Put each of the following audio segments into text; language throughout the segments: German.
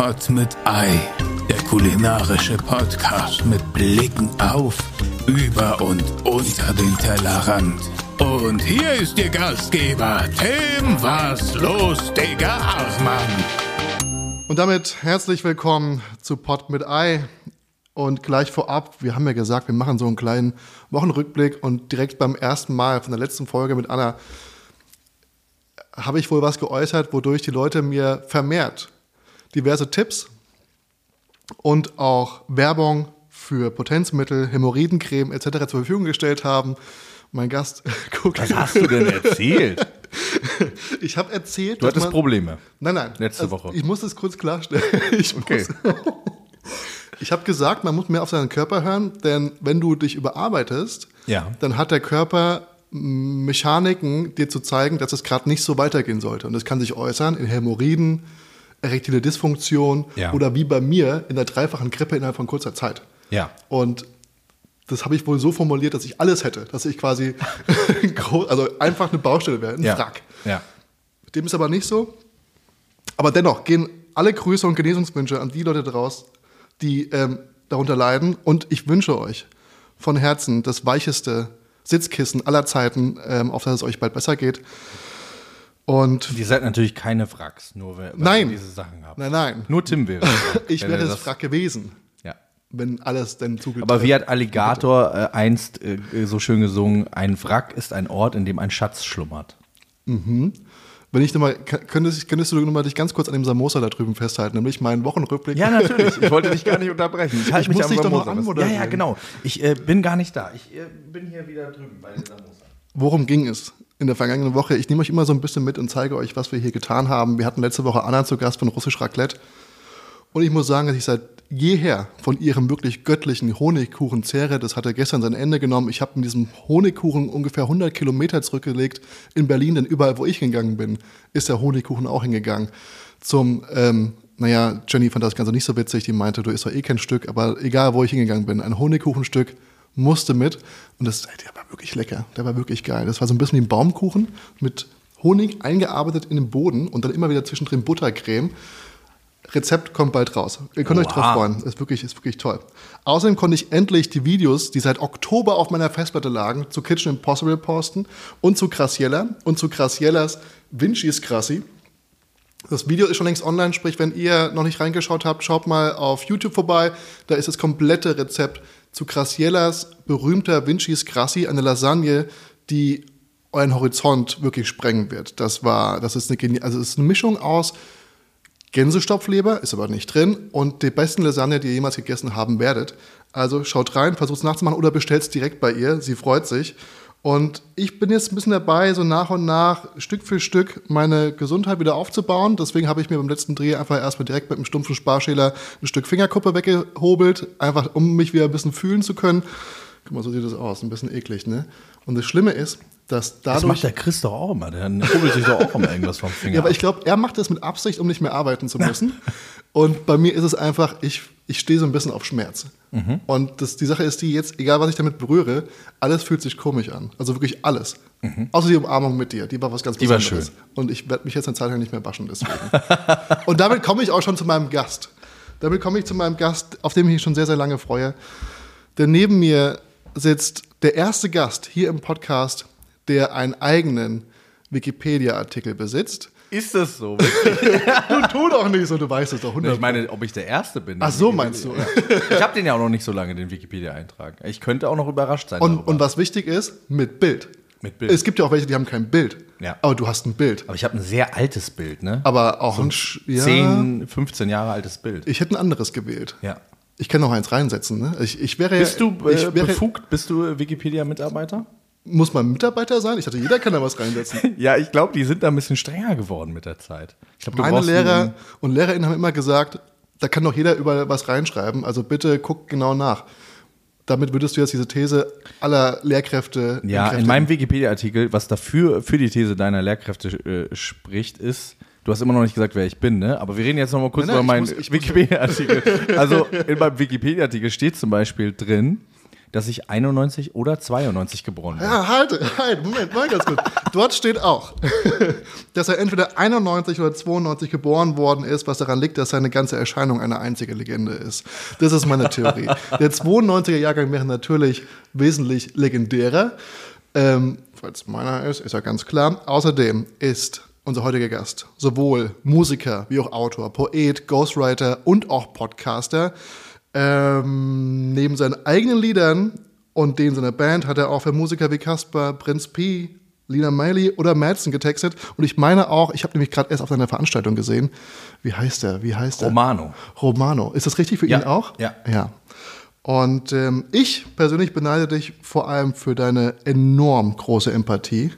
Pot mit Ei, der kulinarische Podcast mit Blicken auf, über und unter den Tellerrand. Und hier ist Ihr Gastgeber, Tim Was los, Digga Achmann. Und damit herzlich willkommen zu Pot mit Ei. Und gleich vorab, wir haben ja gesagt, wir machen so einen kleinen Wochenrückblick und direkt beim ersten Mal von der letzten Folge mit Anna habe ich wohl was geäußert, wodurch die Leute mir vermehrt diverse Tipps und auch Werbung für Potenzmittel, Hämorrhoidencreme etc. zur Verfügung gestellt haben. Mein Gast guckt. Was hast du denn erzählt? ich habe erzählt. Du hattest man, Probleme. Nein, nein. Letzte also, Woche. Ich muss es kurz klarstellen. Ich okay. ich habe gesagt, man muss mehr auf seinen Körper hören, denn wenn du dich überarbeitest, ja. dann hat der Körper Mechaniken, dir zu zeigen, dass es gerade nicht so weitergehen sollte. Und das kann sich äußern in Hämorrhoiden, erektile Dysfunktion ja. oder wie bei mir in der dreifachen Grippe innerhalb von kurzer Zeit. Ja. Und das habe ich wohl so formuliert, dass ich alles hätte, dass ich quasi also einfach eine Baustelle wäre, ein ja. Wrack. Ja. Dem ist aber nicht so. Aber dennoch gehen alle Grüße und Genesungswünsche an die Leute draus, die ähm, darunter leiden. Und ich wünsche euch von Herzen das weicheste Sitzkissen aller Zeiten, ähm, auf das es euch bald besser geht. Und ihr seid natürlich keine Wracks, nur weil, nein, ihr diese Sachen habt. Nein, nein. Nur Tim wäre. ich wäre das Wrack gewesen. Ja. Wenn alles denn zugetreten Aber wie hat Alligator äh, einst äh, so schön gesungen, ein Wrack ist ein Ort, in dem ein Schatz schlummert. Mhm. Wenn ich nochmal, könntest, könntest du nochmal dich ganz kurz an dem Samosa da drüben festhalten, nämlich meinen Wochenrückblick. Ja, natürlich. Ich wollte dich gar nicht unterbrechen. Ich, ich muss dich doch noch anmoderieren. Ja, ja, genau. Ich äh, bin gar nicht da. Ich äh, bin hier wieder drüben bei den Samosa. Worum ging es? In der vergangenen Woche. Ich nehme euch immer so ein bisschen mit und zeige euch, was wir hier getan haben. Wir hatten letzte Woche Anna zu Gast von Russisch Raclette. Und ich muss sagen, dass ich seit jeher von ihrem wirklich göttlichen Honigkuchen zehre. Das hatte gestern sein Ende genommen. Ich habe mit diesem Honigkuchen ungefähr 100 Kilometer zurückgelegt in Berlin, denn überall, wo ich hingegangen bin, ist der Honigkuchen auch hingegangen. Zum, ähm, naja, Jenny fand das Ganze nicht so witzig. Die meinte, du isst doch eh kein Stück, aber egal, wo ich hingegangen bin, ein Honigkuchenstück musste mit. Und das, der war wirklich lecker. Der war wirklich geil. Das war so ein bisschen wie ein Baumkuchen mit Honig eingearbeitet in den Boden und dann immer wieder zwischendrin Buttercreme. Rezept kommt bald raus. Ihr könnt wow. euch drauf freuen. Ist wirklich, ist wirklich toll. Außerdem konnte ich endlich die Videos, die seit Oktober auf meiner Festplatte lagen, zu Kitchen Impossible posten und zu Graciella und zu Graciellas Vinci's Crassi. Das Video ist schon längst online, sprich, wenn ihr noch nicht reingeschaut habt, schaut mal auf YouTube vorbei. Da ist das komplette Rezept zu Graciellas berühmter Vinci's Grassi, eine Lasagne, die euren Horizont wirklich sprengen wird. Das war, das ist eine, also ist eine Mischung aus Gänsestopfleber, ist aber nicht drin, und die besten Lasagne, die ihr jemals gegessen haben werdet. Also schaut rein, versucht es nachzumachen oder bestellt es direkt bei ihr. Sie freut sich. Und ich bin jetzt ein bisschen dabei, so nach und nach, Stück für Stück, meine Gesundheit wieder aufzubauen. Deswegen habe ich mir beim letzten Dreh einfach erstmal direkt mit einem stumpfen Sparschäler ein Stück Fingerkuppe weggehobelt, einfach um mich wieder ein bisschen fühlen zu können. Guck mal, so sieht das aus. Ein bisschen eklig, ne? Und das Schlimme ist, dass dadurch. Das macht der Chris doch auch immer. Der hobelt sich doch auch immer irgendwas vom Finger. ja, aber ich glaube, er macht das mit Absicht, um nicht mehr arbeiten zu müssen. Und bei mir ist es einfach, ich, ich stehe so ein bisschen auf Schmerz. Mhm. Und das, die Sache ist die jetzt, egal was ich damit berühre, alles fühlt sich komisch an. Also wirklich alles. Mhm. Außer die Umarmung mit dir, die war was ganz die Besonderes. War schön. Und ich werde mich jetzt eine Zeit lang nicht mehr waschen deswegen. Und damit komme ich auch schon zu meinem Gast. Damit komme ich zu meinem Gast, auf den ich mich schon sehr, sehr lange freue. Denn neben mir sitzt der erste Gast hier im Podcast, der einen eigenen Wikipedia-Artikel besitzt. Ist das so? du tu doch nicht so, du weißt es doch. 100 ich meine, ob ich der Erste bin. Ach so, meinst du? Ich habe den ja auch noch nicht so lange, den Wikipedia-Eintrag. Ich könnte auch noch überrascht sein. Und, und, was wichtig ist, mit Bild. Mit Bild. Es gibt ja auch welche, die haben kein Bild. Ja. Aber du hast ein Bild. Aber ich habe ein sehr altes Bild, ne? Aber auch so ein ja, 10, 15 Jahre altes Bild. Ich hätte ein anderes gewählt. Ja. Ich kann noch eins reinsetzen. Ne? Ich, ich wäre, bist du äh, wäre, befugt? Bist du Wikipedia-Mitarbeiter? Muss man Mitarbeiter sein? Ich dachte, jeder kann da was reinsetzen. ja, ich glaube, die sind da ein bisschen strenger geworden mit der Zeit. Ich glaub, Meine Lehrer und Lehrerinnen haben immer gesagt, da kann doch jeder überall was reinschreiben. Also bitte guck genau nach. Damit würdest du jetzt diese These aller Lehrkräfte. Ja, in meinem Wikipedia-Artikel, was dafür für die These deiner Lehrkräfte äh, spricht, ist, Du hast immer noch nicht gesagt, wer ich bin, ne? Aber wir reden jetzt noch mal kurz nein, nein, über meinen Wikipedia-Artikel. Also in meinem Wikipedia-Artikel steht zum Beispiel drin, dass ich 91 oder 92 geboren bin. Ja, halt, halt, Moment, mal ganz kurz. Dort steht auch, dass er entweder 91 oder 92 geboren worden ist, was daran liegt, dass seine ganze Erscheinung eine einzige Legende ist. Das ist meine Theorie. Der 92er Jahrgang wäre natürlich wesentlich legendärer. Ähm, falls meiner ist, ist ja ganz klar. Außerdem ist unser heutiger Gast sowohl Musiker wie auch Autor, Poet, Ghostwriter und auch Podcaster. Ähm, neben seinen eigenen Liedern und denen seiner Band hat er auch für Musiker wie Casper, Prinz P, Lina Miley oder Madsen getextet. Und ich meine auch, ich habe nämlich gerade erst auf seiner Veranstaltung gesehen. Wie heißt er? Wie heißt er? Romano. Romano. Ist das richtig für Ja. ihn auch? Ja. Ja. Und ähm, ich persönlich beneide dich vor allem für deine enorm große Empathie.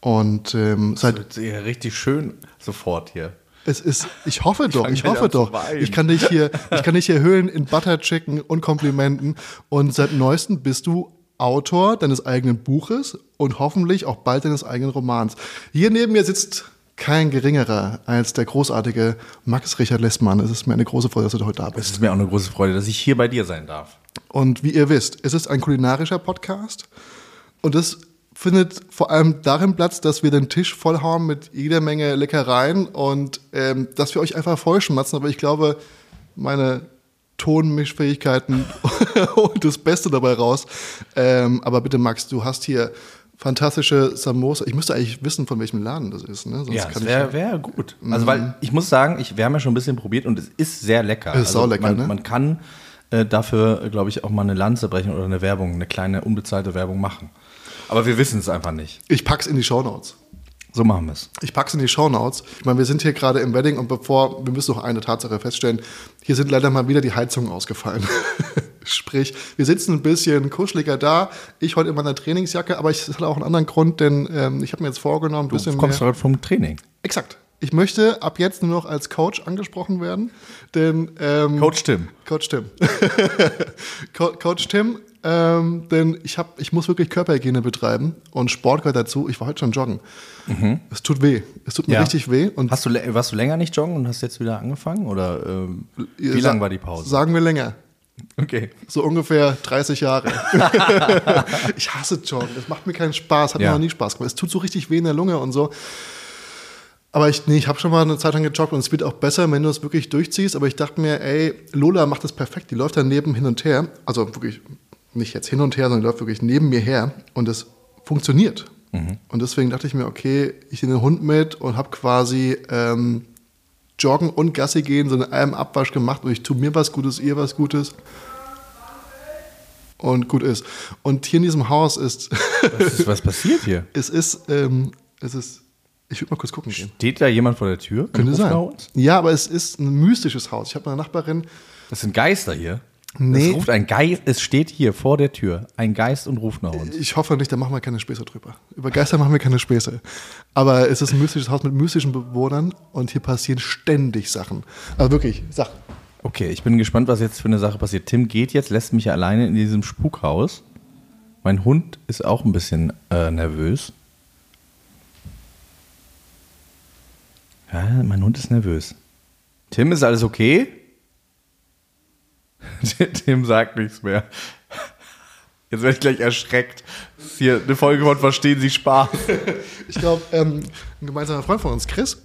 Und ähm, seit Wird ja richtig schön sofort hier. Es ist, ich hoffe doch, ich wieder hoffe doch. Ich kann dich hier, ich kann dich hier hüllen in Butter Chicken und Komplimenten. Und seit neuestem bist du Autor deines eigenen Buches und hoffentlich auch bald deines eigenen Romans. Hier neben mir sitzt kein geringerer als der großartige Max Richard Lessmann. Es ist mir eine große Freude, dass du heute da Es bist. ist mir auch eine große Freude, dass ich hier bei dir sein darf. Und wie ihr wisst, es ist ein kulinarischer Podcast. Und das findet vor allem darin Platz, dass wir den Tisch vollhauen mit jeder Menge Leckereien und ähm, dass wir euch einfach vollschmatzen. Aber ich glaube, meine Tonmischfähigkeiten und das Beste dabei raus. Ähm, aber bitte, Max, du hast hier fantastische Samosa. Ich müsste eigentlich wissen, von welchem Laden das ist. Ne? Sonst Ja, das wäre wär gut. Also, weil ich muss sagen, ich, wir haben ja schon ein bisschen probiert und es ist sehr lecker. Es ist also saulecker, man, ne? man kann äh, dafür, glaube ich, auch mal eine Lanze brechen oder eine Werbung, eine kleine unbezahlte Werbung machen. Aber wir wissen es einfach nicht. ich pack's in die Shownotes. So machen wir es. Ich pack's in die Shownotes. Ich meine, wir sind hier gerade im Wedding und bevor, wir müssen noch eine Tatsache feststellen, hier sind leider mal wieder die Heizungen ausgefallen. Sprich, wir sitzen ein bisschen kuscheliger da. Ich heute in meiner Trainingsjacke, aber es hat auch einen anderen Grund, denn ähm, ich habe mir jetzt vorgenommen, ein Du bisschen kommst mehr. gerade vom Training. Exakt. Ich möchte ab jetzt nur noch als Coach angesprochen werden, denn ähm, Coach Tim. Coach Tim. Co Coach Tim, ähm, denn ich, hab, ich muss wirklich Körperhygiene betreiben und Sport gehört dazu. Ich war heute schon joggen. Es tut weh. Es tut mir Mhm. Ja. richtig weh. Und Hast du, warst du länger nicht joggen und hast jetzt wieder angefangen? Oder ähm, wie Sa- lang war die Pause? Sagen wir länger. Okay. So ungefähr 30 Jahre. ich hasse Joggen. Das macht mir keinen Spaß. Hat Ja. mir noch nie Spaß gemacht. Es tut so richtig weh in der Lunge und so. Aber ich, nee, ich habe schon mal eine Zeit lang gejoggt und es wird auch besser, wenn du es wirklich durchziehst. Aber ich dachte mir, ey, Lola macht das perfekt. Die läuft daneben hin und her. Also wirklich nicht jetzt hin und her, sondern läuft wirklich neben mir her. Und es funktioniert. Und deswegen dachte ich mir, okay, ich nehme den Hund mit und habe quasi ähm, Joggen und Gassi gehen so in einem Abwasch gemacht. Und ich tue mir was Gutes, ihr was Gutes. Und gut ist. Und hier in diesem Haus ist, Was, ist, was passiert hier? es ist, ähm, es ist, ich würde mal kurz gucken gehen. Steht da jemand vor der Tür? Könnte sein. Ja, aber es ist ein mystisches Haus. Ich habe eine Nachbarin, Das sind Geister hier. Nee. Es ruft ein Geist, es steht hier vor der Tür ein Geist und ruft nach uns. ich hoffe nicht, da machen wir keine Späße drüber. Über Geister machen wir keine Späße. Aber es ist ein mystisches Haus mit mystischen Bewohnern und hier passieren ständig Sachen. Aber wirklich, Sachen. Okay, ich bin gespannt, was jetzt für eine Sache passiert. Tim geht jetzt, lässt mich alleine in diesem Spukhaus. Mein Hund ist auch ein bisschen äh, nervös. Ja, mein Hund ist nervös. Tim, ist alles okay? Tim sagt nichts mehr. Jetzt werde ich gleich erschreckt. Das ist hier eine Folge von Verstehen Sie Spaß. Ich glaube, ähm, ein gemeinsamer Freund von uns, Chris,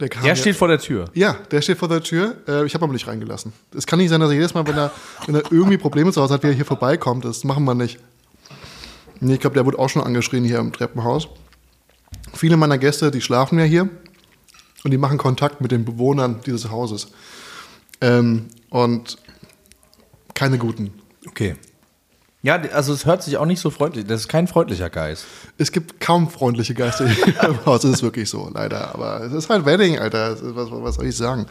der kam. Der ja- steht vor der Tür. Ja, der steht vor der Tür. Äh, ich habe aber nicht reingelassen. Es kann nicht sein, dass er jedes Mal, wenn er, wenn er irgendwie Probleme zu Hause hat, wie er hier vorbeikommt. Das machen wir nicht. Nee, ich glaube, der wurde auch schon angeschrien hier im Treppenhaus. Viele meiner Gäste, die schlafen ja hier und die machen Kontakt mit den Bewohnern dieses Hauses. Ähm, und keine guten. Okay. Ja, also es hört sich auch nicht so freundlich. Das ist kein freundlicher Geist. Es gibt kaum freundliche Geister hier im Haus. Das ist wirklich so, leider. Aber es ist halt Wedding, Alter. Was, was soll ich sagen?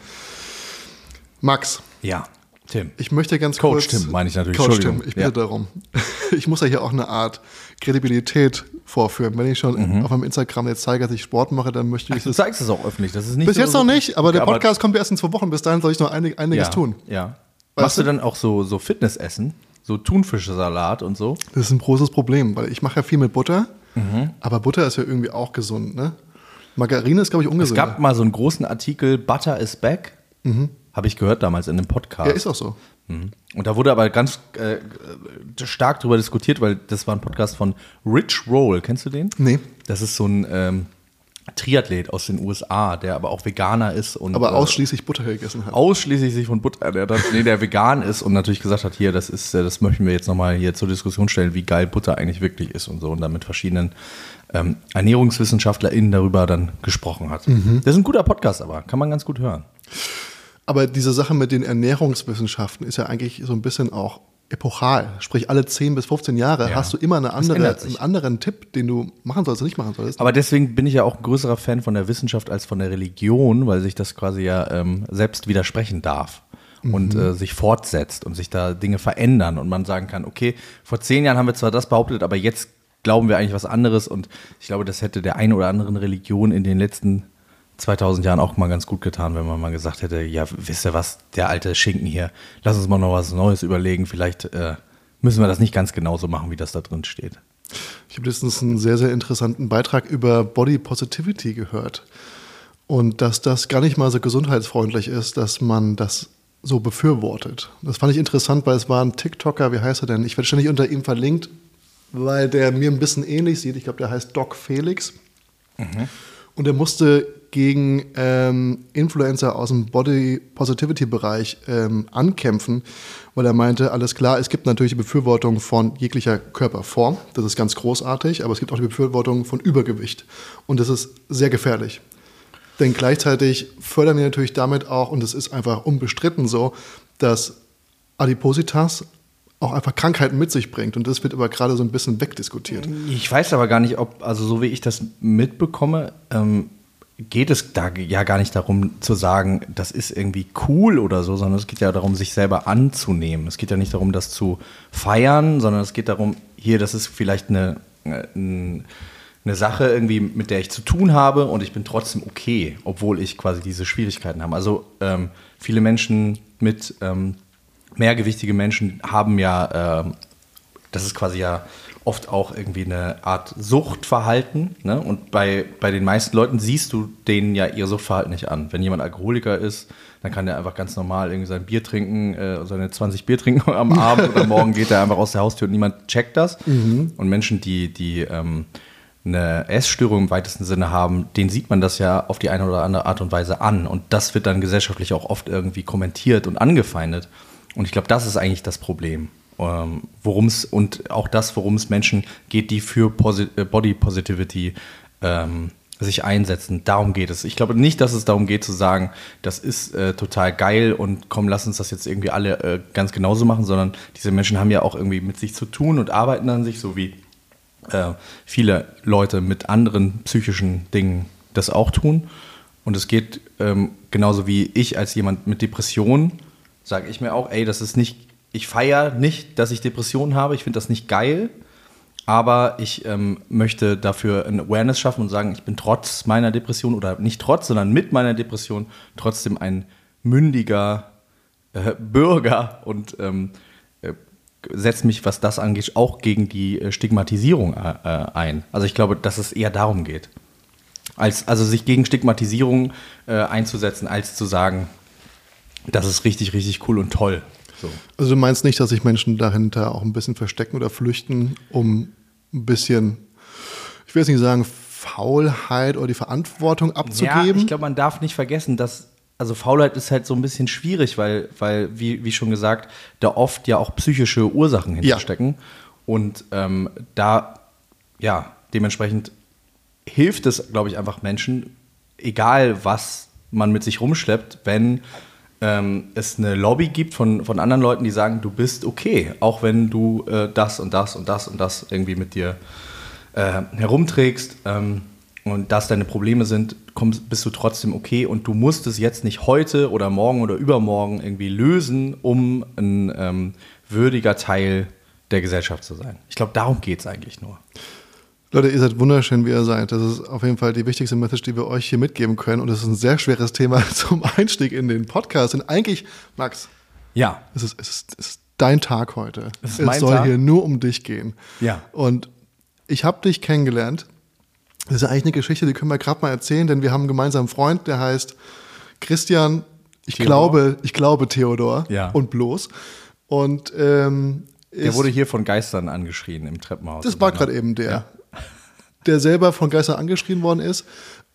Max, Ja, Tim. Ich möchte ganz Coach kurz. Tim, meine ich natürlich. Coach. Tim, ich bitte Ja. darum. Ich muss ja hier auch eine Art Kredibilität vorführen. Wenn ich schon Mhm. auf meinem Instagram jetzt zeige, dass ich Sport mache, dann möchte ich Du das. zeigst es auch öffentlich. Das ist nicht Bis so, jetzt noch nicht, aber der Aber- Podcast kommt erst in zwei Wochen. Bis dahin soll ich noch einig, einiges ja, tun. Ja. Machst du dann auch so, so Fitnessessen? So Thunfischsalat und so? Das ist ein großes Problem, weil ich mache ja viel mit Butter, Mhm. aber Butter ist ja irgendwie auch gesund, ne? Margarine ist, glaube ich, Es ungesund. gab mal so einen großen Artikel, Butter is back. Habe ich gehört damals in einem Podcast. Mhm. ja, ist auch so. Und da wurde aber ganz äh, stark drüber diskutiert, weil das war ein Podcast von Rich Roll. Kennst du den? Nee. Das ist so ein ähm, Triathlet aus den USA, der aber auch Veganer ist und Aber äh, ausschließlich Butter gegessen hat. ausschließlich sich von Butter ernährt nee, der vegan ist und natürlich gesagt hat, hier, das ist, äh, das möchten wir jetzt nochmal hier zur Diskussion stellen, wie geil Butter eigentlich wirklich ist und so und dann mit verschiedenen ähm, ErnährungswissenschaftlerInnen darüber dann gesprochen hat. Das ist ein guter Podcast, aber kann man ganz gut hören. Aber diese Sache mit den Ernährungswissenschaften ist ja eigentlich so ein bisschen auch epochal. Sprich, alle 10 bis 15 Jahre Ja. hast du immer eine andere, einen anderen Tipp, den du machen sollst oder nicht machen solltest. Aber deswegen bin ich ja auch ein größerer Fan von der Wissenschaft als von der Religion, weil sich das quasi ja ähm, selbst widersprechen darf und äh, sich fortsetzt und sich da Dinge verändern und man sagen kann, okay, vor zehn Jahren haben wir zwar das behauptet, aber jetzt glauben wir eigentlich was anderes und ich glaube, das hätte der einen oder anderen Religion in den letzten 2000 Jahren auch mal ganz gut getan, wenn man mal gesagt hätte, ja, wisst ihr was, der alte Schinken hier, lass uns mal noch was Neues überlegen, vielleicht äh, müssen wir das nicht ganz genauso machen, wie das da drin steht. Ich habe letztens einen sehr, sehr interessanten Beitrag über Body Positivity gehört. Und dass das gar nicht mal so gesundheitsfreundlich ist, dass man das so befürwortet. Das fand ich interessant, weil es war ein TikToker, wie heißt er denn? Ich werde ständig unter ihm verlinkt, weil der mir ein bisschen ähnlich sieht. Ich glaube, der heißt Doc Felix. Und er musste gegen ähm, Influencer aus dem Body Positivity Bereich ähm, ankämpfen, weil er meinte, alles klar, es gibt natürlich die Befürwortung von jeglicher Körperform, das ist ganz großartig, aber es gibt auch die Befürwortung von Übergewicht und das ist sehr gefährlich. Denn gleichzeitig fördern wir natürlich damit auch, und es ist einfach unbestritten so, dass Adipositas auch einfach Krankheiten mit sich bringt. Und das wird aber gerade so ein bisschen wegdiskutiert. Ich weiß aber gar nicht, ob, also so wie ich das mitbekomme, ähm, geht es da ja gar nicht darum zu sagen, das ist irgendwie cool oder so, sondern es geht ja darum, sich selber anzunehmen. Es geht ja nicht darum, das zu feiern, sondern es geht darum, hier, das ist vielleicht eine, äh, ein- eine Sache irgendwie, mit der ich zu tun habe und ich bin trotzdem okay, obwohl ich quasi diese Schwierigkeiten habe. Also ähm, viele Menschen mit ähm, mehrgewichtige Menschen haben ja ähm, das ist quasi ja oft auch irgendwie eine Art Suchtverhalten. Ne? Und bei, bei den meisten Leuten siehst du denen ja ihr Suchtverhalten nicht an. Wenn jemand Alkoholiker ist, dann kann der einfach ganz normal irgendwie sein Bier trinken, äh, seine 20 Bier trinken am Abend oder morgen geht er einfach aus der Haustür und niemand checkt das. Und Menschen, die, die ähm, eine Essstörung im weitesten Sinne haben, denen sieht man das ja auf die eine oder andere Art und Weise an. Und das wird dann gesellschaftlich auch oft irgendwie kommentiert und angefeindet. Und ich glaube, das ist eigentlich das Problem. Ähm, worum es und auch das, worum es Menschen geht, die für Posi äh, Body Positivity ähm, sich einsetzen. Darum geht es. Ich glaube nicht, dass es darum geht zu sagen, das ist äh, total geil und komm, lass uns das jetzt irgendwie alle äh, ganz genauso machen, sondern diese Menschen haben ja auch irgendwie mit sich zu tun und arbeiten an sich, so wie äh, viele Leute mit anderen psychischen Dingen das auch tun. Und es geht ähm, genauso wie ich als jemand mit Depressionen, sage ich mir auch, ey, das ist nicht, ich feiere nicht, dass ich Depressionen habe, ich finde das nicht geil, aber ich ähm, möchte dafür ein Awareness schaffen und sagen, ich bin trotz meiner Depression oder nicht trotz, sondern mit meiner Depression trotzdem ein mündiger äh, Bürger und ähm, äh, setze mich, was das angeht, auch gegen die äh, Stigmatisierung äh, äh, ein. Also ich glaube, dass es eher darum geht. Als, also sich gegen Stigmatisierung äh, einzusetzen, als zu sagen, das ist richtig, richtig cool und toll. So. Also du meinst nicht, dass sich Menschen dahinter auch ein bisschen verstecken oder flüchten, um ein bisschen, ich will jetzt nicht sagen, Faulheit oder die Verantwortung Ja, abzugeben? ich glaube, man darf nicht vergessen, dass, also Faulheit ist halt so ein bisschen schwierig, weil, weil wie, wie schon gesagt, da oft ja auch psychische Ursachen hinterstecken. Und ähm, da, ja, dementsprechend hilft es, glaube ich, einfach Menschen, egal was man mit sich rumschleppt, wenn ähm, es eine Lobby gibt von, von anderen Leuten, die sagen, du bist okay, auch wenn du äh, das und das und das und das irgendwie mit dir äh, herumträgst ähm, und das deine Probleme sind, kommst, bist du trotzdem okay und du musst es jetzt nicht heute oder morgen oder übermorgen irgendwie lösen, um ein ähm, würdiger Teil der Gesellschaft zu sein. Ich glaube, darum geht es eigentlich nur. Leute, ihr seid wunderschön, wie ihr seid. Das ist auf jeden Fall die wichtigste Message, die wir euch hier mitgeben können. Und es ist ein sehr schweres Thema zum Einstieg in den Podcast. Und eigentlich, Max, Ja, es ist, es ist, es ist dein Tag heute. Es es soll Tag. hier nur um dich gehen. Ja. Und ich habe dich kennengelernt. Das ist eigentlich eine Geschichte, die können wir gerade mal erzählen, denn wir haben einen gemeinsamen Freund, der heißt Christian. Ich Theodor? glaube, ich glaube Theodor Ja. und bloß. Und ähm, Der wurde hier von Geistern angeschrien im Treppenhaus. Das war gerade eben der, der selber von Geistern angeschrien worden ist.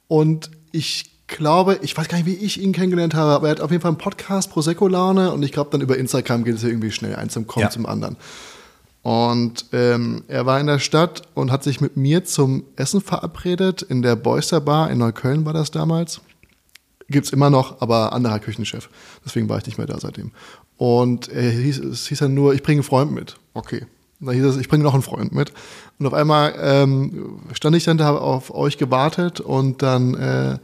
Und ich glaube, ich weiß gar nicht, wie ich ihn kennengelernt habe, aber er hat auf jeden Fall einen Podcast Prosecco-Laune und ich glaube, dann über Instagram geht es ja irgendwie schnell eins zum kommt Ja. zum anderen. Und ähm, er war in der Stadt und hat sich mit mir zum Essen verabredet in der Boyster Bar in Neukölln war das damals. Gibt's immer noch, aber anderer Küchenchef. Deswegen war ich nicht mehr da seitdem. Und er hieß, es hieß dann nur, ich bringe einen Freund mit. Okay. Und dann hieß es, ich bringe noch einen Freund mit. Und auf einmal ähm, stand ich dann da auf euch gewartet und dann äh,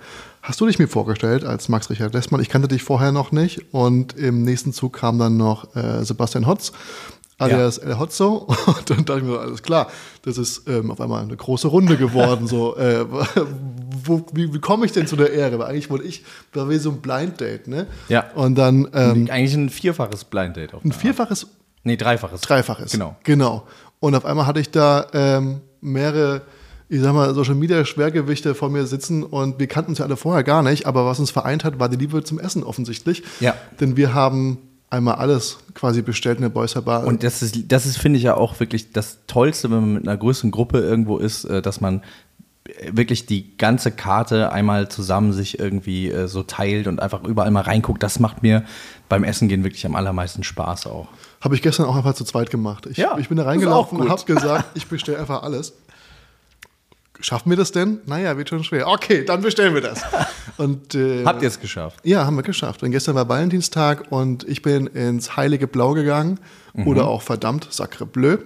hast du dich mir vorgestellt als Max Richard Lessmann. Ich kannte dich vorher noch nicht. Und im nächsten Zug kam dann noch äh, Sebastian Hotz, alias El Hotzo. Und dann dachte ich mir, alles klar, das ist ähm, auf einmal eine große Runde geworden. so, äh, wo, wie, wie komme ich denn zu der Ehre? Weil eigentlich wollte ich, war wie so ein Blind Date, ne? Ja. Und dann ähm, Eigentlich ein vierfaches Blind Date. Auf ein vierfaches, Nee, dreifaches. dreifaches. Genau. Genau. Und auf einmal hatte ich da ähm, mehrere, ich sag mal, Social Media Schwergewichte vor mir sitzen und wir kannten uns ja alle vorher gar nicht, aber was uns vereint hat, war die Liebe zum Essen offensichtlich. Ja. Denn wir haben einmal alles quasi bestellt in der Boyser Bar. Und das ist, das ist, finde ich ja auch wirklich das Tollste, wenn man mit einer größeren Gruppe irgendwo ist, äh, dass man wirklich die ganze Karte einmal zusammen sich irgendwie äh, so teilt und einfach überall mal reinguckt. Das macht mir beim Essen gehen wirklich am allermeisten Spaß auch. Habe ich gestern auch einfach zu zweit gemacht. Ich, Ja, ich bin da reingelaufen und habe gesagt, ich bestelle einfach alles. Schaffen wir das denn? Naja, wird schon schwer. Okay, dann bestellen wir das. Und, äh, Habt ihr es geschafft? Ja, haben wir geschafft. Und gestern war Valentinstag und ich bin ins Heilige Blau gegangen oder auch verdammt Sacre Bleu.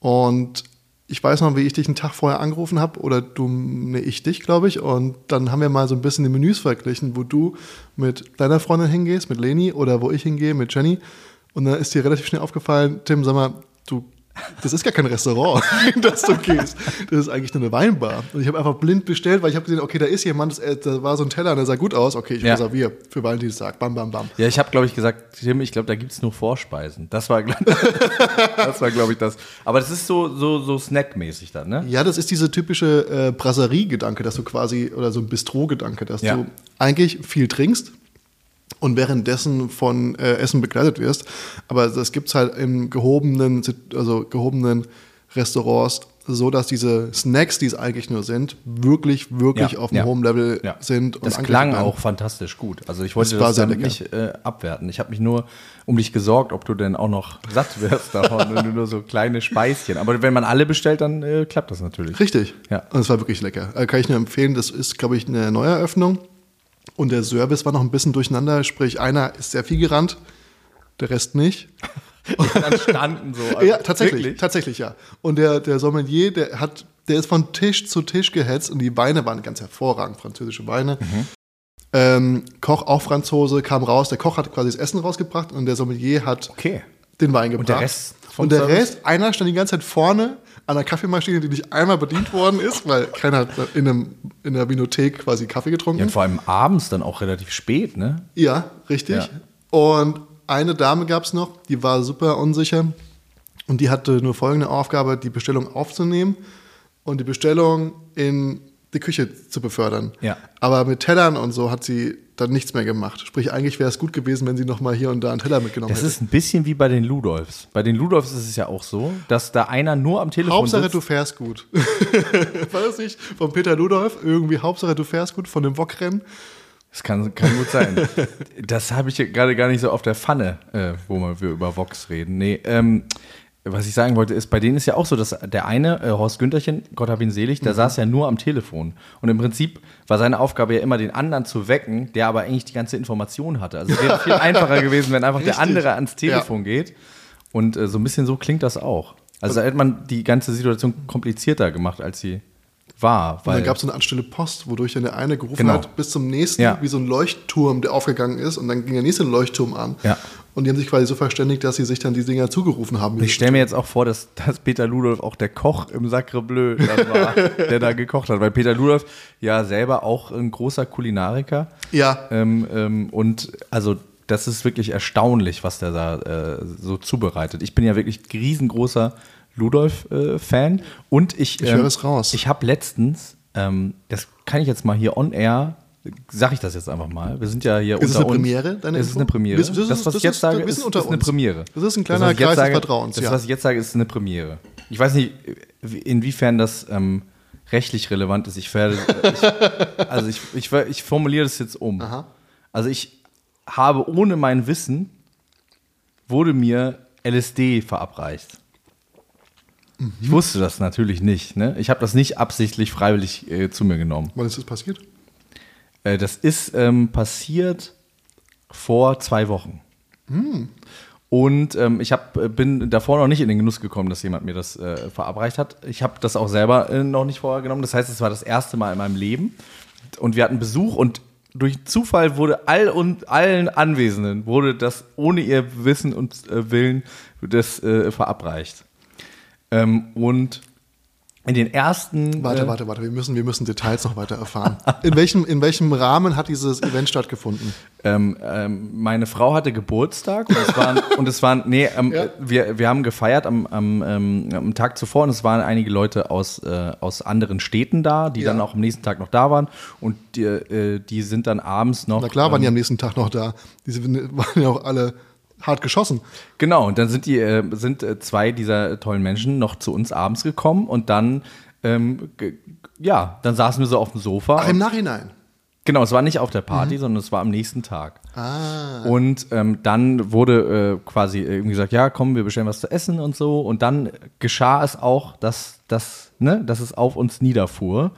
Und ich weiß noch, wie ich dich einen Tag vorher angerufen habe oder du, nee, ich dich, glaube ich. Und dann haben wir mal so ein bisschen die Menüs verglichen, wo du mit deiner Freundin hingehst, mit Leni oder wo ich hingehe, mit Jenny. Und dann ist dir relativ schnell aufgefallen, Tim, sag mal, du, das ist gar kein Restaurant, in das du gehst. Das ist eigentlich nur eine Weinbar. Und ich habe einfach blind bestellt, weil ich habe gesehen, okay, da ist jemand, das, äh, da war so ein Teller und der sah gut aus. Okay, ich Ja. reserviere für Valentinstag. Bam, bam, bam. Ja, ich habe, glaube ich, gesagt, Tim, ich glaube, da gibt es nur Vorspeisen. Das war, das war, glaube ich, das. Aber das ist so, so, so snackmäßig dann, ne? Ja, das ist diese typische äh, Brasserie-Gedanke, dass du quasi, oder so ein Bistro-Gedanke, dass Ja. du eigentlich viel trinkst und währenddessen von äh, Essen begleitet wirst. Aber das gibt's halt im gehobenen, also gehobenen Restaurants so, dass diese Snacks, die es eigentlich nur sind, wirklich, wirklich Ja, auf einem ja. hohen Level Ja. sind. und Das klang auch fantastisch gut. Also ich wollte Das das, nicht äh, abwerten. Ich habe mich nur um dich gesorgt, ob du denn auch noch satt wirst davon und nur so kleine Speischen. Aber wenn man alle bestellt, dann äh, klappt das natürlich. Richtig. Ja. Und es war wirklich lecker. Äh, kann ich nur empfehlen. Das ist, glaube ich, eine Neueröffnung. Und der Service war noch ein bisschen durcheinander. Sprich, einer ist sehr viel gerannt, der Rest nicht. dann standen so. also ja, tatsächlich, wirklich? tatsächlich, ja. Und der, der Sommelier, der hat, der ist von Tisch zu Tisch gehetzt und die Weine waren ganz hervorragend, französische Weine. Mhm. Ähm, Koch, auch Franzose, kam raus. Der Koch hat quasi das Essen rausgebracht und der Sommelier hat Okay. den Wein gebracht. der Rest Und der Service? Rest, einer stand die ganze Zeit vorne an der Kaffeemaschine, die nicht einmal bedient worden ist, weil keiner hat in, einem, in der Vinothek quasi Kaffee getrunken. Ja, und vor allem abends dann auch relativ spät, ne? Ja, richtig. Ja. Und eine Dame gab es noch, die war super unsicher und die hatte nur folgende Aufgabe, die Bestellung aufzunehmen und die Bestellung in die Küche zu befördern. Ja. Aber mit Tellern und so hat sie dann nichts mehr gemacht. Sprich, eigentlich wäre es gut gewesen, wenn sie noch mal hier und da einen Teller mitgenommen Das hätte. ist ein bisschen wie bei den Ludolfs. Bei den Ludolfs ist es ja auch so, dass da einer nur am Telefon Hauptsache, sitzt. du fährst gut. War das nicht von Peter Ludolf? Irgendwie Hauptsache, du fährst gut von dem Wokrennen. Das kann, kann gut sein. das habe ich gerade gar nicht so auf der Pfanne, äh, wo wir über Vox reden. Nee, ähm, was ich sagen wollte, ist, bei denen ist ja auch so, dass der eine, äh, Horst Güntherchen, Gott hab ihn selig, Mhm. der saß ja nur am Telefon. Und im Prinzip war seine Aufgabe ja immer, den anderen zu wecken, der aber eigentlich die ganze Information hatte. Also es wäre viel einfacher gewesen, wenn einfach der Richtig. andere ans Telefon geht. Und äh, so ein bisschen so klingt das auch. Also da hätte man die ganze Situation komplizierter gemacht, als sie war. Und Weil dann gab es so eine anstelle Post, wodurch dann der eine gerufen Genau. hat, bis zum nächsten, Ja. wie so ein Leuchtturm, der aufgegangen ist. Und dann ging der nächste Leuchtturm an. Ja. Und die haben sich quasi so verständigt, dass sie sich dann die Dinger zugerufen haben. Ich stelle mir jetzt auch vor, dass, dass Peter Ludolf auch der Koch im Sacre Bleu war, der da gekocht hat. Weil Peter Ludolf ja selber auch ein großer Kulinariker. ja, Ähm, ähm, und also das ist wirklich erstaunlich, was der da äh, so zubereitet. Ich bin ja wirklich riesengroßer Ludolf-Fan. und ich, Ich höre es raus. Ich habe letztens, ähm, das kann ich jetzt mal hier on air sag ich das jetzt einfach mal. Wir sind ja hier Ist es unter eine uns. Premiere, deine Es ist eine Premiere. Das- das ist- das, was das ich jetzt sage, ist, ist eine. Premiere. Das ist ein kleiner jetzt Kreis des Vertrauens, Das, ja. was ich jetzt sage, ist eine Premiere. Ich weiß nicht, inwiefern das ähm, rechtlich relevant ist. Ich werde, ich, also ich, ich, ich formuliere das jetzt um. Aha. Also ich habe ohne mein Wissen wurde mir LSD verabreicht. Mhm. Ich wusste das natürlich nicht. Ne? Ich habe das nicht absichtlich freiwillig äh, zu mir genommen. Wann ist das passiert? Äh, das ist ähm, passiert vor zwei Wochen. Und ähm, ich hab, äh, bin davor noch nicht in den Genuss gekommen, dass jemand mir das äh, verabreicht hat. Ich habe das auch selber äh, noch nicht vorher genommen. Das heißt, es war das erste Mal in meinem Leben. Und wir hatten Besuch und durch Zufall wurde all und allen Anwesenden wurde das ohne ihr Wissen und äh, Willen das äh, verabreicht. Ähm, und in den ersten Warte, äh, warte, warte, wir müssen, wir müssen Details noch weiter erfahren. In welchem, in welchem Rahmen hat dieses Event stattgefunden? Ähm, ähm, meine Frau hatte Geburtstag und es waren, und es waren nee, ähm, Ja. wir, wir haben gefeiert am, am, ähm, am Tag zuvor und es waren einige Leute aus, äh, aus anderen Städten da, die Ja. dann auch am nächsten Tag noch da waren und die, äh, die sind dann abends noch. Na klar, waren die ähm, am nächsten Tag noch da. Diese waren ja auch alle hart geschossen. Genau, und dann sind die, äh, sind äh, zwei dieser tollen Menschen noch zu uns abends gekommen und dann, ähm, ja, dann saßen wir so auf dem Sofa. Ach, im Nachhinein. Genau, es war nicht auf der Party, sondern es war am nächsten Tag. Mhm. Ah. Und ähm, dann wurde äh, quasi irgendwie gesagt, ja, komm, wir bestellen was zu essen und so. Und dann geschah es auch, dass, dass, ne, dass es auf uns niederfuhr.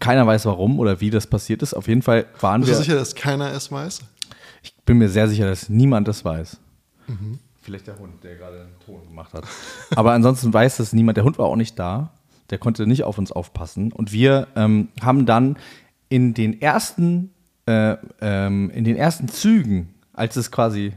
Keiner weiß warum oder wie das passiert ist. Auf jeden Fall waren Bist wir. du sicher, dass keiner es weiß? Ich bin mir sehr sicher, dass niemand das weiß. Mhm. Vielleicht der Hund, der gerade einen Ton gemacht hat. Aber ansonsten weiß das niemand. Der Hund war auch nicht da. Der konnte nicht auf uns aufpassen. Und wir ähm, haben dann in den ersten, äh, ähm, in den ersten Zügen, als es quasi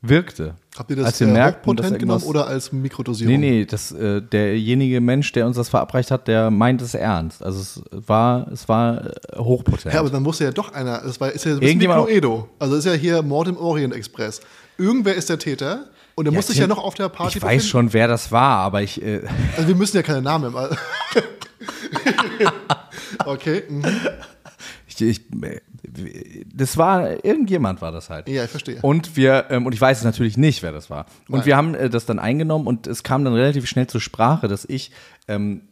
wirkte, Habt ihr das als wir äh, merkten, dass er genommen oder als Mikrodosierung? Nee, nee, das, äh, derjenige Mensch, der uns das verabreicht hat, der meint es ernst. Also es war, es war äh, hochpotent. Ja, aber dann muss ja doch einer, das war, ist ja ein Cluedo. Also ist ja hier Mord im Orient Express. Irgendwer ist der Täter und der muss sich ja noch auf der Party Ich weiß schon, wer das war, aber ich, äh, Also wir müssen ja keine Namen okay. Mhm. Ich, ich das war, irgendjemand war das halt. Ja, ich verstehe. Und wir, ähm, und ich weiß natürlich nicht, wer das war. Und Nein. wir haben äh, das dann eingenommen und es kam dann relativ schnell zur Sprache, dass ich ähm,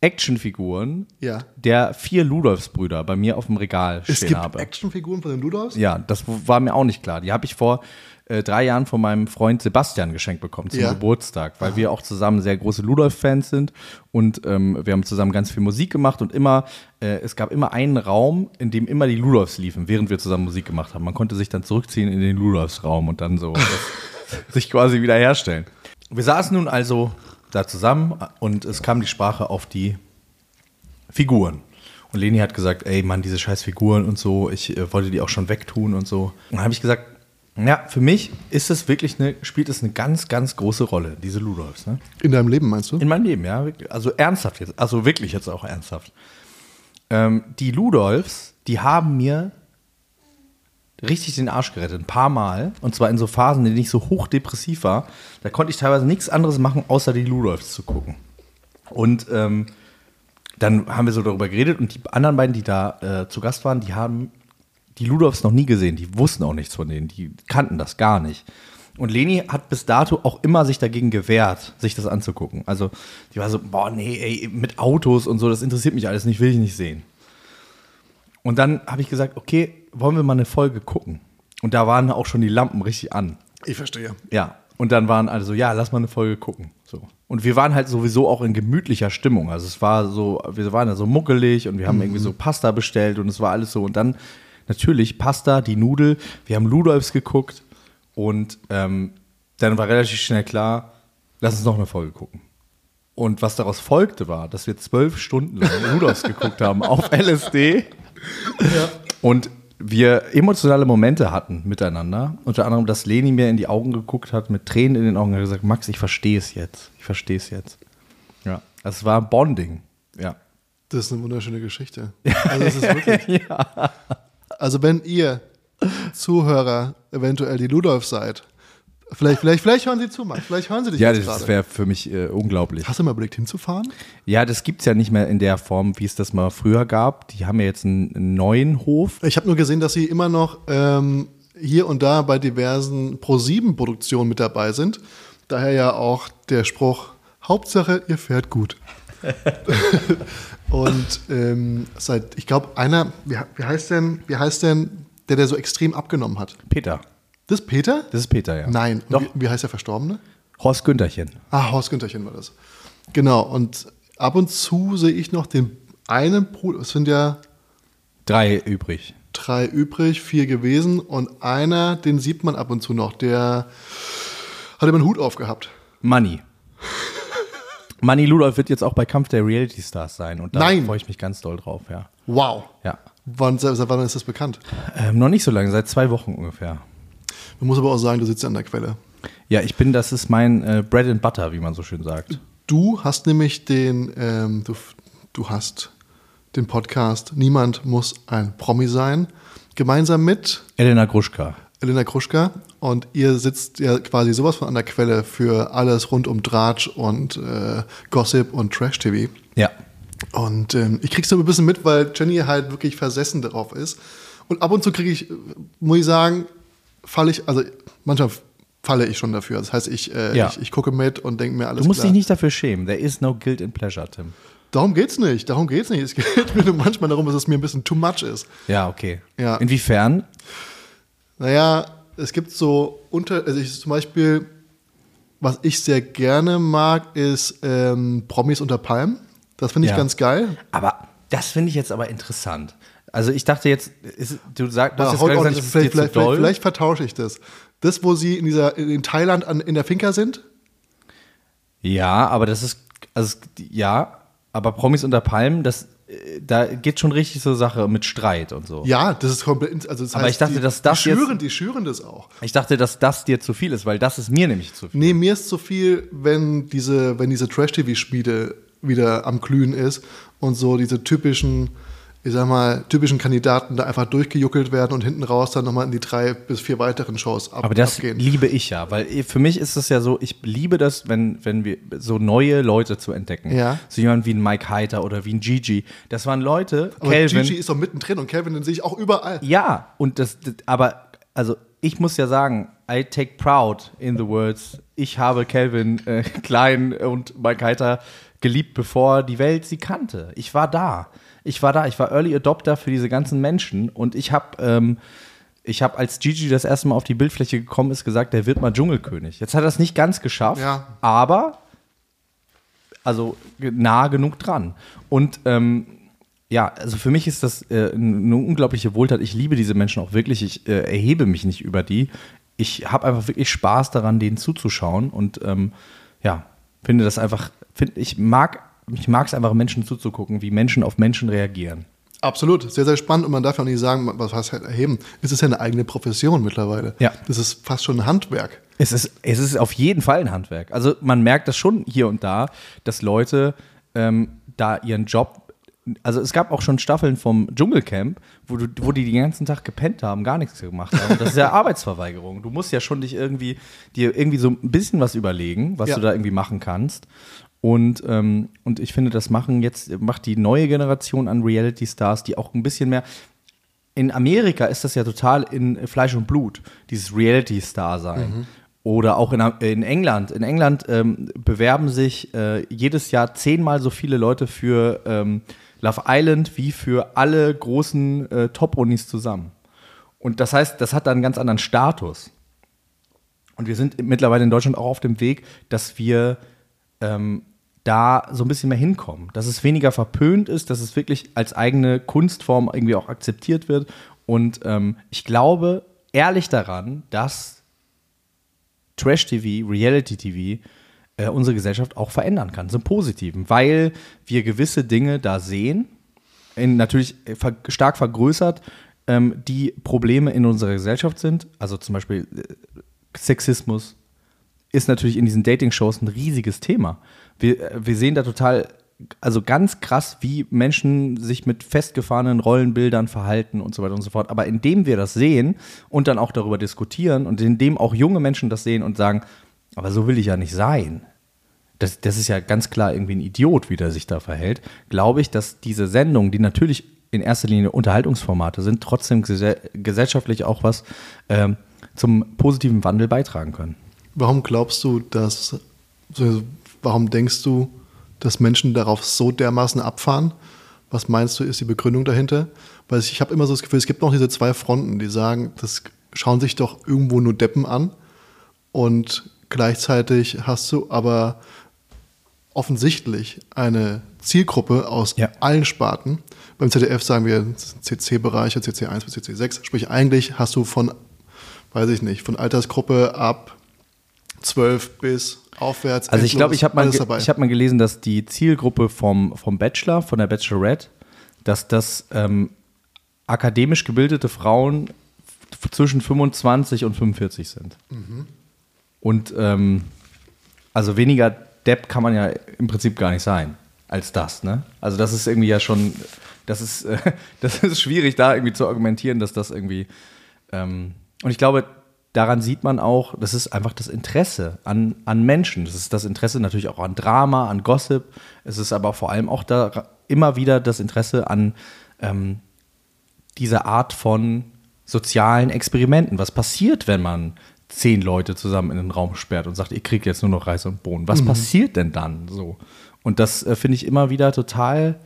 Actionfiguren Ja. der vier Ludolfs-Brüder bei mir auf dem Regal Es stehen gibt habe. Actionfiguren von den Ludolfs? Ja, das war mir auch nicht klar. Die habe ich vor äh, drei Jahren von meinem Freund Sebastian geschenkt bekommen zum Ja. Geburtstag, weil wir auch zusammen sehr große Ludolf-Fans sind und ähm, wir haben zusammen ganz viel Musik gemacht und immer, äh, es gab immer einen Raum, in dem immer die Ludolfs liefen, während wir zusammen Musik gemacht haben. Man konnte sich dann zurückziehen in den Ludolfs-Raum und dann so das, sich quasi wieder herstellen. Wir saßen nun also da zusammen und es kam die Sprache auf die Figuren. Und Leni hat gesagt, ey Mann, diese scheiß Figuren und so, ich äh, wollte die auch schon wegtun und so. Und dann habe ich gesagt, ja, für mich ist es wirklich eine, spielt es eine ganz, ganz große Rolle, diese Ludolfs. Ne? In deinem Leben, meinst du? In meinem Leben, ja. Also ernsthaft jetzt, also wirklich jetzt auch ernsthaft. Ähm, die Ludolfs, die haben mir richtig den Arsch gerettet, ein paar Mal. Und zwar in so Phasen, in denen ich so hochdepressiv war. Da konnte ich teilweise nichts anderes machen, außer die Ludolfs zu gucken. Und ähm, dann haben wir so darüber geredet und die anderen beiden, die da äh, zu Gast waren, die haben die Ludolfs noch nie gesehen. Die wussten auch nichts von denen. Die kannten das gar nicht. Und Leni hat bis dato auch immer sich dagegen gewehrt, sich das anzugucken. Also die war so, boah, nee, ey, mit Autos und so, das interessiert mich alles nicht, will ich nicht sehen. Und dann habe ich gesagt, okay, wollen wir mal eine Folge gucken? Und da waren auch schon die Lampen richtig an. Ich verstehe. Ja. Und dann waren alle so, ja, lass mal eine Folge gucken. So. Und wir waren halt sowieso auch in gemütlicher Stimmung. Also es war so, wir waren da so muckelig und wir haben irgendwie so Pasta bestellt und es war alles so. Und dann natürlich Pasta, die Nudel, wir haben Ludolfs geguckt und ähm, dann war relativ schnell klar, lass uns noch eine Folge gucken. Und was daraus folgte war, dass wir zwölf Stunden lang Ludolfs geguckt haben auf LSD. Und wir emotionale Momente hatten miteinander. Unter anderem, dass Leni mir in die Augen geguckt hat, mit Tränen in den Augen, und hat gesagt, Max, ich verstehe es jetzt. Ich verstehe es jetzt. Ja. Es war Bonding. Ja. Das ist eine wunderschöne Geschichte. Also es ist wirklich. Also wenn ihr Zuhörer eventuell die Ludolf seid, Vielleicht, vielleicht, vielleicht hören sie zu, Max. Vielleicht hören sie dich Ja, das wäre für mich äh, unglaublich. Hast du mal überlegt, hinzufahren? Ja, das gibt es ja nicht mehr in der Form, wie es das mal früher gab. Die haben ja jetzt einen, einen neuen Hof. Ich habe nur gesehen, dass sie immer noch ähm, hier und da bei diversen Pro-7-Produktionen mit dabei sind. Daher ja auch der Spruch, Hauptsache, ihr fährt gut. und ähm, seit, ich glaube, einer, wie, wie, heißt denn, wie heißt denn der, der so extrem abgenommen hat? Peter. Das ist Peter? Das ist Peter, ja. Nein. Und Doch. Wie, wie heißt der Verstorbene? Horst Güntherchen. Ah, Horst Güntherchen war das. Genau. Und ab und zu sehe ich noch den einen Bruder, es sind ja Drei übrig. drei übrig, vier gewesen und einer, den sieht man ab und zu noch, der hat immer einen Hut aufgehabt. Money. Money Ludolf wird jetzt auch bei Kampf der Reality Stars sein. Und da Nein. freue ich mich ganz doll drauf, ja. Wow. Ja. Wann, seit seit wann ist das bekannt? Ähm, noch nicht so lange, seit zwei Wochen ungefähr. Man muss aber auch sagen, du sitzt ja an der Quelle. Ja, ich bin, das ist mein äh, Bread and Butter, wie man so schön sagt. Du hast nämlich den, ähm, du, du hast den Podcast Niemand muss ein Promi sein, gemeinsam mit Elena Gruschka. Elena Kruschka und ihr sitzt ja quasi sowas von an der Quelle für alles rund um Dratsch und äh, Gossip und Trash-TV. Ja. Und ähm, ich krieg's so ein bisschen mit, weil Jenny halt wirklich versessen darauf ist. Und ab und zu kriege ich, muss ich sagen, falle ich, also manchmal falle ich schon dafür. Das heißt, ich, äh, Ja. ich, ich gucke mit und denke mir alles Du musst klar. dich nicht dafür schämen. There is no guilt in pleasure, Tim. Darum geht's nicht, darum geht's nicht. Es geht mir nur manchmal darum, dass es mir ein bisschen too much ist. Ja, okay. Ja. Inwiefern? Naja, es gibt so unter, also ich zum Beispiel, was ich sehr gerne mag, ist ähm, Promis unter Palmen. Das finde ich Ja. ganz geil. Aber das finde ich jetzt aber interessant. Also ich dachte jetzt, ist, du sagst, du hast Ja, jetzt heute gerade auch gesagt, ist vielleicht, vielleicht, vielleicht, vielleicht vertausche ich das. Das, wo sie in dieser in Thailand an, in der Finca sind. Ja, aber das ist, also ja, aber Promis unter Palmen, das, da geht schon richtig so Sache mit Streit und so. Ja, das ist komplett. Also das Aber heißt, ich dachte, die, dass das die schüren, jetzt- die schüren das auch. Ich dachte, dass das dir zu viel ist, weil das ist mir nämlich zu viel. Nee, mir ist zu viel, wenn diese, wenn diese Trash-TV-Schmiede wieder am Glühen ist und so diese typischen, ich sag mal, typischen Kandidaten da einfach durchgejuckelt werden und hinten raus dann nochmal in die drei bis vier weiteren Shows ab, Aber das abgehen. liebe ich ja, weil für mich ist es ja so, ich liebe das, wenn, wenn wir so neue Leute zu entdecken. Ja. So jemand wie ein Mike Heiter oder wie ein Gigi. Das waren Leute, Aber Calvin. Gigi ist doch mittendrin und Calvin den sehe ich auch überall. Ja, und das, das, aber, also ich muss ja sagen, I take proud in the words, ich habe Calvin äh, Klein und Mike Heiter geliebt, bevor die Welt sie kannte. Ich war da. Ich war da. Ich war Early Adopter für diese ganzen Menschen und ich habe, ähm, ich habe, als Gigi das erste Mal auf die Bildfläche gekommen ist, gesagt, der wird mal Dschungelkönig. Jetzt hat er es nicht ganz geschafft, Ja. aber also nah genug dran. Und ähm, ja, also für mich ist das äh, eine unglaubliche Wohltat. Ich liebe diese Menschen auch wirklich. Ich äh, erhebe mich nicht über die. Ich habe einfach wirklich Spaß daran, denen zuzuschauen und ähm, ja, finde das einfach, find, ich mag ich mag es einfach, Menschen zuzugucken, wie Menschen auf Menschen reagieren. Absolut, sehr, sehr spannend und man darf ja auch nicht sagen, was heißt erheben. Es ist ja eine eigene Profession mittlerweile. Ja. Das ist fast schon ein Handwerk. Es ist, es ist auf jeden Fall ein Handwerk. Also man merkt das schon hier und da, dass Leute ähm, da ihren Job. Also es gab auch schon Staffeln vom Dschungelcamp, wo, du, wo die den ganzen Tag gepennt haben, gar nichts gemacht haben. Das ist ja Arbeitsverweigerung. Du musst ja schon dich irgendwie dir irgendwie so ein bisschen was überlegen, was Ja. du da irgendwie machen kannst. Und, ähm, und ich finde, das machen jetzt macht die neue Generation an Reality Stars, die auch ein bisschen mehr in Amerika ist das ja total in Fleisch und Blut, dieses Reality-Star sein. Oder auch in, in England. In England ähm, bewerben sich äh, jedes Jahr zehnmal so viele Leute für ähm, Love Island wie für alle großen äh, Top-Unis zusammen. Und das heißt, das hat da einen ganz anderen Status. Und wir sind mittlerweile in Deutschland auch auf dem Weg, dass wir ähm, da so ein bisschen mehr hinkommen. Dass es weniger verpönt ist, dass es wirklich als eigene Kunstform irgendwie auch akzeptiert wird. Und ähm, ich glaube ehrlich daran, dass Trash-TV, Reality-TV äh, unsere Gesellschaft auch verändern kann, zum Positiven, weil wir gewisse Dinge da sehen, in, natürlich äh, ver stark vergrößert, ähm, die Probleme in unserer Gesellschaft sind. Also zum Beispiel äh, Sexismus ist natürlich in diesen Dating-Shows ein riesiges Thema. Wir, wir sehen da total also ganz krass, wie Menschen sich mit festgefahrenen Rollenbildern verhalten und so weiter und so fort. Aber indem wir das sehen und dann auch darüber diskutieren und indem auch junge Menschen das sehen und sagen, aber so will ich ja nicht sein. Das, das ist ja ganz klar irgendwie ein Idiot, wie der sich da verhält. Glaube ich, dass diese Sendungen, die natürlich in erster Linie Unterhaltungsformate sind, trotzdem gesellschaftlich auch was ähm, zum positiven Wandel beitragen können. Warum glaubst du, dass, warum denkst du, dass Menschen darauf so dermaßen abfahren? Was meinst du, ist die Begründung dahinter? Weil ich habe immer so das Gefühl, es gibt noch diese zwei Fronten, die sagen, das schauen sich doch irgendwo nur Deppen an und gleichzeitig hast du aber offensichtlich eine Zielgruppe aus ja. allen Sparten. Beim ZDF sagen wir CC-Bereiche, CC1 bis CC6, sprich eigentlich hast du von, weiß ich nicht, von Altersgruppe ab 12 bis aufwärts. Also ich glaube, ich habe mal, hab mal gelesen, dass die Zielgruppe vom, vom Bachelor, von der Bachelorette, dass das ähm, akademisch gebildete Frauen zwischen 25 und 45 sind. Mhm. Und ähm, also weniger Depp kann man ja im Prinzip gar nicht sein als das. Ne? Also das ist irgendwie ja schon, das ist, äh, das ist schwierig, da irgendwie zu argumentieren, dass das irgendwie. Ähm, und ich glaube, daran sieht man auch, das ist einfach das Interesse an, an Menschen. Das ist das Interesse natürlich auch an Drama, an Gossip. Es ist aber vor allem auch da immer wieder das Interesse an ähm, dieser Art von sozialen Experimenten. Was passiert, wenn man zehn Leute zusammen in den Raum sperrt und sagt, ihr kriegt jetzt nur noch Reis und Bohnen? Was mhm. passiert denn dann so? Und das äh, finde ich immer wieder total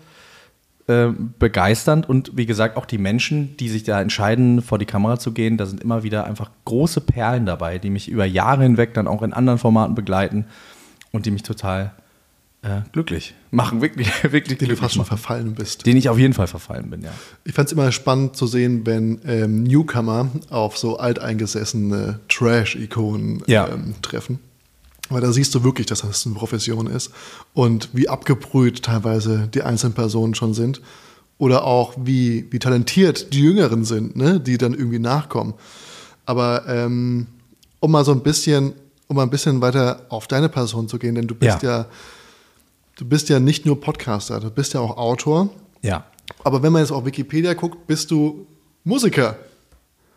äh, begeisternd und wie gesagt, auch die Menschen, die sich da entscheiden, vor die Kamera zu gehen, da sind immer wieder einfach große Perlen dabei, die mich über Jahre hinweg dann auch in anderen Formaten begleiten und die mich total äh, glücklich machen, wirklich, wirklich Den du fast schon verfallen bist. Den ich auf jeden Fall verfallen bin, ja. Ich fand es immer spannend zu sehen, wenn ähm, Newcomer auf so alteingesessene Trash-Ikonen ja. ähm, treffen. Weil da siehst du wirklich, dass das eine Profession ist und wie abgebrüht teilweise die einzelnen Personen schon sind. Oder auch wie, wie talentiert die Jüngeren sind, ne? die dann irgendwie nachkommen. Aber ähm, um mal so ein bisschen, um mal ein bisschen weiter auf deine Person zu gehen, denn du bist ja, ja du bist ja nicht nur Podcaster, du bist ja auch Autor. Ja. Aber wenn man jetzt auf Wikipedia guckt, bist du Musiker.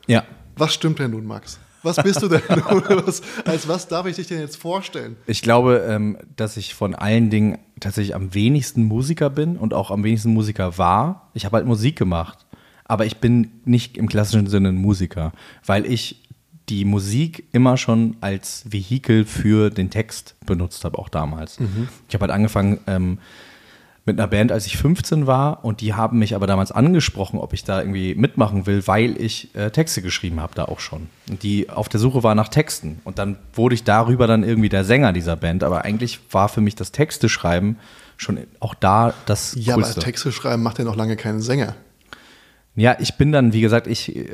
Ja. Was stimmt denn nun, Max? Was bist du denn? was, als was darf ich dich denn jetzt vorstellen? Ich glaube, ähm, dass ich von allen Dingen tatsächlich am wenigsten Musiker bin und auch am wenigsten Musiker war. Ich habe halt Musik gemacht, aber ich bin nicht im klassischen Sinne ein Musiker, weil ich die Musik immer schon als Vehikel für den Text benutzt habe, auch damals. Mhm. Ich habe halt angefangen, ähm, mit einer Band, als ich 15 war und die haben mich aber damals angesprochen, ob ich da irgendwie mitmachen will, weil ich äh, Texte geschrieben habe da auch schon. Und die auf der Suche war nach Texten und dann wurde ich darüber dann irgendwie der Sänger dieser Band, aber eigentlich war für mich das Texte schreiben schon auch da das Ja, Coolste. aber Texte schreiben macht ja noch lange keinen Sänger. Ja, ich bin dann, wie gesagt, ich äh,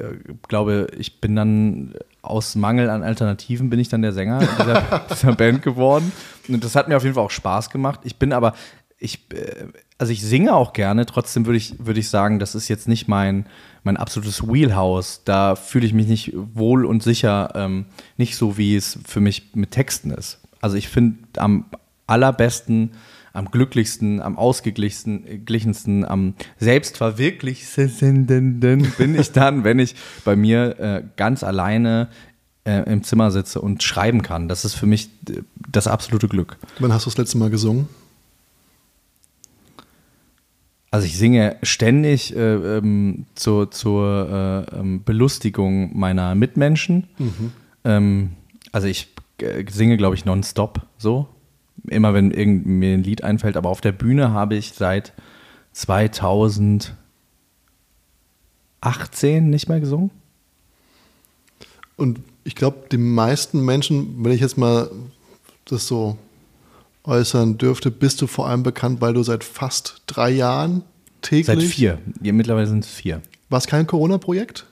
glaube, ich bin dann aus Mangel an Alternativen bin ich dann der Sänger dieser, dieser Band geworden. Und das hat mir auf jeden Fall auch Spaß gemacht. Ich bin aber, ich, äh, also ich singe auch gerne, trotzdem würde ich, würde ich sagen, das ist jetzt nicht mein, mein absolutes Wheelhouse. Da fühle ich mich nicht wohl und sicher, ähm, nicht so, wie es für mich mit Texten ist. Also ich finde am allerbesten, am glücklichsten, am ausgeglichensten, am selbstverwirklichsten bin ich dann, wenn ich bei mir äh, ganz alleine äh, im Zimmer sitze und schreiben kann. Das ist für mich äh, das absolute Glück. Wann hast du das letzte Mal gesungen? Also ich singe ständig äh, ähm, zur, zur äh, ähm, Belustigung meiner Mitmenschen. Mhm. Ähm, also ich äh, singe, glaube ich, nonstop so. Immer wenn irgend mir ein Lied einfällt. Aber auf der Bühne habe ich seit 2018 nicht mehr gesungen. Und ich glaube, die meisten Menschen, wenn ich jetzt mal das so äußern dürfte, bist du vor allem bekannt, weil du seit fast drei Jahren täglich. Seit vier. Ja, mittlerweile sind es vier. War es kein Corona-Projekt?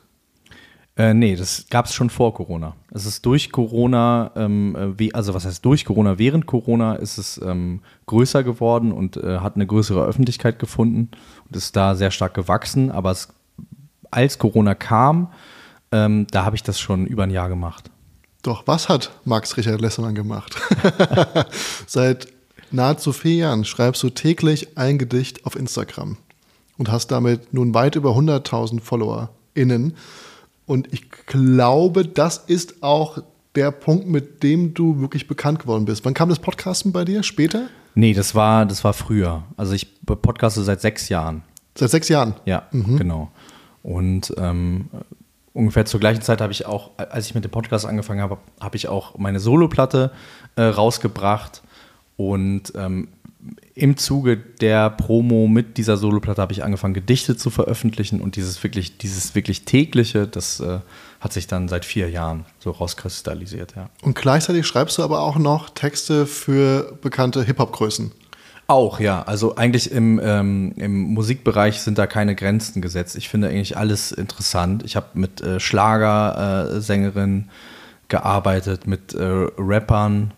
Äh, nee, das gab es schon vor Corona. Es ist durch Corona, ähm, äh, wie, also was heißt durch Corona, während Corona ist es ähm, größer geworden und äh, hat eine größere Öffentlichkeit gefunden und ist da sehr stark gewachsen. Aber es, als Corona kam, ähm, da habe ich das schon über ein Jahr gemacht. Doch, was hat Max Richard Lessermann gemacht? Seit nahezu vier Jahren schreibst du täglich ein Gedicht auf Instagram und hast damit nun weit über 100.000 FollowerInnen. Und ich glaube, das ist auch der Punkt, mit dem du wirklich bekannt geworden bist. Wann kam das Podcasten bei dir? Später? Nee, das war, das war früher. Also ich podcaste seit sechs Jahren. Seit sechs Jahren? Ja, genau. Und ähm, ungefähr zur gleichen Zeit habe ich auch, als ich mit dem Podcast angefangen habe, habe ich auch meine Soloplatte äh, rausgebracht. Und ähm, im Zuge der Promo mit dieser Soloplatte habe ich angefangen, Gedichte zu veröffentlichen. Und dieses wirklich, dieses wirklich tägliche, das äh, hat sich dann seit vier Jahren so rauskristallisiert, ja. Und gleichzeitig schreibst du aber auch noch Texte für bekannte Hip-Hop-Größen. Auch, ja. Also eigentlich im, ähm, im Musikbereich sind da keine Grenzen gesetzt. Ich finde eigentlich alles interessant. Ich habe mit äh, Schlagersängerinnen gearbeitet, mit äh, Rappern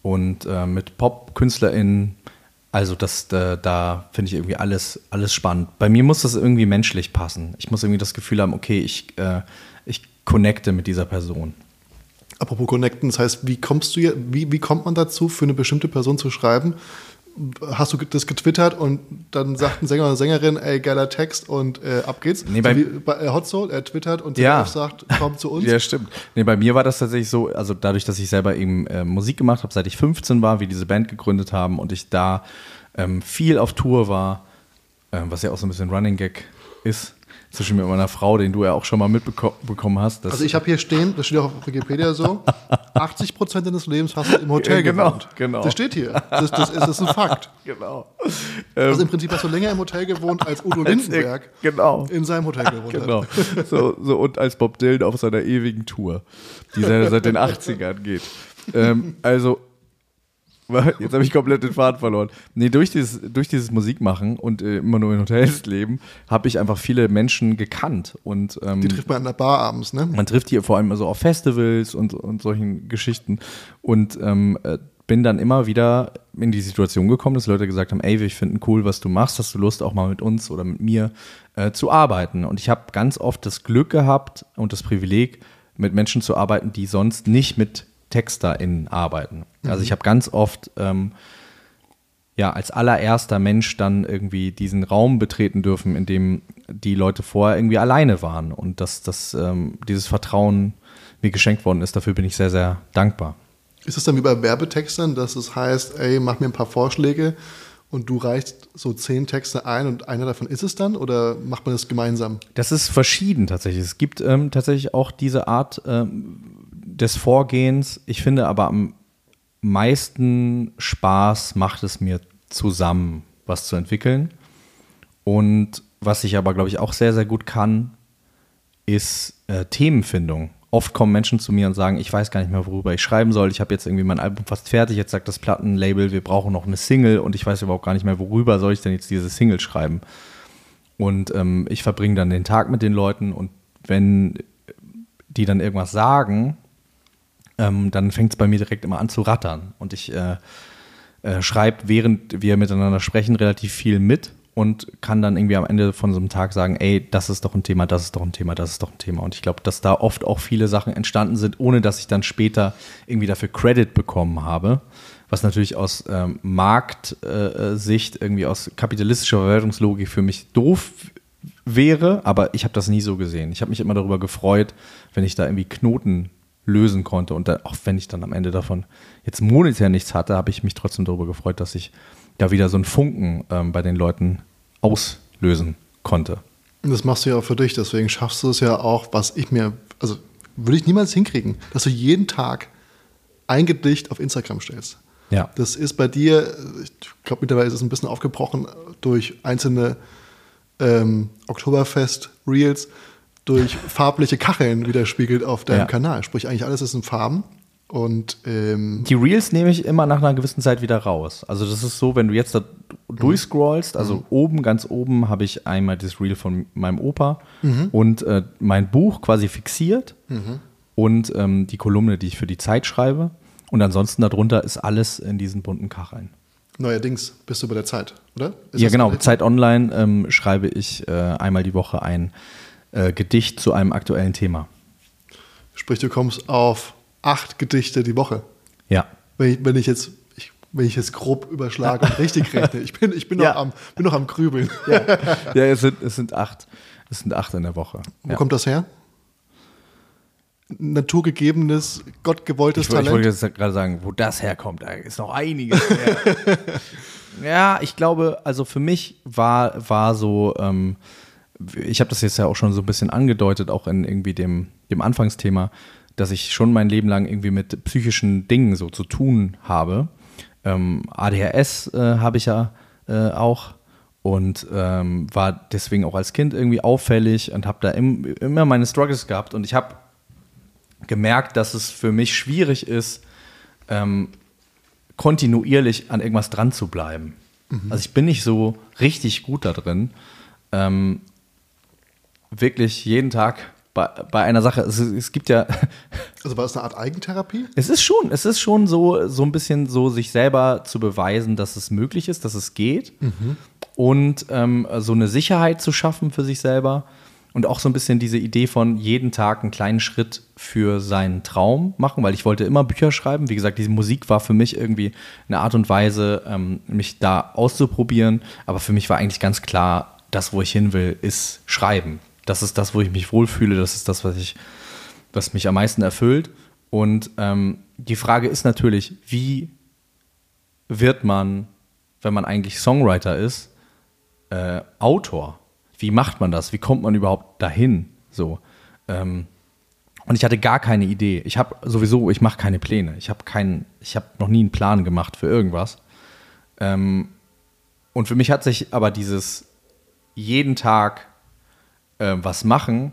und äh, mit Pop-KünstlerInnen. Also das, äh, da finde ich irgendwie alles, alles spannend. Bei mir muss das irgendwie menschlich passen. Ich muss irgendwie das Gefühl haben, okay, ich, äh, ich connecte mit dieser Person. Apropos connecten, das heißt, wie kommst du, wie, wie kommt man dazu, für eine bestimmte Person zu schreiben? Hast du das getwittert und dann sagt ein Sänger oder Sängerin, ey, geiler Text und äh, ab geht's. Nee, bei, so bei äh, Hot Soul, er twittert und ja. sagt, komm zu uns. ja, stimmt. Nee, bei mir war das tatsächlich so, also dadurch, dass ich selber eben äh, Musik gemacht habe, seit ich 15 war, wie diese Band gegründet haben und ich da ähm, viel auf Tour war, ähm, was ja auch so ein bisschen Running Gag ist, zwischen mir und meiner Frau, den du ja auch schon mal mitbekommen hast. also ich habe hier stehen, das steht auch auf Wikipedia so, 80 Prozent deines Lebens hast du im Hotel ja, genau, gewohnt. Genau. Das steht hier. Das, das, ist, das ist ein Fakt. Genau. Also im Prinzip hast du länger im Hotel gewohnt, als Udo Lindenberg genau. in seinem Hotel gewohnt genau. hat. So, so, und als Bob Dylan auf seiner ewigen Tour, die seit, seit den 80ern geht. Ähm, also Jetzt habe ich komplett den Faden verloren. Nee, durch dieses, durch dieses Musikmachen und äh, immer nur in Hotels leben, habe ich einfach viele Menschen gekannt. Und, ähm, die trifft man an der Bar abends, ne? Man trifft die vor allem so auf Festivals und, und solchen Geschichten. Und ähm, äh, bin dann immer wieder in die Situation gekommen, dass Leute gesagt haben, ey, wir finden cool, was du machst, hast du Lust auch mal mit uns oder mit mir äh, zu arbeiten. Und ich habe ganz oft das Glück gehabt und das Privileg, mit Menschen zu arbeiten, die sonst nicht mit TexterInnen arbeiten. Mhm. Also ich habe ganz oft ähm, ja als allererster Mensch dann irgendwie diesen Raum betreten dürfen, in dem die Leute vorher irgendwie alleine waren und dass das, ähm, dieses Vertrauen mir geschenkt worden ist. Dafür bin ich sehr, sehr dankbar. Ist es dann wie bei Werbetextern, dass es heißt, ey, mach mir ein paar Vorschläge und du reichst so zehn Texte ein und einer davon ist es dann oder macht man das gemeinsam? Das ist verschieden tatsächlich. Es gibt ähm, tatsächlich auch diese Art ähm, des Vorgehens. Ich finde aber am meisten Spaß macht es mir zusammen, was zu entwickeln. Und was ich aber, glaube ich, auch sehr, sehr gut kann, ist äh, Themenfindung. Oft kommen Menschen zu mir und sagen, ich weiß gar nicht mehr, worüber ich schreiben soll. Ich habe jetzt irgendwie mein Album fast fertig. Jetzt sagt das Plattenlabel, wir brauchen noch eine Single und ich weiß überhaupt gar nicht mehr, worüber soll ich denn jetzt diese Single schreiben. Und ähm, ich verbringe dann den Tag mit den Leuten und wenn die dann irgendwas sagen, ähm, dann fängt es bei mir direkt immer an zu rattern. Und ich äh, äh, schreibe, während wir miteinander sprechen, relativ viel mit und kann dann irgendwie am Ende von so einem Tag sagen, ey, das ist doch ein Thema, das ist doch ein Thema, das ist doch ein Thema. Und ich glaube, dass da oft auch viele Sachen entstanden sind, ohne dass ich dann später irgendwie dafür Credit bekommen habe. Was natürlich aus ähm, Marktsicht, äh, irgendwie aus kapitalistischer Verwertungslogik für mich doof wäre, aber ich habe das nie so gesehen. Ich habe mich immer darüber gefreut, wenn ich da irgendwie Knoten lösen konnte. Und da, auch wenn ich dann am Ende davon jetzt monetär nichts hatte, habe ich mich trotzdem darüber gefreut, dass ich da wieder so einen Funken ähm, bei den Leuten auslösen konnte. Das machst du ja auch für dich, deswegen schaffst du es ja auch, was ich mir, also würde ich niemals hinkriegen, dass du jeden Tag ein Gedicht auf Instagram stellst. Ja. Das ist bei dir, ich glaube mittlerweile ist es ein bisschen aufgebrochen durch einzelne ähm, Oktoberfest-Reels, durch farbliche Kacheln widerspiegelt auf deinem Ja. Kanal. Sprich, eigentlich alles ist in Farben. Und ähm, Die Reels nehme ich immer nach einer gewissen Zeit wieder raus. Also das ist so, wenn du jetzt da durchscrollst, also oben, ganz oben habe ich einmal das Reel von meinem Opa und äh, mein Buch quasi fixiert und ähm, die Kolumne, die ich für die Zeit schreibe. Und ansonsten darunter ist alles in diesen bunten Kacheln. neuerdings bist du bei der Zeit, oder? Ist ja, genau. Zeit Online ähm, schreibe ich äh, einmal die Woche ein äh, Gedicht zu einem aktuellen Thema. Sprich, du kommst auf acht Gedichte die Woche. Ja. Wenn ich, wenn ich jetzt, wenn ich es grob überschlage und richtig rechne. Ich bin, ich bin, Ja. noch, am, bin noch am Grübeln. Ja, ja es, sind, es sind acht. Es sind acht in der Woche. Wo Ja. kommt das her? Naturgegebenes, gottgewolltes Ich, wollte- ich Talent. wollte jetzt gerade sagen, wo das herkommt, da ist noch einiges her. ja, ich glaube, also für mich war, war so, ähm, ich habe das jetzt ja auch schon so ein bisschen angedeutet, auch in irgendwie dem, dem Anfangsthema, dass ich schon mein Leben lang irgendwie mit psychischen Dingen so zu tun habe. Ähm, ADHS äh, habe ich ja äh, auch und ähm, war deswegen auch als Kind irgendwie auffällig und habe da im, immer meine Struggles gehabt und ich habe gemerkt, dass es für mich schwierig ist, ähm, kontinuierlich an irgendwas dran zu bleiben. Also ich bin nicht so richtig gut da drin, ähm, wirklich jeden Tag bei, bei einer Sache. Es, es gibt ja, Also war das eine Art Eigentherapie? es ist schon, es ist schon so, so ein bisschen so, sich selber zu beweisen, dass es möglich ist, dass es geht. Und ähm, so eine Sicherheit zu schaffen für sich selber. Und auch so ein bisschen diese Idee von jeden Tag einen kleinen Schritt für seinen Traum machen, weil ich wollte immer Bücher schreiben. Wie gesagt, diese Musik war für mich irgendwie eine Art und Weise, ähm, mich da auszuprobieren. Aber für mich war eigentlich ganz klar, das, wo ich hin will, ist Schreiben. Das ist das, wo ich mich wohlfühle. Das ist das, was ich was mich am meisten erfüllt. Und ähm, die Frage ist natürlich, wie wird man, wenn man eigentlich Songwriter ist, äh, Autor? Wie macht man das? Wie kommt man überhaupt dahin? So. Ähm, und ich hatte gar keine Idee. Ich habe sowieso, ich mache keine Pläne. Ich habe keinen, ich habe noch nie einen Plan gemacht für irgendwas. Ähm, und für mich hat sich aber dieses jeden Tag äh, was machen,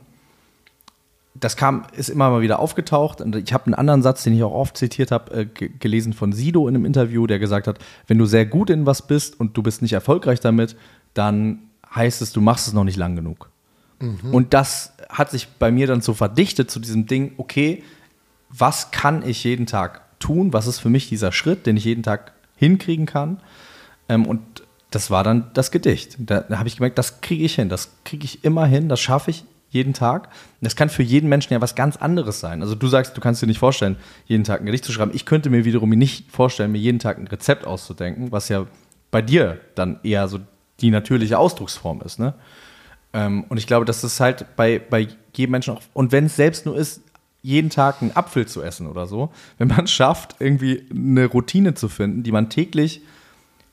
das kam, ist immer mal wieder aufgetaucht. Und ich habe einen anderen Satz, den ich auch oft zitiert habe, äh, ge- gelesen von Sido in einem Interview, der gesagt hat, wenn du sehr gut in was bist und du bist nicht erfolgreich damit, dann heißt es, du machst es noch nicht lang genug. Und das hat sich bei mir dann so verdichtet zu diesem Ding, okay, was kann ich jeden Tag tun? Was ist für mich dieser Schritt, den ich jeden Tag hinkriegen kann? Ähm, und das war dann das Gedicht. Da, da habe ich gemerkt, das kriege ich hin, das kriege ich immer hin, das schaffe ich jeden Tag. Das kann für jeden Menschen ja was ganz anderes sein. Also du sagst, du kannst dir nicht vorstellen, jeden Tag ein Gedicht zu schreiben. Ich könnte mir wiederum nicht vorstellen, mir jeden Tag ein Rezept auszudenken, was ja bei dir dann eher so die natürliche Ausdrucksform ist. Ne? Ähm, und ich glaube, dass das halt bei, bei jedem Menschen auch, und wenn es selbst nur ist, jeden Tag einen Apfel zu essen oder so, wenn man es schafft, irgendwie eine Routine zu finden, die man täglich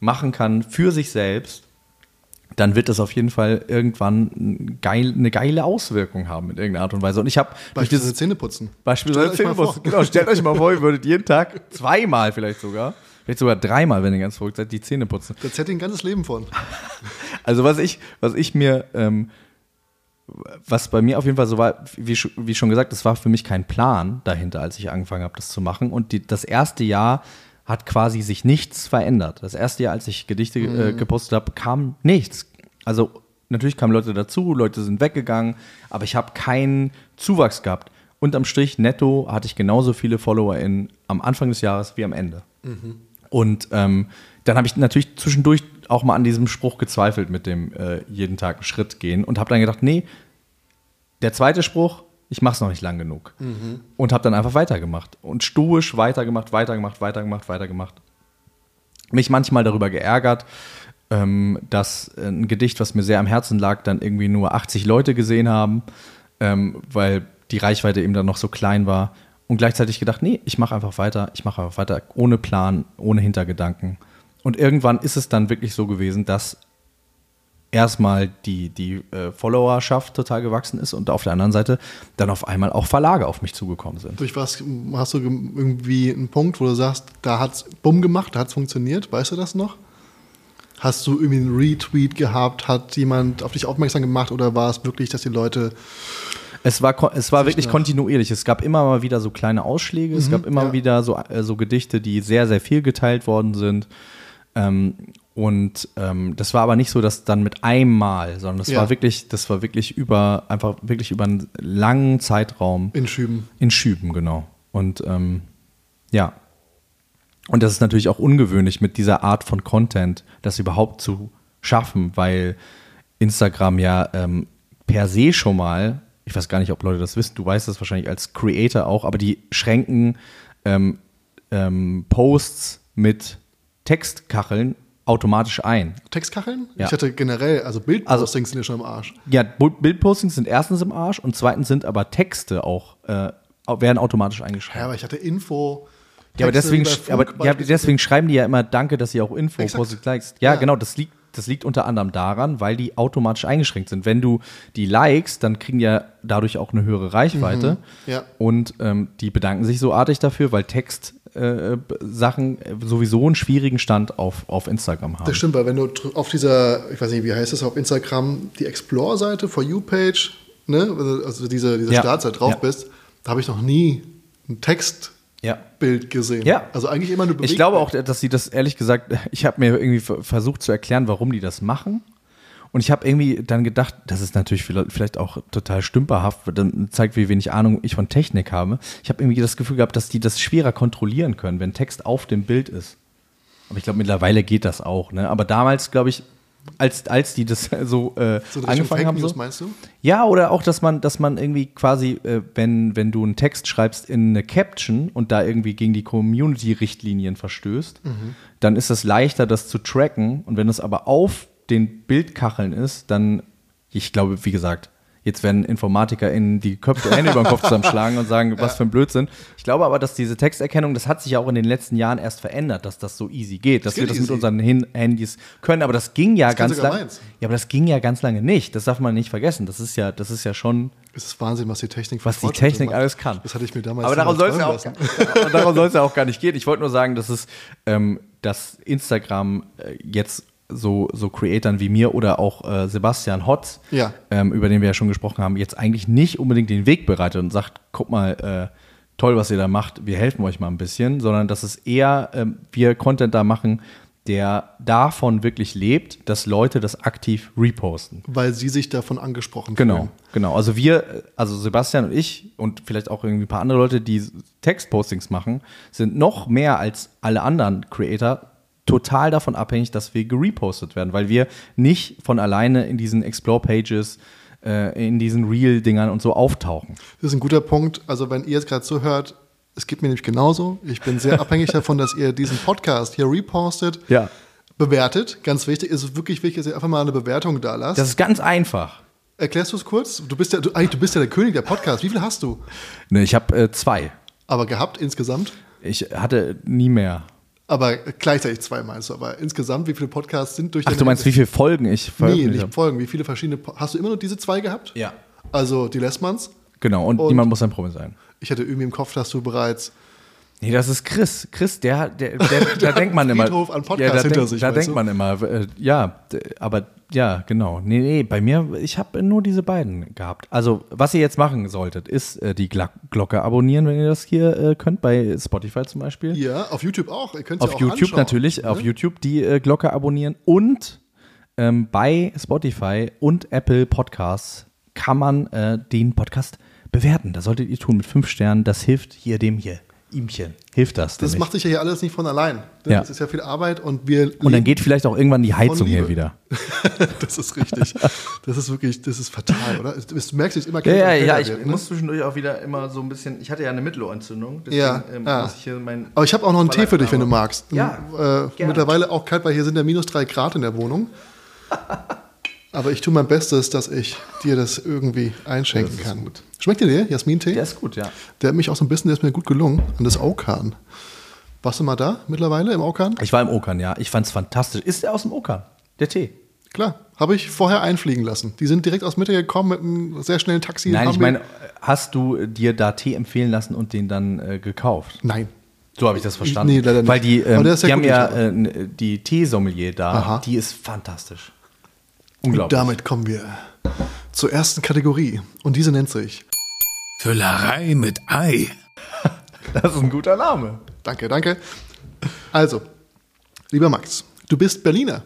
machen kann für sich selbst, dann wird das auf jeden Fall irgendwann geil, eine geile Auswirkung haben in irgendeiner Art und Weise. Und ich habe Beispielsweise dieses Zähne putzen. Beispielsweise Stellt euch mal Zähneputzen. vor. Genau, stellt euch mal vor, ihr würdet jeden Tag zweimal vielleicht sogar, vielleicht sogar dreimal, wenn ihr ganz verrückt seid, die Zähne putzen. Das hätte ein ganzes Leben von. Also was ich, was ich mir, ähm, was bei mir auf jeden Fall so war, wie, wie schon gesagt, es war für mich kein Plan dahinter, als ich angefangen habe, das zu machen. Und die, das erste Jahr hat quasi sich nichts verändert. Das erste Jahr, als ich Gedichte äh, gepostet habe, kam nichts. Also natürlich kamen Leute dazu, Leute sind weggegangen, aber ich habe keinen Zuwachs gehabt. Unterm Strich netto hatte ich genauso viele FollowerInnen am Anfang des Jahres wie am Ende. Und ähm, dann habe ich natürlich zwischendurch auch mal an diesem Spruch gezweifelt mit dem äh, jeden Tag einen Schritt gehen und habe dann gedacht, nee, der zweite Spruch, ich mache es noch nicht lang genug. Und habe dann einfach weitergemacht und stoisch weitergemacht, weitergemacht, weitergemacht, weitergemacht. Mich manchmal darüber geärgert, ähm, dass äh, ein Gedicht, was mir sehr am Herzen lag, dann irgendwie nur 80 Leute gesehen haben, ähm, weil die Reichweite eben dann noch so klein war. Und gleichzeitig gedacht, nee, ich mache einfach weiter, ich mache einfach weiter, ohne Plan, ohne Hintergedanken. Und irgendwann ist es dann wirklich so gewesen, dass erstmal die, die äh, Followerschaft total gewachsen ist und auf der anderen Seite dann auf einmal auch Verlage auf mich zugekommen sind. Durch was hast du ge- irgendwie einen Punkt, wo du sagst, da hat es bumm gemacht, da hat es funktioniert? Weißt du das noch? Hast du irgendwie einen Retweet gehabt? Hat jemand auf dich aufmerksam gemacht oder war es wirklich, dass die Leute. Es war, es war wirklich kontinuierlich. Es gab immer mal wieder so kleine Ausschläge. es gab immer ja. wieder so, äh, so Gedichte, die sehr, sehr viel geteilt worden sind. Ähm, und ähm, das war aber nicht so, dass dann mit einem Mal, sondern das Ja. war wirklich, das war wirklich über, einfach wirklich über einen langen Zeitraum In Schüben. in Schüben, genau. Und ähm, ja. Und das ist natürlich auch ungewöhnlich, mit dieser Art von Content das überhaupt zu schaffen, weil Instagram ja ähm, per se schon mal, ich weiß gar nicht, ob Leute das wissen, du weißt das wahrscheinlich als Creator auch, aber die schränken ähm, ähm, Posts mit Textkacheln automatisch ein. Textkacheln? Ja. Ich hatte generell, also Bildpostings sind ja schon im Arsch. Ja, Bildpostings sind erstens im Arsch und zweitens sind aber Texte auch, äh, werden automatisch eingeschrieben. Ja, aber ich hatte Info. Ja, aber Texte deswegen, aber, ja, deswegen schreiben die ja immer Danke, dass ihr auch Info Exakt. Post likest. Ja, Ja. genau, das liegt, das liegt unter anderem daran, weil die automatisch eingeschränkt sind. Wenn du die likest, dann kriegen die ja dadurch auch eine höhere Reichweite. Ja. Und ähm, die bedanken sich so artig dafür, weil Text äh, Sachen äh, sowieso einen schwierigen Stand auf, auf Instagram haben. Das stimmt, weil wenn du auf dieser, ich weiß nicht, wie heißt das auf Instagram, die Explore-Seite, For You-Page, ne, also diese, diese Ja. Startseite drauf Ja. bist, da habe ich noch nie ein Textbild Ja. gesehen. Ja. Also eigentlich immer nur Ich glaube auch, dass sie das ehrlich gesagt, ich habe mir irgendwie ver- versucht zu erklären, warum die das machen. Und ich habe irgendwie dann gedacht, das ist natürlich vielleicht auch total stümperhaft, dann zeigt, wie wenig Ahnung ich von Technik habe. Ich habe irgendwie das Gefühl gehabt, dass die das schwerer kontrollieren können, wenn Text auf dem Bild ist. Aber ich glaube, mittlerweile geht das auch. Ne? Aber damals, glaube ich, als, als die das so, äh, So angefangen haben. So, meinst du? ja, oder auch, dass man, dass man irgendwie quasi, äh, wenn, wenn du einen Text schreibst in eine Caption und da irgendwie gegen die Community-Richtlinien verstößt, dann ist es leichter, das zu tracken. Und wenn es aber auf den Bildkacheln ist, dann, ich glaube, wie gesagt, jetzt werden Informatiker in die Köpfe, Hände über den Kopf zusammenschlagen und sagen, was für ein Blödsinn. Ich glaube aber, dass diese Texterkennung, das hat sich ja auch in den letzten Jahren erst verändert, dass das so easy geht, dass geht wir das mit easy. unseren Hin Handys können. Aber das ging ja kann ganz lange. Ja, aber das ging ja ganz lange nicht. Das darf man nicht vergessen. Das ist ja, das ist ja schon, Es ist Wahnsinn, was die Technik was die Technik macht. alles kann. Das hatte ich mir damals Aber darum soll es ja, auch, darum soll's ja auch gar nicht gehen. Ich wollte nur sagen, dass es, ähm, dass Instagram äh, jetzt so, so Creatoren wie mir oder auch äh, Sebastian Hotz, Ja. ähm, über den wir ja schon gesprochen haben, jetzt eigentlich nicht unbedingt den Weg bereitet und sagt, guck mal, äh, toll, was ihr da macht, wir helfen euch mal ein bisschen, sondern dass es eher ähm, wir Content da machen, der davon wirklich lebt, dass Leute das aktiv reposten. Weil sie sich davon angesprochen Genau, fühlen. genau. Also wir, also Sebastian und ich und vielleicht auch irgendwie ein paar andere Leute, die Textpostings machen, sind noch mehr als alle anderen Creator total davon abhängig, dass wir gerepostet werden, weil wir nicht von alleine in diesen Explore-Pages, äh, in diesen Real-Dingern und so auftauchen. Das ist ein guter Punkt. Also, wenn ihr jetzt gerade zuhört, es geht mir nämlich genauso. Ich bin sehr abhängig davon, dass ihr diesen Podcast hier repostet, Ja. bewertet. Ganz wichtig, es ist wirklich wichtig, dass ihr einfach mal eine Bewertung da lasst. Das ist ganz einfach. Erklärst du es kurz? Du bist ja, du, eigentlich, du bist ja der König der Podcasts. Wie viel hast du? Ne, ich habe äh, zwei. Aber gehabt insgesamt? Ich hatte nie mehr. Aber gleichzeitig zwei meinst du. Aber insgesamt, wie viele Podcasts sind durch Ach, deine- du meinst, wie viele Folgen ich Nee, veröffentlicht nicht habe? Folgen. Wie viele verschiedene. Po- Hast du immer nur diese zwei gehabt? Ja. Also die Lessmanns. Genau, und, Und- niemand muss ein Promi sein. Ich hatte irgendwie im Kopf, dass du bereits. Nee, das ist Chris. Chris, der, der, der, da denkt man immer. An Podcasts ja, da hinter denk, sich, Da denkt du? man immer, äh, ja, aber ja, genau. Nee, nee, bei mir, ich habe nur diese beiden gehabt. Also, was ihr jetzt machen solltet, ist äh, die Glocke abonnieren, wenn ihr das hier äh, könnt, bei Spotify zum Beispiel. Ja, auf YouTube auch. Ihr könnt ja auf auch YouTube anschauen, natürlich, ne? auf YouTube die äh, Glocke abonnieren und ähm, bei Spotify und Apple Podcasts kann man äh, den Podcast bewerten. Das solltet ihr tun mit fünf Sternen. Das hilft hier dem hier, ihmchen. Hilft das. Das nämlich. macht sich ja hier alles nicht von allein. Ne? Ja. Das ist ja viel Arbeit und wir. Und dann geht vielleicht auch irgendwann die Heizung hier wieder. das ist richtig. Das ist wirklich, das ist fatal, oder? Du merkst, es immer Ja, ja, kälter und ja, ich wird, ne? muss zwischendurch auch wieder immer so ein bisschen. Ich hatte ja eine Mittelohrentzündung, deswegen Ja, ähm, muss ich hier mein. Aber ich habe auch noch einen Tee für dich, wenn du magst. Ja, äh, gerne. mittlerweile auch kalt, weil hier sind ja minus drei Grad in der Wohnung. Aber ich tue mein Bestes, dass ich dir das irgendwie einschenken Das kann. gut. Schmeckt dir der Jasmin-Tee? Der ist gut, ja. Der hat mich auch so ein bisschen, der ist mir gut gelungen, an das Aukan. Warst du mal da mittlerweile im Aukan? Ich war im Okan, ja. Ich fand's fantastisch. Ist der aus dem Okan? Der Tee? Klar, habe ich vorher einfliegen lassen. Die sind direkt aus Mitte gekommen mit einem sehr schnellen Taxi. Nein, ich meine, hast du dir da Tee empfehlen lassen und den dann äh, gekauft? Nein. So habe ich das verstanden. nee, leider nicht. Weil die, ähm, die haben ja äh, die Teesommelier da, Aha. die ist fantastisch. Und Unglaublich. damit kommen wir zur ersten Kategorie. Und diese nennt sich. Füllerei mit Ei. Das ist ein guter Name. Danke, danke. Also, lieber Max, du bist Berliner.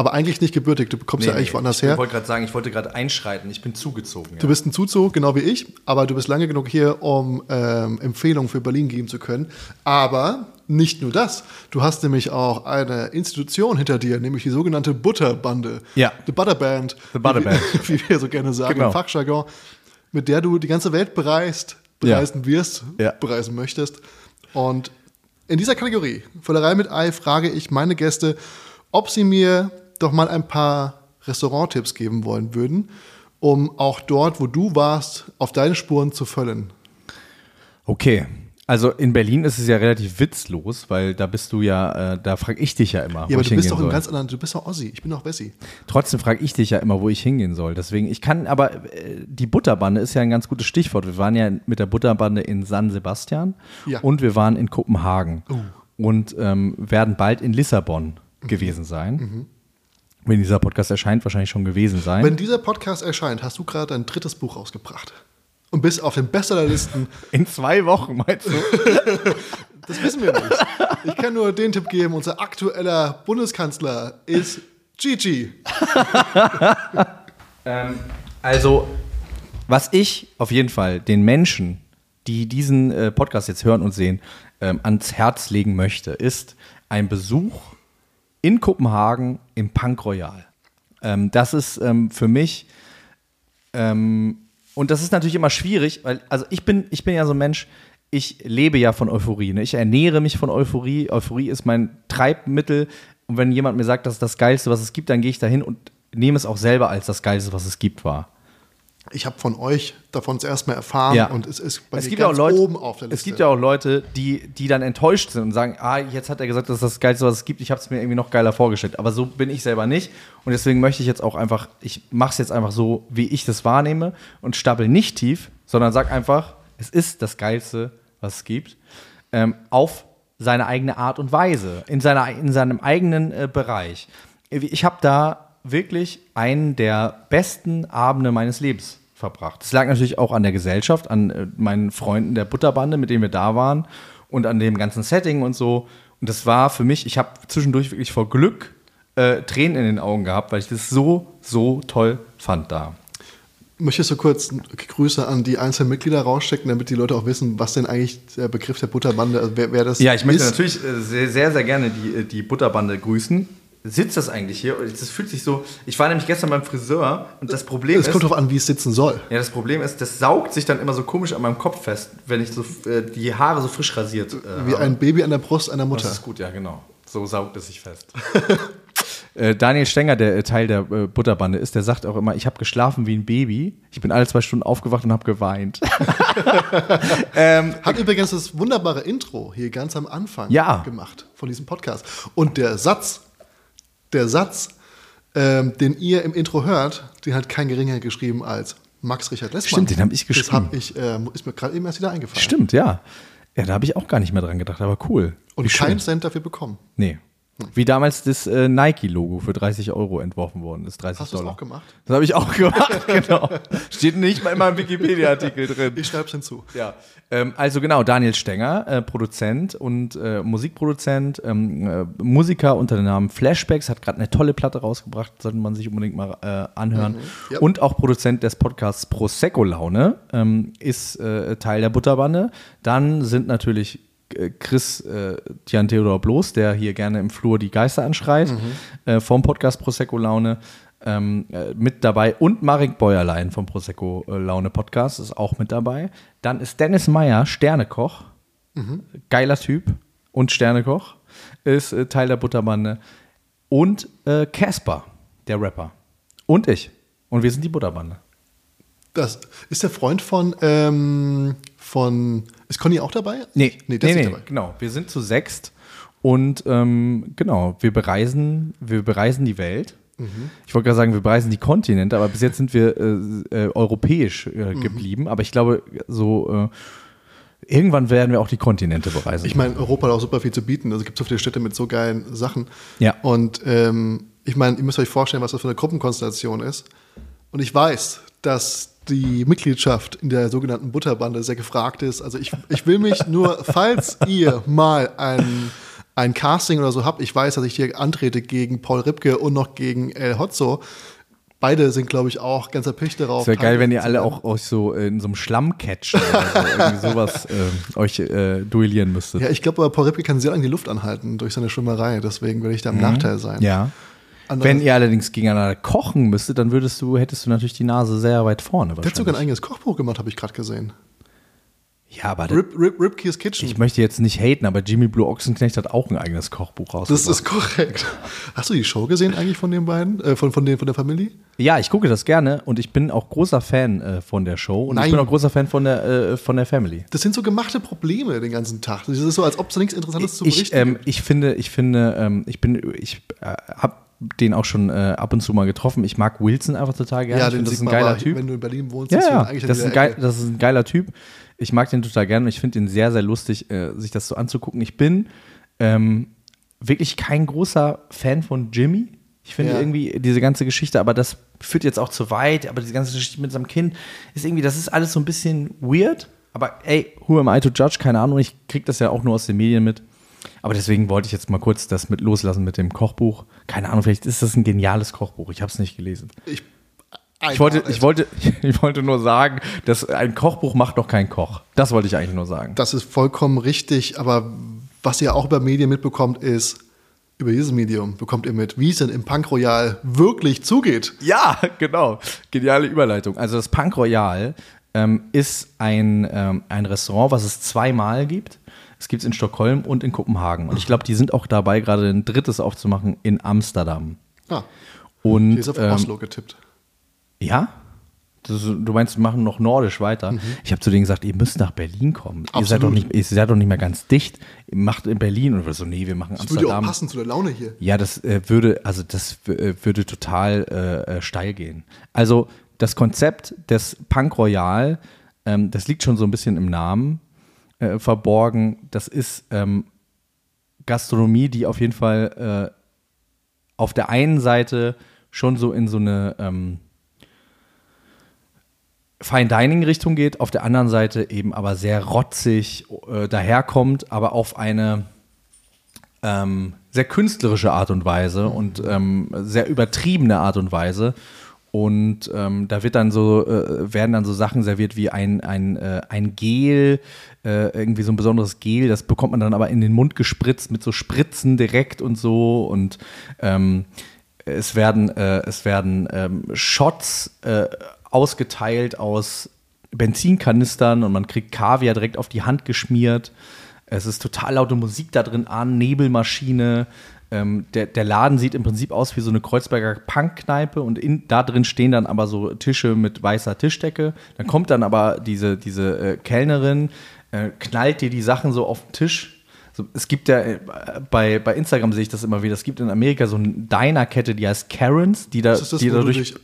Aber eigentlich nicht gebürtig. Du kommst ja eigentlich woanders ich her. wollte gerade sagen, ich wollte gerade einschreiten. Ich bin zugezogen. Du bist ein Zuzug, genau wie ich, aber du bist lange genug hier, um ähm, Empfehlungen für Berlin geben zu können. Aber nicht nur das. Du hast nämlich auch eine Institution hinter dir, nämlich die sogenannte Butterbande. Ja. The Butterband. The Butterband. Wie, wir- wie wir so gerne sagen Genau. im Fachjargon. Mit der du die ganze Welt bereist, Ja. bereisen wirst, Ja. bereisen möchtest. Und In dieser Kategorie, Völlerei mit Ei, frage ich meine Gäste, ob sie mir doch mal ein paar Restauranttipps geben wollen würden, um auch dort, wo du warst, auf deine Spuren zu füllen. Okay. Also in Berlin ist es ja relativ witzlos, weil da bist du ja, äh, da frage ich dich ja immer. Ja, aber ich du bist doch soll. ganz anderen, du bist doch Ossi, ich bin doch Wessi. Trotzdem frage ich dich ja immer, wo ich hingehen soll. Deswegen, ich kann, aber äh, die Butterbande ist ja ein ganz gutes Stichwort. Wir waren ja mit der Butterbande in San Sebastian Ja. und wir waren in Kopenhagen und ähm, werden bald in Lissabon gewesen sein. Wenn dieser Podcast erscheint, wahrscheinlich schon gewesen sein. Wenn dieser Podcast erscheint, hast du gerade dein drittes Buch rausgebracht. Und bist auf den Bestsellerlisten. in zwei Wochen, meinst du? Das wissen wir nicht. Ich kann nur den Tipp geben: unser aktueller Bundeskanzler ist Gigi. Ähm, also, was ich auf jeden Fall den Menschen, die diesen äh, Podcast jetzt hören und sehen, ähm, ans Herz legen möchte, ist ein Besuch in Kopenhagen im Punk Royal. Ähm, das ist ähm, für mich, ähm, und das ist natürlich immer schwierig, weil, also ich bin, ich bin ja so ein Mensch, ich lebe ja von Euphorie. Ne? Ich ernähre mich von Euphorie. Euphorie ist mein Treibmittel. Und wenn jemand mir sagt, das ist das Geilste, was es gibt, dann gehe ich dahin und nehme es auch selber als das Geilste, was es gibt, wahr. Ich habe von euch davon zuerst mal erfahren Ja. und es ist bei es mir gibt ja auch ganz Leute, oben auf der Liste. Es gibt ja auch Leute, die, die dann enttäuscht sind und sagen, ah, jetzt hat er gesagt, das ist das Geilste, was es gibt. Ich habe es mir irgendwie noch geiler vorgestellt. Aber so bin ich selber nicht. Und deswegen möchte ich jetzt auch einfach, ich mache es jetzt einfach so, wie ich das wahrnehme und stapel nicht tief, sondern sag einfach, es ist das Geilste, was es gibt, ähm, auf seine eigene Art und Weise, in, seiner, in seinem eigenen äh, Bereich. Ich habe da wirklich einen der besten Abende meines Lebens verbracht. Das lag natürlich auch an der Gesellschaft, an äh, meinen Freunden der Butterbande, mit denen wir da waren und an dem ganzen Setting und so. Und das war für mich, ich habe zwischendurch wirklich vor Glück äh, Tränen in den Augen gehabt, weil ich das so, so toll fand da. Möchtest du kurz Grüße an die einzelnen Mitglieder rausschicken, damit die Leute auch wissen, was denn eigentlich der Begriff der Butterbande, also wer, wer das Ja, ich möchte ist? natürlich äh, sehr, sehr, gerne die, äh, die Butterbande grüßen. Sitzt das eigentlich hier? Das fühlt sich so. Ich war nämlich gestern beim Friseur und das Problem Es ist. kommt darauf an, wie es sitzen soll. Ja, das Problem ist, das saugt sich dann immer so komisch an meinem Kopf fest, wenn ich so äh, die Haare so frisch rasiert äh, Wie habe. ein Baby an der Brust einer Mutter. Das ist gut, ja, genau. So saugt es sich fest. äh, Daniel Stenger, der äh, Teil der äh, Butterbande ist, der sagt auch immer, ich habe geschlafen wie ein Baby. Ich bin alle zwei Stunden aufgewacht und habe geweint. Hat übrigens das wunderbare Intro hier ganz am Anfang Ja. gemacht von diesem Podcast. Und der Satz, der Satz, ähm, den ihr im Intro hört, den hat kein geringer geschrieben als Max Richard Lessmann. Stimmt, den hab ich Das geschrieben. hab ich, ähm, ist mir gerade eben erst wieder eingefallen. Stimmt, ja. Ja, da habe ich auch gar nicht mehr dran gedacht, aber cool. Und Wie keinen Cent dafür bekommen. Nee. Wie damals das äh, Nike-Logo für 30 Euro entworfen worden ist. 30 Hast du das Dollar. auch gemacht? Das habe ich auch gemacht, genau. Steht nicht mal in meinem Wikipedia-Artikel drin. Ich schreibe es hinzu. Ja, ähm, also genau, Daniel Stenger, äh, Produzent und äh, Musikproduzent, ähm, äh, Musiker unter dem Namen Flashbacks, hat gerade eine tolle Platte rausgebracht, sollte man sich unbedingt mal äh, anhören. Ja. Und auch Produzent des Podcasts Prosecco Laune, ähm, ist äh, Teil der Butterbande. Dann sind natürlich Chris äh, Jan Theodor Bloß, der hier gerne im Flur die Geister anschreit, äh, vom Podcast Prosecco Laune. Ähm, äh, mit dabei und Marek Bäuerlein vom Prosecco äh, Laune Podcast ist auch mit dabei. Dann ist Dennis Meyer, Sternekoch, geiler Typ und Sternekoch, ist äh, Teil der Butterbande. Und äh, Casper, der Rapper. Und ich. Und wir sind die Butterbande. Das ist der Freund von, ähm, von. Ist Conny auch dabei? Nee, nee, der nee, ist nee, genau. Wir sind zu sechst und ähm, genau, wir bereisen, wir bereisen die Welt. Mhm. Ich wollte gerade sagen, wir bereisen die Kontinente, aber bis jetzt sind wir äh, äh, europäisch äh, Mhm. geblieben. Aber ich glaube, so äh, irgendwann werden wir auch die Kontinente bereisen. Ich meine, Europa hat auch super viel zu bieten. Also es gibt so viele Städte mit so geilen Sachen. Ja. Und ähm, ich meine, ihr müsst euch vorstellen, was das für eine Gruppenkonstellation ist. Und ich weiß, dass die Mitgliedschaft in der sogenannten Butterbande sehr gefragt ist. Also ich, ich will mich nur, falls ihr mal ein, ein Casting oder so habt, ich weiß, dass ich hier antrete gegen Paul Ripke und noch gegen El Hotzo. Beide sind, glaube ich, auch ganz erpicht darauf. es wäre geil, wenn ihr alle auch euch so in so einem Schlammcatch oder so, irgendwie sowas äh, euch äh, duellieren müsstet. Ja, ich glaube, Paul Ripke kann sehr lange die Luft anhalten durch seine Schwimmerei. Deswegen würde ich da im Nachteil sein. Mhm. Ja. Wenn ihr allerdings gegeneinander kochen müsstet, dann würdest du, hättest du natürlich die Nase sehr weit vorne. Der hat sogar ein eigenes Kochbuch gemacht, habe ich gerade gesehen. Ja, aber Rip, Rip, Ripkeys Kitchen. ich möchte jetzt nicht haten, aber Jimmy Blue Ochsenknecht hat auch ein eigenes Kochbuch das rausgebracht. ist korrekt. Hast du die Show gesehen eigentlich von den beiden? Äh, von, von, den, von der Familie? Ja, ich gucke das gerne und ich bin auch großer Fan äh, von der Show und Nein. ich bin auch großer Fan von der, äh, von der Family. Das sind so gemachte Probleme den ganzen Tag. Das ist so, als ob es nichts Interessantes zu Ich, berichten ähm, gibt. ich finde, ich finde, ähm, ich bin, ich äh, habe den auch schon äh, ab und zu mal getroffen. Ich mag Wilson einfach total gerne. Ja, ich den das ist ein geiler Typ. wenn du in Berlin wohnst. Ja, ja, das ist, ein geil, das ist ein geiler Typ. Ich mag den total gerne und ich finde ihn sehr, sehr lustig, äh, sich das so anzugucken. Ich bin ähm, wirklich kein großer Fan von Jimmy. Ich finde Ja. irgendwie diese ganze Geschichte, aber das führt jetzt auch zu weit, aber diese ganze Geschichte mit seinem Kind ist irgendwie, das ist alles so ein bisschen weird. Aber ey, who am I to judge? Keine Ahnung, ich kriege das ja auch nur aus den Medien mit. Aber deswegen wollte ich jetzt mal kurz das mit loslassen mit dem Kochbuch. Keine Ahnung, vielleicht ist das ein geniales Kochbuch. Ich habe es nicht gelesen. Ich, Ich wollte, ich, wollte, ich wollte nur sagen, dass ein Kochbuch macht doch kein Koch. Das wollte ich eigentlich nur sagen. Das ist vollkommen richtig, aber was ihr auch über Medien mitbekommt, ist, über dieses Medium bekommt ihr mit, wie es denn im Punk Royal wirklich zugeht. Ja, genau. Geniale Überleitung. Also das Punk Royal ähm, ist ein, ähm, ein Restaurant, was es zweimal gibt. Es gibt es in Stockholm und in Kopenhagen. Und ich glaube, die sind auch dabei, gerade ein drittes aufzumachen in Amsterdam. Ah, Und hier ist auf ähm, Oslo getippt. ja, das, du meinst, wir machen noch nordisch weiter. Ich habe zu denen gesagt, ihr müsst nach Berlin kommen. Ihr seid, doch Mhm. Nicht, ihr seid doch nicht mehr ganz dicht. Ihr macht in Berlin und so, nee, wir machen Das würde ja auch Amsterdam. passen zu der Laune hier. Ja, das äh, würde, also das äh, würde total äh, äh, steil gehen. Also das Konzept des Punk Royal, ähm, das liegt schon so ein bisschen im Namen äh, verborgen. Das ist ähm, Gastronomie, die auf jeden Fall äh, auf der einen Seite schon so in so eine ähm, Fine Dining Richtung geht, auf der anderen Seite eben aber sehr rotzig äh, daherkommt, aber auf eine ähm, sehr künstlerische Art und Weise und ähm, sehr übertriebene Art und Weise. Und ähm, da wird dann so, äh, werden dann so Sachen serviert wie ein, ein, äh, ein Gel, äh, irgendwie so ein besonderes Gel, das bekommt man dann aber in den Mund gespritzt mit so Spritzen direkt und so. Und ähm, es werden, äh, es werden ähm, Shots äh, ausgeteilt aus Benzinkanistern und man kriegt Kaviar direkt auf die Hand geschmiert. Es ist total laute Musik da drin an, Nebelmaschine. Ähm, der, der Laden sieht im Prinzip aus wie so eine Kreuzberger Punkkneipe und in, da drin stehen dann aber so Tische mit weißer Tischdecke. Dann kommt dann aber diese, diese äh, Kellnerin, äh, knallt dir die Sachen so auf den Tisch. So, es gibt ja äh, bei, bei Instagram sehe ich das immer wieder. Es gibt in Amerika so eine Diner-Kette, die heißt Karens, die da Ist das das, die wo du dadurch dich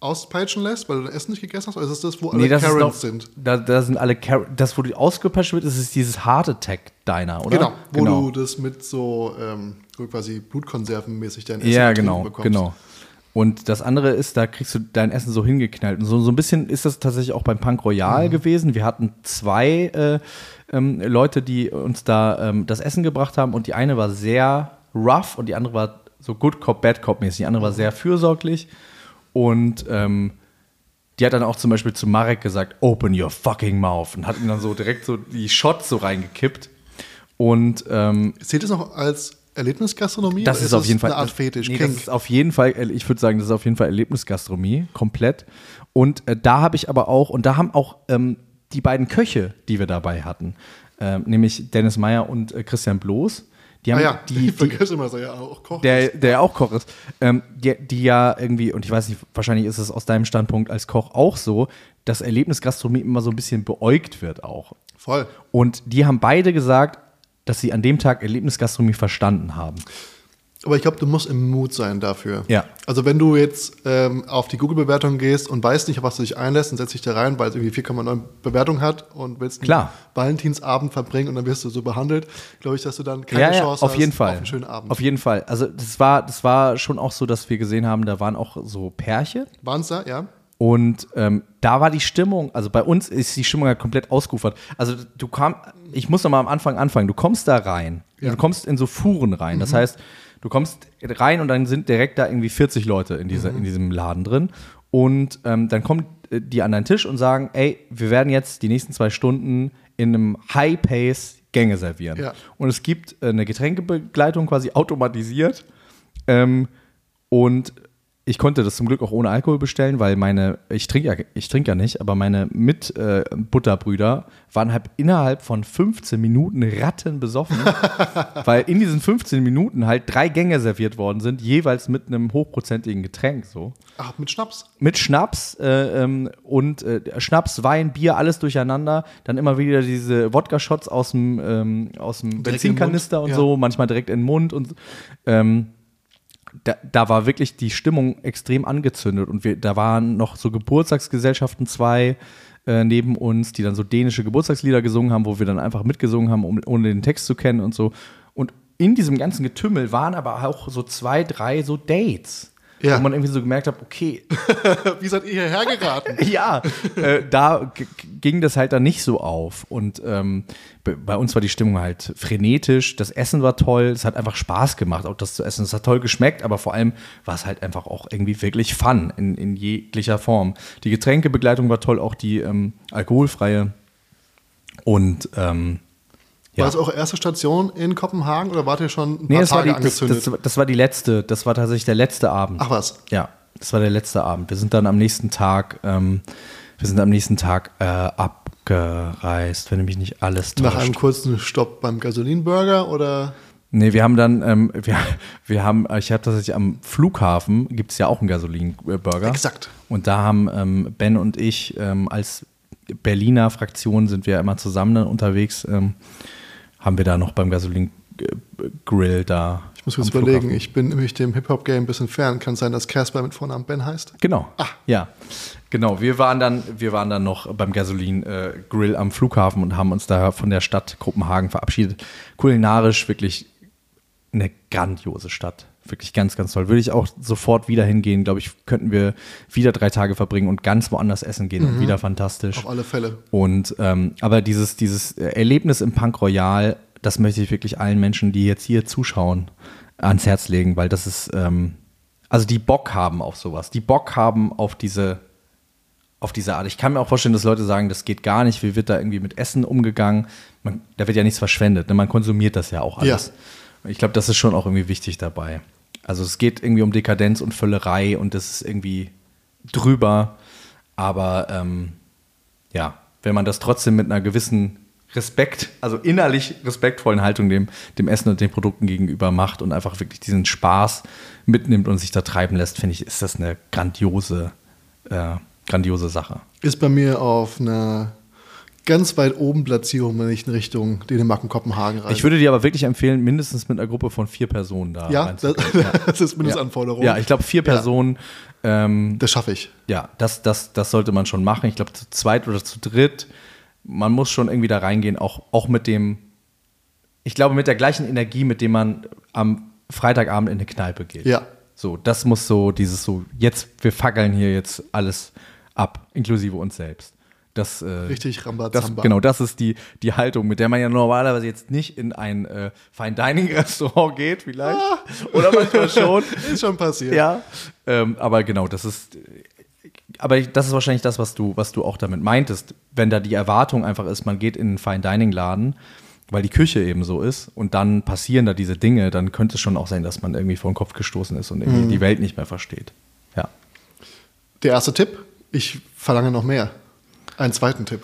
auspeitschen lässt, weil du dein Essen nicht gegessen hast? Oder ist das das, wo alle Nee, das Karens noch, sind? Da, da sind alle Car das, wo du ausgepeitscht wird, ist, ist dieses Heart Attack Diner, oder? Genau, wo du das mit so ähm, quasi Blutkonservenmäßig dein Essen Ja, genau, bekommst. genau. Und das andere ist, da kriegst du dein Essen so hingeknallt. Und so, so ein bisschen ist das tatsächlich auch beim Punk Royal Mhm. gewesen. Wir hatten zwei äh, ähm, Leute, die uns da ähm, das Essen gebracht haben. Und die eine war sehr rough und die andere war so Good Cop, Bad Cop mäßig. Die andere war sehr fürsorglich. Und ähm, die hat dann auch zum Beispiel zu Marek gesagt, open your fucking mouth. Und hat ihm dann so direkt so die Shots so reingekippt. Und ähm, Zählt es noch als Erlebnisgastronomie? das oder ist auf jeden Fall eine Art Fetisch. Nee, das ist auf jeden Fall, äh, ich würde sagen, das ist auf jeden Fall Erlebnisgastronomie, komplett. Und äh, da habe ich aber auch, und da haben auch ähm, die beiden Köche, die wir dabei hatten, ähm, nämlich Dennis Meyer und äh, Christian Bloß, die haben ah ja, die, ich vergesse immer, dass er ja auch kocht. der, der ja auch Koch ist, ähm, die, die ja irgendwie, und ich weiß nicht, wahrscheinlich ist es aus deinem Standpunkt als Koch auch so, dass Erlebnisgastronomie immer so ein bisschen beäugt wird auch. Voll. Und die haben beide gesagt, dass sie an dem Tag Erlebnisgastronomie verstanden haben. Aber ich glaube, du musst im Mut sein dafür. Ja. Also wenn du jetzt ähm, auf die Google-Bewertung gehst und weißt nicht, auf was du dich einlässt, und setzt dich da rein, weil es irgendwie 4,9 Bewertung hat und willst einen Klar. Valentinsabend verbringen und dann wirst du so behandelt, glaube ich, dass du dann keine ja, ja, Chance auf jeden hast Fall. auf einen schönen Abend. Auf jeden Fall. Also das war, das war schon auch so, dass wir gesehen haben, da waren auch so Pärchen. Waren es da, ja? Und ähm, da war die Stimmung, also bei uns ist die Stimmung ja komplett ausgeufert. Also du kam, ich muss noch mal am Anfang anfangen. Du kommst da rein, Ja. Mhm. du kommst in so Fuhren rein. Das heißt, du kommst rein und dann sind direkt da irgendwie 40 Leute in, Mhm. dieser, in diesem Laden drin. Und ähm, dann kommen äh, die an deinen Tisch und sagen, ey, wir werden jetzt die nächsten zwei Stunden in einem High-Pace Gänge servieren. Ja. Und es gibt äh, eine Getränkebegleitung quasi automatisiert. Ähm, und ich konnte das zum Glück auch ohne Alkohol bestellen, weil meine, ich trinke ja, ich trinke ja nicht, aber meine Mitbutterbrüder äh, waren halt innerhalb von 15 Minuten rattenbesoffen, weil in diesen 15 Minuten halt drei Gänge serviert worden sind, jeweils mit einem hochprozentigen Getränk so. Ach, mit Schnaps. Mit Schnaps äh, ähm, und äh, Schnaps, Wein, Bier, alles durcheinander. Dann immer wieder diese Wodka-Shots aus dem, ähm, aus dem Benzinkanister und ja. so, manchmal direkt in den Mund und ähm, da, da war wirklich die Stimmung extrem angezündet und wir, da waren noch so Geburtstagsgesellschaften zwei äh, neben uns, die dann so dänische Geburtstagslieder gesungen haben, wo wir dann einfach mitgesungen haben, um, ohne den Text zu kennen und so. Und in diesem ganzen Getümmel waren aber auch so zwei, drei so Dates. Ja. Wo man irgendwie so gemerkt hat, okay, Wie seid ihr hierher geraten? ja, äh, da ging das halt dann nicht so auf. Und ähm, be- bei uns war die Stimmung halt frenetisch. Das Essen war toll. Es hat einfach Spaß gemacht, auch das zu essen. Es hat toll geschmeckt, aber vor allem war es halt einfach auch irgendwie wirklich Fun in, in jeglicher Form. Die Getränkebegleitung war toll, auch die ähm, alkoholfreie. Und ähm, ja. War das eure erste Station in Kopenhagen oder wart ihr schon ein Nee, paar das war, Tage die, das, angezündet? das, das war die letzte, das war tatsächlich der letzte Abend. Ach was. Ja, das war der letzte Abend. Wir sind dann am nächsten Tag, ähm, wir sind am nächsten Tag äh, abgereist, wenn mich nicht alles täuscht. Nach einem kurzen Stopp beim Gasolinburger oder? Nee, wir haben dann, ähm, wir, wir haben, ich habe tatsächlich am Flughafen, gibt es ja auch einen Gasolinburger. Exakt. Und da haben ähm, Ben und ich ähm, als Berliner Fraktion sind wir immer zusammen dann unterwegs, ähm, haben wir da noch beim Gasolin-Grill da. Ich muss kurz überlegen, Flughafen. ich bin nämlich dem Hip-Hop-Game ein bisschen fern. Kann sein, dass Casper mit Vornamen Ben heißt? Genau. Ja. Genau. Wir waren dann, wir waren dann noch beim Gasolin-Grill am Flughafen und haben uns da von der Stadt Kopenhagen verabschiedet. Kulinarisch wirklich eine grandiose Stadt. Wirklich ganz, ganz toll. Würde ich auch sofort wieder hingehen. Glaube ich, könnten wir wieder drei Tage verbringen und ganz woanders essen gehen. Und wieder fantastisch. Auf alle Fälle. Und ähm, aber dieses, dieses Erlebnis im Punk Royal, das möchte ich wirklich allen Menschen, die jetzt hier zuschauen, ans Herz legen, weil das ist, ähm, also die Bock haben auf sowas, die Bock haben auf diese, auf diese Art. Ich kann mir auch vorstellen, dass Leute sagen, das geht gar nicht, wie wird da irgendwie mit Essen umgegangen? Man, da wird ja nichts verschwendet, ne? man konsumiert das ja auch alles. Ich glaube, das ist schon auch irgendwie wichtig dabei. Also es geht irgendwie um Dekadenz und Völlerei und das ist irgendwie drüber, aber ähm, ja, wenn man das trotzdem mit einer gewissen Respekt, also innerlich respektvollen Haltung dem, dem Essen und den Produkten gegenüber macht und einfach wirklich diesen Spaß mitnimmt und sich da treiben lässt, finde ich, ist das eine grandiose, äh, grandiose Sache. Ist bei mir auf einer ganz weit oben Platzierung, wenn ich in Richtung Dänemark und Kopenhagen reise. Ich würde dir aber wirklich empfehlen, mindestens mit einer Gruppe von vier Personen da ja, das. Ja. das ist Mindestanforderung. Ja, ich glaube, vier Ja. Personen, ähm, Das schaffe ich. ja, das, das, das sollte man schon machen. Ich glaube, zu zweit oder zu dritt, man muss schon irgendwie da reingehen, auch, auch mit dem, ich glaube, mit der gleichen Energie, mit dem man am Freitagabend in eine Kneipe geht. Ja. So, das muss so, dieses so, jetzt, wir fackeln hier jetzt alles ab, inklusive uns selbst. Das, äh, Richtig das, genau, das ist die, die Haltung, mit der man ja normalerweise jetzt nicht in ein äh, Fine-Dining-Restaurant geht, vielleicht. Oder manchmal schon. Ist schon passiert. Ja, ähm, aber genau, das ist, aber das ist wahrscheinlich das, was du, was du auch damit meintest. Wenn da die Erwartung einfach ist, man geht in einen Fine Dining Laden, weil die Küche eben so ist und dann passieren da diese Dinge, dann könnte es schon auch sein, dass man irgendwie vor den Kopf gestoßen ist und irgendwie die Welt nicht mehr versteht. Ja. Der erste Tipp, ich verlange noch mehr. Einen zweiten Tipp.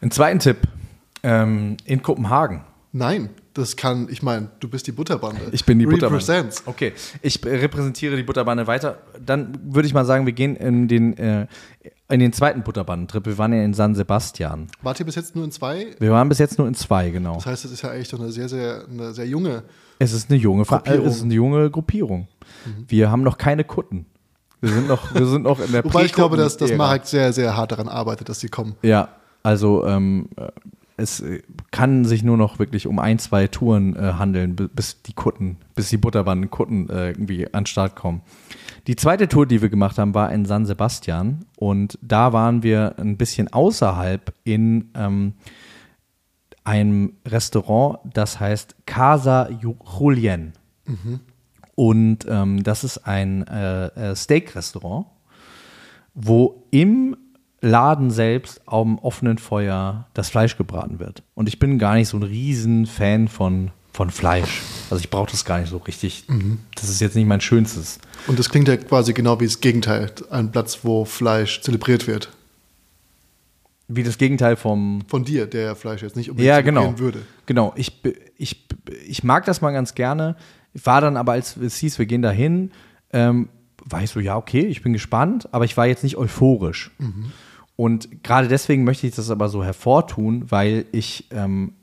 Ein zweiten Tipp, ähm, in Kopenhagen. Nein, das kann, ich meine, du bist die Butterbande. Ich bin die Butterbande. Okay, ich repräsentiere die Butterbande weiter. Dann würde ich mal sagen, wir gehen in den, äh, in den zweiten Butterbandentrip. Wir waren ja in San Sebastian. Wart ihr bis jetzt nur in zwei? Wir waren bis jetzt nur in zwei, genau. Das heißt, es ist ja eigentlich doch eine sehr, sehr, eine sehr junge. Es ist eine junge Gruppierung. äh, Es ist eine junge Gruppierung. Wir haben noch keine Kutten. Wir sind noch, wir sind noch in der Wobei ich glaube, dass, dass. Marek sehr, sehr hart daran arbeitet, dass sie kommen. Ja, also ähm, äh, es kann sich nur noch wirklich um ein, zwei Touren äh, handeln, bi- bis die Kutten, bis die Butterbanden Kutten äh, irgendwie an den Start kommen. Die zweite Tour, die wir gemacht haben, war in San Sebastian und da waren wir ein bisschen außerhalb in ähm, einem Restaurant, das heißt Casa Ju- Julien. Und ähm, das ist ein äh, äh, Steak-Restaurant, wo im Laden selbst am offenen Feuer das Fleisch gebraten wird. Und ich bin gar nicht so ein riesen Fan von, von Fleisch. Also ich brauche das gar nicht so richtig. Das ist jetzt nicht mein schönstes. Und das klingt ja quasi genau wie das Gegenteil. Ein Platz, wo Fleisch zelebriert wird. Wie das Gegenteil vom Von dir, der Fleisch jetzt nicht unbedingt Ja, genau. würde. Genau. Ich, ich, ich mag das mal ganz gerne. War dann aber, als es hieß, wir gehen da hin, ähm, war ich so, ja, okay, ich bin gespannt, aber ich war jetzt nicht euphorisch. Und gerade deswegen möchte ich das aber so hervortun, weil ich ähm,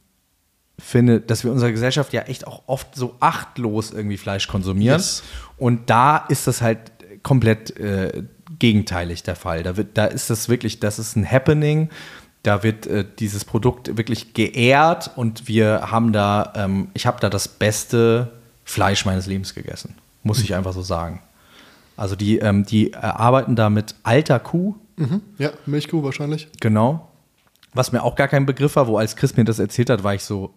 finde, dass wir in unserer Gesellschaft ja echt auch oft so achtlos irgendwie Fleisch konsumieren. Yes. Und da ist das halt komplett äh, gegenteilig der Fall. Da, wird, da ist das wirklich, das ist ein Happening. Da wird äh, dieses Produkt wirklich geehrt und wir haben da, ähm, ich habe da das beste Fleisch meines Lebens gegessen. Muss ich einfach so sagen. Also die, ähm, die äh, arbeiten da mit alter Kuh, Mhm. Ja, Milchkuh wahrscheinlich. Genau. Was mir auch gar kein Begriff war, wo als Chris mir das erzählt hat, war ich so,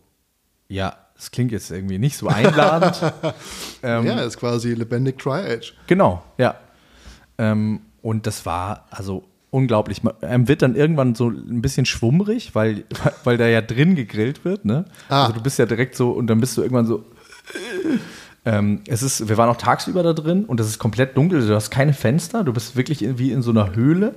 ja, das klingt jetzt irgendwie nicht so einladend. ähm, ja, ist quasi lebendig Tri-Age. Genau, ja. Ähm, und das war also unglaublich. Man- Einem wird dann irgendwann so ein bisschen schwummrig, weil, weil da ja drin gegrillt wird, ne? Ah. Also du bist ja direkt so und dann bist du irgendwann so. Ähm, es ist, wir waren auch tagsüber da drin und es ist komplett dunkel, du hast keine Fenster, du bist wirklich wie in so einer Höhle.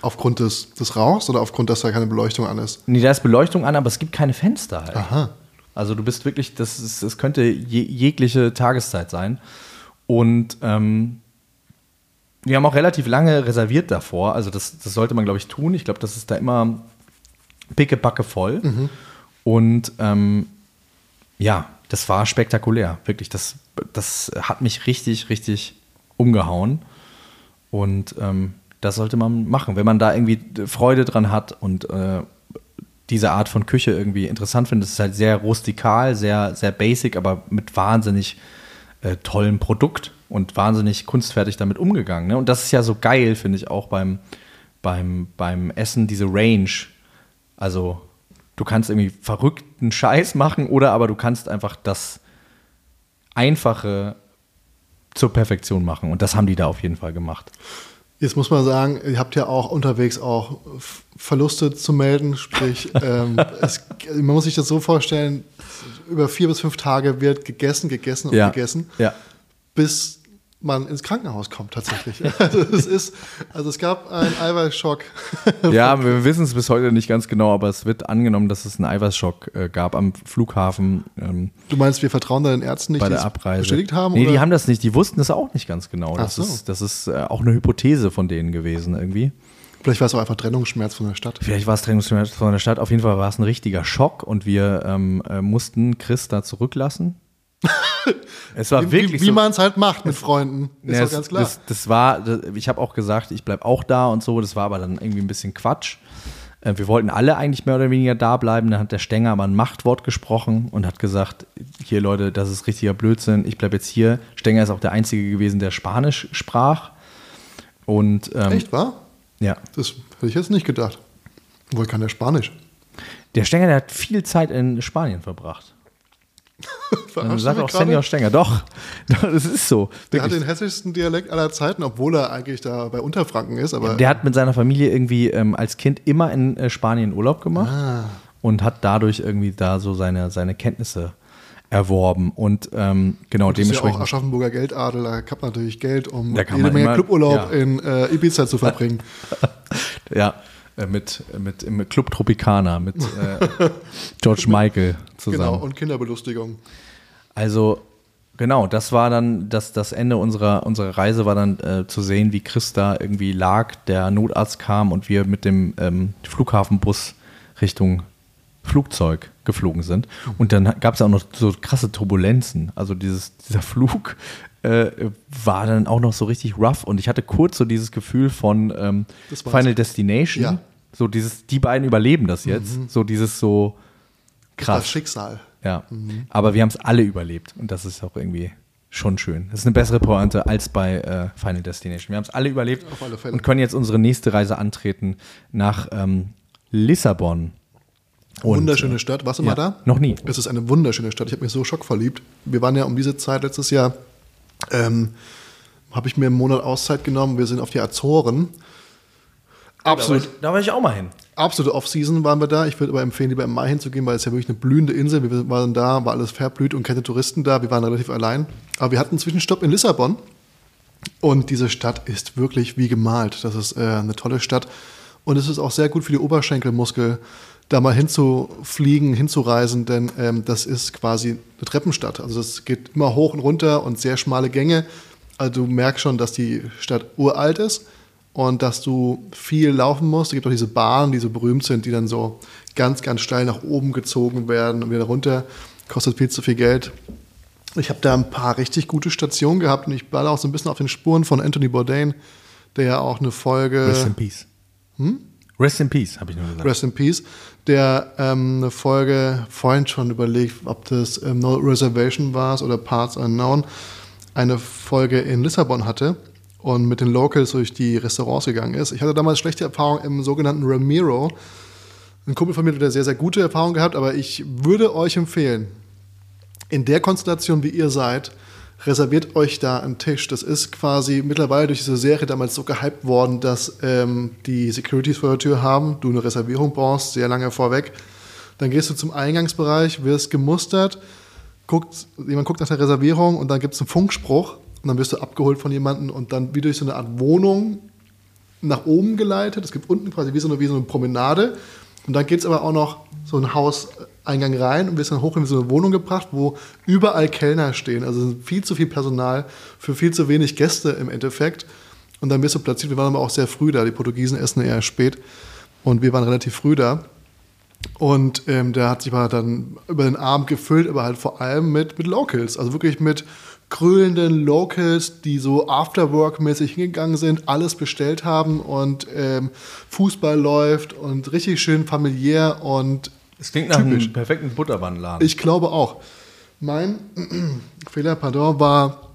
Aufgrund des, des Rauchs oder aufgrund, dass da keine Beleuchtung an ist? Nee, da ist Beleuchtung an, aber es gibt keine Fenster halt. Aha. Also du bist wirklich, das, ist, das könnte je, jegliche Tageszeit sein. Und ähm, wir haben auch relativ lange reserviert davor. Also das, das sollte man, glaube ich, tun. Ich glaube, das ist da immer pickebacke voll. Und ähm, ja, das war spektakulär. Wirklich, das, das hat mich richtig, richtig umgehauen. Und ähm, das sollte man machen, wenn man da irgendwie Freude dran hat und äh, diese Art von Küche irgendwie interessant findet. Es ist halt sehr rustikal, sehr, sehr basic, aber mit wahnsinnig äh, tollem Produkt und wahnsinnig kunstfertig damit umgegangen. Ne? Und das ist ja so geil, finde ich auch beim, beim, beim Essen, diese Range. Also du kannst irgendwie verrückten Scheiß machen oder aber du kannst einfach das Einfache zur Perfektion machen. Und das haben die da auf jeden Fall gemacht. Jetzt muss man sagen, ihr habt ja auch unterwegs auch Verluste zu melden. Sprich, ähm, es, man muss sich das so vorstellen, über vier bis fünf Tage wird gegessen, gegessen und gegessen, Ja. bis man ins Krankenhaus kommt tatsächlich. Also es ist, also es gab einen Eiweißschock. Ja, wir wissen es bis heute nicht ganz genau, aber es wird angenommen, dass es einen Eiweißschock äh, gab am Flughafen ähm, Du meinst, wir vertrauen da den Ärzten nicht, bei die der es Abreise. bestätigt haben? Nee, oder? die haben das nicht. Die wussten es auch nicht ganz genau. Das so. ist, das ist äh, auch eine Hypothese von denen gewesen irgendwie. Vielleicht war es auch einfach Trennungsschmerz von der Stadt. Vielleicht war es Trennungsschmerz von der Stadt. Auf jeden Fall war es ein richtiger Schock und wir ähm, äh, mussten Chris da zurücklassen. Es war Wie, wirklich wie so. man es halt macht mit Freunden, ist Ja, doch ganz klar. Das, das war, das, ich habe auch gesagt, ich bleibe auch da und so. Das war aber dann irgendwie ein bisschen Quatsch. Äh, Wir wollten alle eigentlich mehr oder weniger da bleiben. Dann hat der Stenger aber ein Machtwort gesprochen und hat gesagt: Hier, Leute, das ist richtiger Blödsinn. Ich bleibe jetzt hier. Stenger ist auch der Einzige gewesen, der Spanisch sprach. Und ähm, Echt, wahr? ja, Das hätte ich jetzt nicht gedacht. Wohl kann der Spanisch. der Stenger, der hat viel Zeit in Spanien verbracht. Dann sagt auch? Senior Stenger, doch, das ist so. Der hat Wirklich. den hässlichsten Dialekt aller Zeiten, obwohl er eigentlich da bei Unterfranken ist. Aber Der hat mit seiner Familie irgendwie ähm, als Kind immer in äh, Spanien Urlaub gemacht Ah. und hat dadurch irgendwie da so seine, seine Kenntnisse erworben. Und ähm, genau das ist ja auch dementsprechend. Aschaffenburger Geldadel, da man natürlich Geld, um jede Menge Cluburlaub ja. in äh, Ibiza zu verbringen. Ja, mit, mit im Club Tropicana mit äh, George Michael zusammen. genau, und Kinderbelustigung. Also, genau, das war dann, das, das Ende unserer, unserer Reise war dann äh, zu sehen, wie Chris da irgendwie lag, der Notarzt kam und wir mit dem ähm, Flughafenbus Richtung Flugzeug geflogen sind. Und dann gab es auch noch so krasse Turbulenzen. Also dieses, dieser Flug äh, war dann auch noch so richtig rough und ich hatte kurz so dieses Gefühl von ähm, Das. Final Destination. Ja. So dieses, die beiden überleben das jetzt. So dieses so Das krass. Schicksal. Ja, aber wir haben es alle überlebt und das ist auch irgendwie schon schön. Das ist eine bessere Pointe als bei äh, Final Destination. Wir haben es alle überlebt alle und können jetzt unsere nächste Reise antreten nach ähm, Lissabon. Und, Wunderschöne äh, Stadt. Warst du ja, mal da? noch nie. Es ist eine wunderschöne Stadt. Ich habe mich so schockverliebt. Wir waren ja um diese Zeit letztes Jahr, ähm, habe ich mir einen Monat Auszeit genommen. Wir sind auf die Azoren. Absolut, Da wollte ich auch mal hin. absolute Off-Season waren wir da. Ich würde aber empfehlen, lieber im Mai hinzugehen, weil es ja wirklich eine blühende Insel. Wir waren da, war alles verblüht und keine Touristen da. Wir waren relativ allein. Aber wir hatten einen Zwischenstopp in Lissabon. Und diese Stadt ist wirklich wie gemalt. Das ist äh, eine tolle Stadt. Und es ist auch sehr gut für die Oberschenkelmuskel, da mal hinzufliegen, hinzureisen, denn ähm, das ist quasi eine Treppenstadt. Also es geht immer hoch und runter und sehr schmale Gänge. Also du merkst schon, dass die Stadt uralt ist und dass du viel laufen musst. Es gibt auch diese Bahnen, die so berühmt sind, die dann so ganz, ganz steil nach oben gezogen werden und wieder runter. Kostet viel zu viel Geld. Ich habe da ein paar richtig gute Stationen gehabt und ich war auch so ein bisschen auf den Spuren von Anthony Bourdain, der ja auch eine Folge. Rest in Peace. Hm? Rest in Peace, habe ich nur gesagt. Rest in Peace, der ähm, eine Folge vorhin schon überlegt, ob das ähm, No Reservation war oder Parts Unknown, eine Folge in Lissabon hatte und mit den Locals durch die Restaurants gegangen ist. Ich hatte damals schlechte Erfahrungen im sogenannten Ramiro. Ein Kumpel von mir hat wieder sehr, sehr gute Erfahrungen gehabt, aber ich würde euch empfehlen, in der Konstellation, wie ihr seid, reserviert euch da einen Tisch. Das ist quasi mittlerweile durch diese Serie damals so gehypt worden, dass ähm, die Securities vor der Tür haben, du eine Reservierung brauchst, sehr lange vorweg. Dann gehst du zum Eingangsbereich, wirst gemustert, guckt, jemand guckt nach der Reservierung und dann gibt es einen Funkspruch und dann wirst du abgeholt von jemandem und dann wie durch so eine Art Wohnung nach oben geleitet. Es gibt unten quasi wie so eine, wie so eine Promenade und dann geht es aber auch noch so ein Hauseingang rein und wirst dann hoch in so eine Wohnung gebracht, wo überall Kellner stehen. Also viel zu viel Personal für viel zu wenig Gäste im Endeffekt. Und dann wirst du platziert. Wir waren aber auch sehr früh da. Die Portugiesen essen eher spät. Und wir waren relativ früh da. Und ähm, der hat sich mal dann über den Abend gefüllt, aber halt vor allem mit, mit Locals. Also wirklich mit krölenden Locals, die so Afterwork-mäßig hingegangen sind, alles bestellt haben und ähm, Fußball läuft und richtig schön familiär und Es klingt nach Typisch. einem perfekten Butterbandladen. ich glaube auch. Mein Fehler, pardon, war,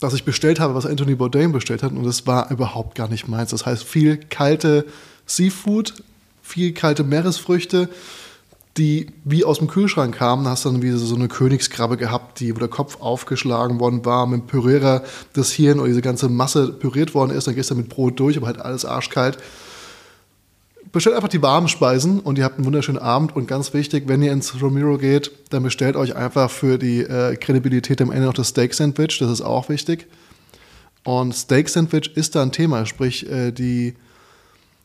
dass ich bestellt habe, was Anthony Bourdain bestellt hat und das war überhaupt gar nicht meins. Das heißt, viel kalte Seafood, viel kalte Meeresfrüchte, die wie aus dem Kühlschrank kamen. Da hast du dann wie so eine Königskrabbe gehabt, die, wo der Kopf aufgeschlagen worden war, mit dem Pürierer das Hirn oder diese ganze Masse püriert worden ist. Dann gehst du mit Brot durch, aber halt alles arschkalt. Bestellt einfach die warmen Speisen und ihr habt einen wunderschönen Abend. Und ganz wichtig, wenn ihr ins Romero geht, dann bestellt euch einfach für die äh, Kredibilität am Ende noch das Steak Sandwich. Das ist auch wichtig. Und Steak Sandwich ist da ein Thema, sprich äh, die,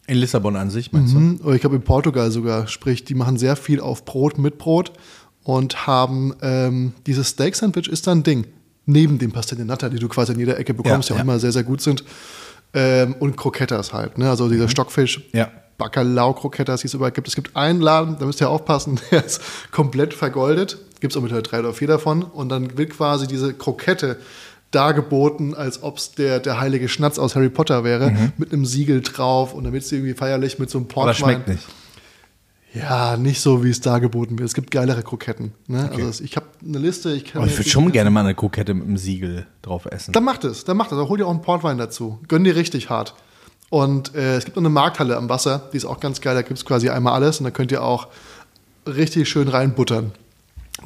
In Lissabon an sich, meinst Mhm. oder ich glaube in Portugal sogar, sprich die machen sehr viel auf Brot mit Brot und haben ähm, dieses Steak Sandwich ist da ein Ding. Neben dem Pastel de Nata, die du quasi in jeder Ecke bekommst, Ja, ja, auch ja. immer sehr, sehr gut sind. Ähm, und Croquetas halt, ne? also dieser Stockfisch, Mhm. Ja. Bacalao-Croquetas, die es überall gibt. Es gibt einen Laden, da müsst ihr aufpassen, der ist komplett vergoldet. Gibt es auch mittlerweile drei oder vier davon. Und dann wird quasi diese Krokette dargeboten, als ob es der, der heilige Schnatz aus Harry Potter wäre, mit einem Siegel drauf und damit sie irgendwie feierlich mit so einem du? Aber Portwein. schmeckt nicht. Ja, nicht so, wie es dargeboten wird. Es gibt geilere Kroketten. Ne? Also es- ich habe eine Liste. Ich, Aber ich würde schon gerne mal eine Krokette mit einem Siegel drauf essen. Dann macht es, dann macht es. Dann hol dir auch einen Portwein dazu. Gönn dir richtig hart. Und äh, es gibt noch eine Markthalle am Wasser, die ist auch ganz geil. Da gibt es quasi einmal alles und da könnt ihr auch richtig schön reinbuttern.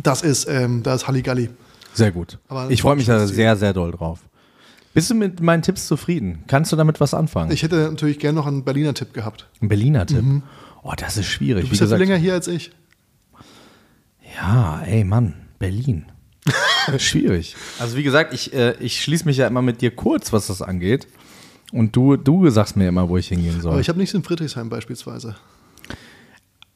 Das ist, ähm, da ist Halligalli. Sehr gut. Aber Ich freue mich da sehr, sehr doll drauf. Bist du mit meinen Tipps zufrieden? Kannst du damit was anfangen? Ich hätte natürlich gerne noch einen Berliner Tipp gehabt. Ein Berliner Tipp. Oh, das ist schwierig. Du bist ja viel länger hier als ich. ja, ey Mann, Berlin. schwierig. Also wie gesagt, ich, äh, ich schließe mich ja immer mit dir kurz, was das angeht. Und du, du sagst mir immer, wo ich hingehen soll. Aber ich habe nichts in Friedrichshain beispielsweise.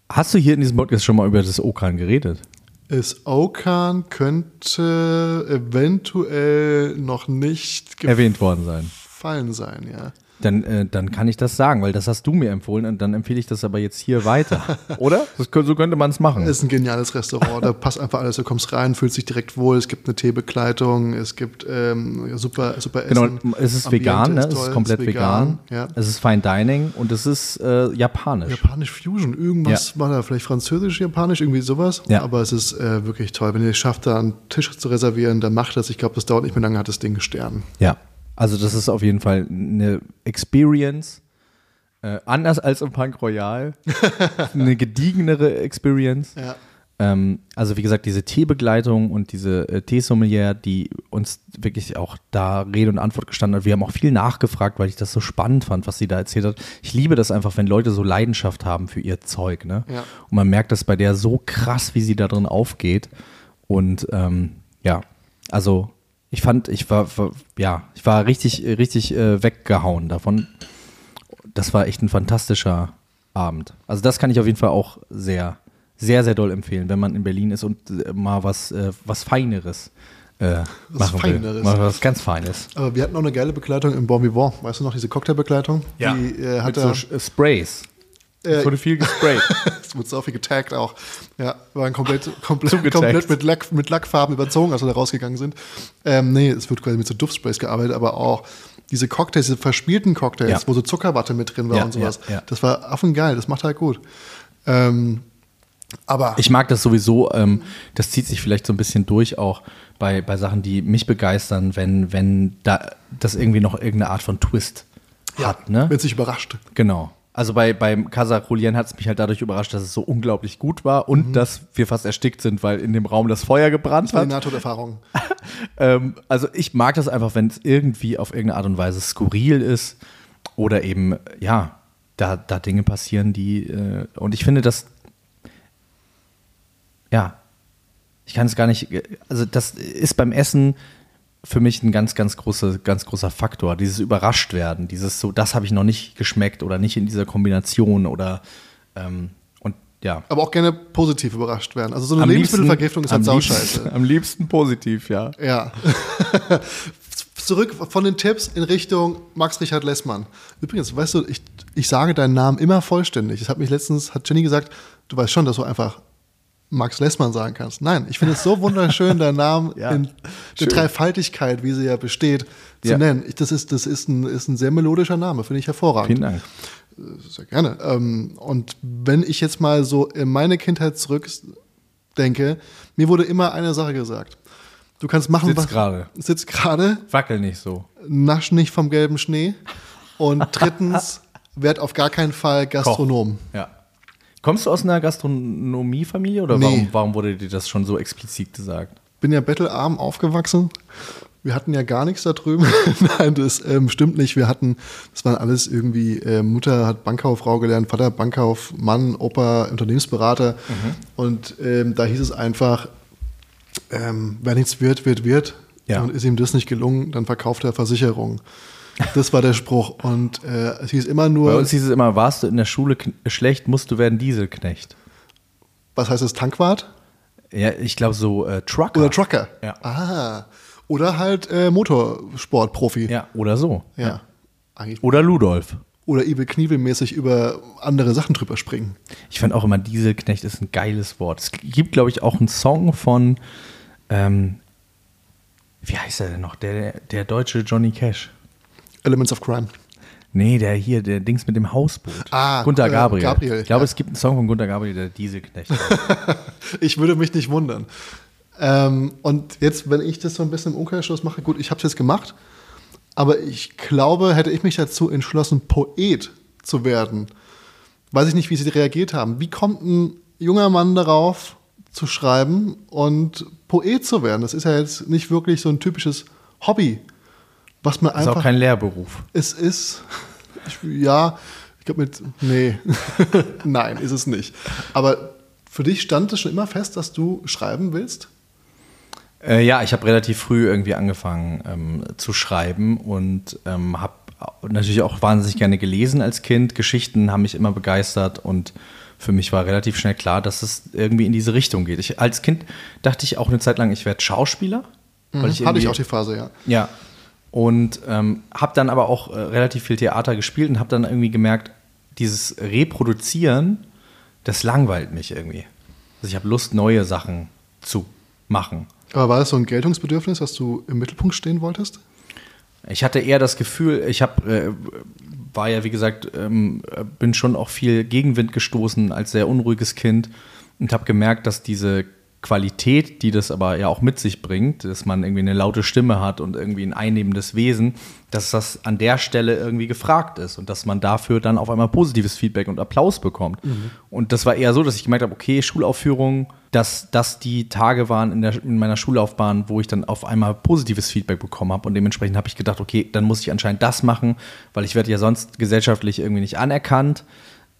Hast du hier in diesem Podcast schon mal über das Okran geredet? Ist Okan könnte eventuell noch nicht Erwähnt worden sein. gefallen sein, ja. Dann, äh, dann kann ich das sagen, weil das hast du mir empfohlen und dann empfehle ich das aber jetzt hier weiter. Oder? Das, so könnte man es machen. Ist ein geniales Restaurant, da passt einfach alles. Du kommst rein, fühlst dich direkt wohl. Es gibt eine Teebegleitung, es gibt ähm, super, super Genau, Essen. es ist Ambiente vegan, ne? es toll, ist komplett vegan. Ja. Es ist Fine Dining und es ist äh, japanisch. Japanisch Fusion, irgendwas war da, vielleicht französisch, japanisch, irgendwie sowas. Ja. Aber es ist äh, wirklich toll. Wenn ihr es schafft, da einen Tisch zu reservieren, dann macht das. Ich glaube, das dauert nicht mehr lange, hat das Ding Stern. Ja, also das ist auf jeden Fall eine Experience. Äh, anders als im Punk Royal. eine gediegenere Experience. Ja. Ähm, also wie gesagt, diese Teebegleitung und diese äh, Teesommelier, die uns wirklich auch da Rede und Antwort gestanden hat. Wir haben auch viel nachgefragt, weil ich das so spannend fand, was sie da erzählt hat. Ich liebe das einfach, wenn Leute so Leidenschaft haben für ihr Zeug. Ne? Ja. Und man merkt das bei der so krass, wie sie da drin aufgeht. Und ähm, ja, also ich fand, ich war, war ja, ich war richtig, richtig äh, weggehauen davon. Das war echt ein fantastischer Abend. Also das kann ich auf jeden Fall auch sehr, sehr, sehr doll empfehlen, wenn man in Berlin ist und äh, mal was, äh, was Feineres äh, Was machen Feineres. will. Mal was ganz Feines. Aber wir hatten auch eine geile Begleitung im Bon Vivant. Weißt du noch, diese Cocktailbegleitung? Ja. Die äh, hat Mit so Sprays. Äh, Es wurde viel gesprayt. es wurde so viel getaggt auch. Ja, waren komplett, komplett, komplett mit, Lack, mit Lackfarben überzogen, als wir da rausgegangen sind. Ähm, nee, es wird quasi mit so Duftsprays gearbeitet, aber auch diese Cocktails, diese verspielten Cocktails, Ja. wo so Zuckerwatte mit drin war Ja, und sowas. ja. Das war affengeil, das macht halt gut. Ähm, aber Ich mag das sowieso, ähm, das zieht sich vielleicht so ein bisschen durch auch bei, bei Sachen, die mich begeistern, wenn, wenn da das irgendwie noch irgendeine Art von Twist hat, ne? wenn es sich überrascht. Genau. Also bei, beim Casa Julien hat es mich halt dadurch überrascht, dass es so unglaublich gut war und dass wir fast erstickt sind, weil in dem Raum das Feuer gebrannt hat. Nahtoderfahrung. Ähm, also ich mag das einfach, wenn es irgendwie auf irgendeine Art und Weise skurril ist oder eben, ja, da, da Dinge passieren, die, äh, und ich finde, das, ja, ich kann es gar nicht, also das ist beim Essen für mich ein ganz, ganz großer, ganz großer Faktor. Dieses überrascht werden, dieses so, das habe ich noch nicht geschmeckt oder nicht in dieser Kombination oder, ähm, und ja. Aber auch gerne positiv überrascht werden. Also so eine Am liebsten- Lebensmittelvergiftung ist halt sauscheiße. liebsten- Am liebsten positiv, ja. Ja. Zurück von den Tipps in Richtung Max Richard Lessmann. Übrigens, weißt du, ich, ich sage deinen Namen immer vollständig. Das hat mich letztens, hat Jenny gesagt, du weißt schon, dass du einfach Max Lessmann sagen kannst. Nein, ich finde es so wunderschön, deinen Namen Ja, in schön. der Dreifaltigkeit, wie sie ja besteht, zu Ja. nennen. Ich, das ist, das ist, ein, ist ein sehr melodischer Name, finde ich hervorragend. Vielen Dank. Sehr gerne. Ähm, und wenn ich jetzt mal so in meine Kindheit zurückdenke, mir wurde immer eine Sache gesagt. Du kannst machen, Sitz was gerade. Sitz gerade, Wackel nicht so. nasch nicht vom gelben Schnee. Und drittens, werd auf gar keinen Fall Gastronom. Ja. Kommst du aus einer Gastronomiefamilie oder Nee. warum, warum wurde dir das schon so explizit gesagt? Bin ja bettelarm aufgewachsen. Wir hatten ja gar nichts da drüben. Nein, das ähm, stimmt nicht. Wir hatten, das waren alles irgendwie, äh, Mutter hat Bankkauffrau gelernt, Vater Bankkaufmann, Opa Unternehmensberater. Und ähm, da hieß es einfach, ähm, wer nichts wird, wird, wird. Ja. Und ist ihm das nicht gelungen, dann verkauft er Versicherung. Das war der Spruch. Und äh, es hieß immer Bei nur, uns hieß es immer, warst du in der Schule schlecht, musst du werden Dieselknecht. was heißt das, Tankwart? Ja, ich glaube so äh, Trucker. Oder Trucker. Ja. Ah. Oder halt äh, Motorsportprofi. Ja, oder so. Ja. Eigentlich. Oder Ludolf. Oder Ibe Knievel-mäßig über andere Sachen drüber springen. Ich fand auch immer, Dieselknecht ist ein geiles Wort. Es gibt, glaube ich, auch einen Song von, ähm, wie heißt er denn noch? Der, der deutsche Johnny Cash. Elements of Crime. Nee, der hier, der Dings mit dem Hausboot. Ah, Gunter äh, Gabriel. Gabriel, Ich glaube, ja. es gibt einen Song von Gunter Gabriel, der Dieselknecht. Ich würde mich nicht wundern. Ähm, und jetzt, wenn ich das so ein bisschen im Umkehrschluss mache, gut, ich habe es jetzt gemacht, aber ich glaube, hätte ich mich dazu entschlossen, Poet zu werden, weiß ich nicht, wie sie reagiert haben. Wie kommt ein junger Mann darauf, zu schreiben und Poet zu werden? Das ist ja jetzt nicht wirklich so ein typisches Hobby, was man Das ist einfach. auch kein Lehrberuf. Es ist, ja, ich glaube mit, nee, nein, ist es nicht. Aber für dich stand es schon immer fest, dass du schreiben willst? Äh, ja, ich habe relativ früh irgendwie angefangen ähm, zu schreiben und ähm, habe natürlich auch wahnsinnig gerne gelesen als Kind. Geschichten haben mich immer begeistert und für mich war relativ schnell klar, dass es irgendwie in diese Richtung geht. Ich, als Kind dachte ich auch eine Zeit lang, ich werde Schauspieler. Weil ich Mhm. Hatte ich auch die Phase, ja. Ja. Und ähm, habe dann aber auch äh, relativ viel Theater gespielt und habe dann irgendwie gemerkt, dieses Reproduzieren, das langweilt mich irgendwie. Also ich habe Lust, neue Sachen zu machen. Aber war das so ein Geltungsbedürfnis, dass du im Mittelpunkt stehen wolltest? Ich hatte eher das Gefühl, ich habe, äh, war ja wie gesagt, ähm, bin schon auch viel Gegenwind gestoßen als sehr unruhiges Kind und habe gemerkt, dass diese Qualität, die das aber ja auch mit sich bringt, dass man irgendwie eine laute Stimme hat und irgendwie ein einnehmendes Wesen, dass das an der Stelle irgendwie gefragt ist und dass man dafür dann auf einmal positives Feedback und Applaus bekommt. Und das war eher so, dass ich gemerkt habe, okay, Schulaufführung dass das die Tage waren in, der, in meiner Schullaufbahn, wo ich dann auf einmal positives Feedback bekommen habe. Und dementsprechend habe ich gedacht, okay, dann muss ich anscheinend das machen, weil ich werde ja sonst gesellschaftlich irgendwie nicht anerkannt.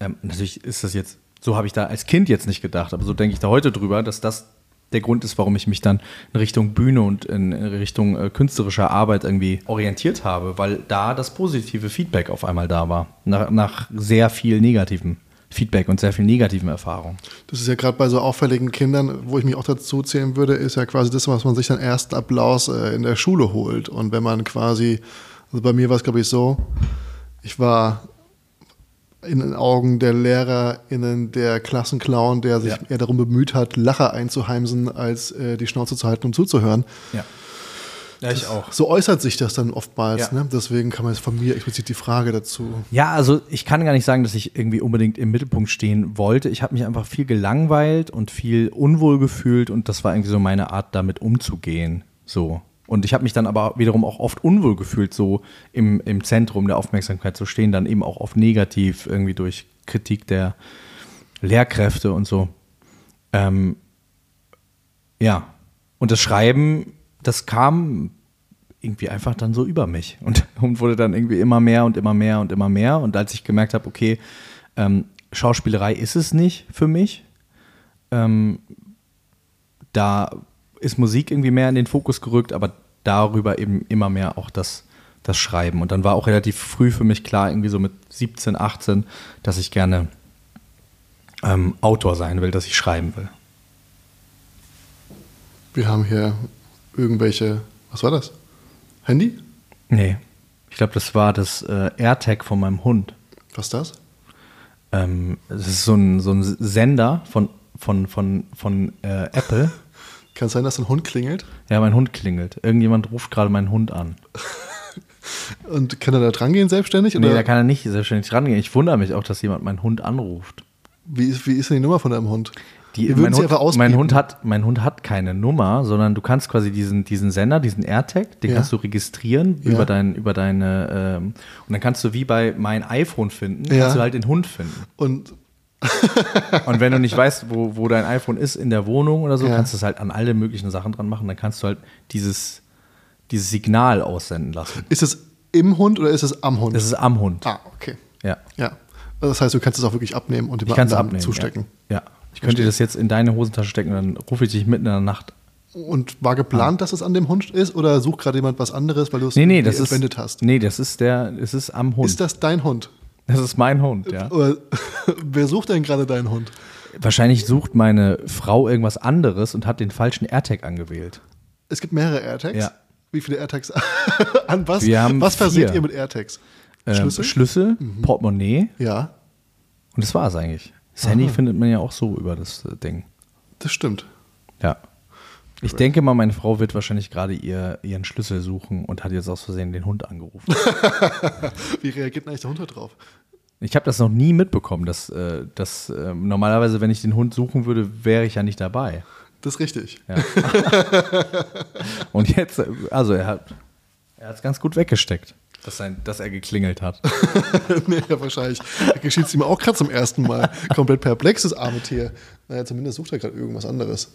Ähm, natürlich ist das jetzt, so habe ich da als Kind jetzt nicht gedacht, aber so denke ich da heute drüber, dass das der Grund ist, warum ich mich dann in Richtung Bühne und in Richtung äh, künstlerischer Arbeit irgendwie orientiert habe, weil da das positive Feedback auf einmal da war, nach, nach sehr viel negativem. Feedback und sehr viel negativen Erfahrungen. Das ist ja gerade bei so auffälligen Kindern, wo ich mich auch dazu zählen würde, ist ja quasi das, was man sich dann ersten Applaus äh, in der Schule holt. Und wenn man quasi, also bei mir war es glaube ich so, ich war in den Augen der LehrerInnen der Klassenclown, der sich Ja. eher darum bemüht hat, Lacher einzuheimsen, als äh, die Schnauze zu halten, um zuzuhören. Ja. Ja, ich auch. So äußert sich das dann oftmals. Ja. Ne? Deswegen kann man jetzt von mir explizit die Frage dazu. Ja, also ich kann gar nicht sagen, dass ich irgendwie unbedingt im Mittelpunkt stehen wollte. Ich habe mich einfach viel gelangweilt und viel unwohl gefühlt und das war irgendwie so meine Art, damit umzugehen. So. Und ich habe mich dann aber wiederum auch oft unwohl gefühlt, so im, im Zentrum der Aufmerksamkeit zu stehen, dann eben auch oft negativ, irgendwie durch Kritik der Lehrkräfte und so. Ähm, ja. Und das Schreiben, das kam irgendwie einfach dann so über mich und, und wurde dann irgendwie immer mehr und immer mehr und immer mehr. Und als ich gemerkt habe, okay, ähm, Schauspielerei ist es nicht für mich, ähm, da ist Musik irgendwie mehr in den Fokus gerückt, aber darüber eben immer mehr auch das, das Schreiben. Und dann war auch relativ früh für mich klar, irgendwie so mit 17, 18, dass ich gerne ähm, Autor sein will, dass ich schreiben will. Wir haben hier irgendwelche, was war das? Handy? Nee, ich glaube, das war das äh, AirTag von meinem Hund. Was ist das? Ähm, es ist so ein, so ein Sender von, von, von, von äh, Apple. Kann es sein, dass ein Hund klingelt? Ja, mein Hund klingelt. Irgendjemand ruft gerade meinen Hund an. Und kann er da dran gehen selbstständig? Nee, Oder da kann er nicht selbstständig rangehen. Ich wundere mich auch, dass jemand meinen Hund anruft. wie, ist, wie ist denn die Nummer von deinem Hund? Die, mein, sie Hund, mein. Hund hat, mein Hund hat keine Nummer, sondern du kannst quasi diesen, diesen Sender, diesen AirTag, den Ja. kannst du registrieren Ja. über, dein, über deine. Ähm, und dann kannst du wie bei mein iPhone finden, Ja. kannst du halt den Hund finden. Und Und wenn du nicht weißt, wo, wo dein iPhone ist in der Wohnung oder so, Ja. kannst du es halt an alle möglichen Sachen dran machen. Dann kannst du halt dieses, dieses Signal aussenden lassen. ist es im Hund oder ist es am Hund? Das ist am Hund. ah, okay. Ja. Ja. Das heißt, du kannst es auch wirklich abnehmen und es anderen abnehmen. zustecken. Ja. ja. Ich könnte dir das jetzt in deine Hosentasche stecken, dann rufe ich dich mitten in der Nacht. Und war geplant, dass es an dem Hund ist oder sucht gerade jemand was anderes, weil du es Nee, nee, irgendwie das ist. entwendet hast? Nee, das ist der, es ist am Hund. Ist das dein Hund? Das ist mein Hund, ja. Oder wer sucht denn gerade deinen Hund? Wahrscheinlich sucht meine Frau irgendwas anderes und hat den falschen AirTag angewählt. Es gibt mehrere AirTags. Ja. Wie viele AirTags? an was? Wir haben was verseht vier. ihr mit AirTags? Ähm, Schlüssel? Schlüssel, Portemonnaie ja, und das war es eigentlich. Das Handy findet man ja auch so über das äh, Ding. das stimmt. Ja. Ich denke mal, meine Frau wird wahrscheinlich gerade ihr, ihren Schlüssel suchen und hat jetzt aus Versehen den Hund angerufen. Wie reagiert denn eigentlich der Hund da drauf? Ich habe das noch nie mitbekommen, dass, äh, dass äh, normalerweise, wenn ich den Hund suchen würde, wäre ich ja nicht dabei. Das ist richtig. Ja. und jetzt, äh, also er hat er es ganz gut weggesteckt, dass, sein, dass er geklingelt hat. nee, ja, wahrscheinlich geschieht es ihm auch gerade zum ersten Mal. Komplett perplex, das arme Tier. Naja, zumindest sucht er gerade irgendwas anderes.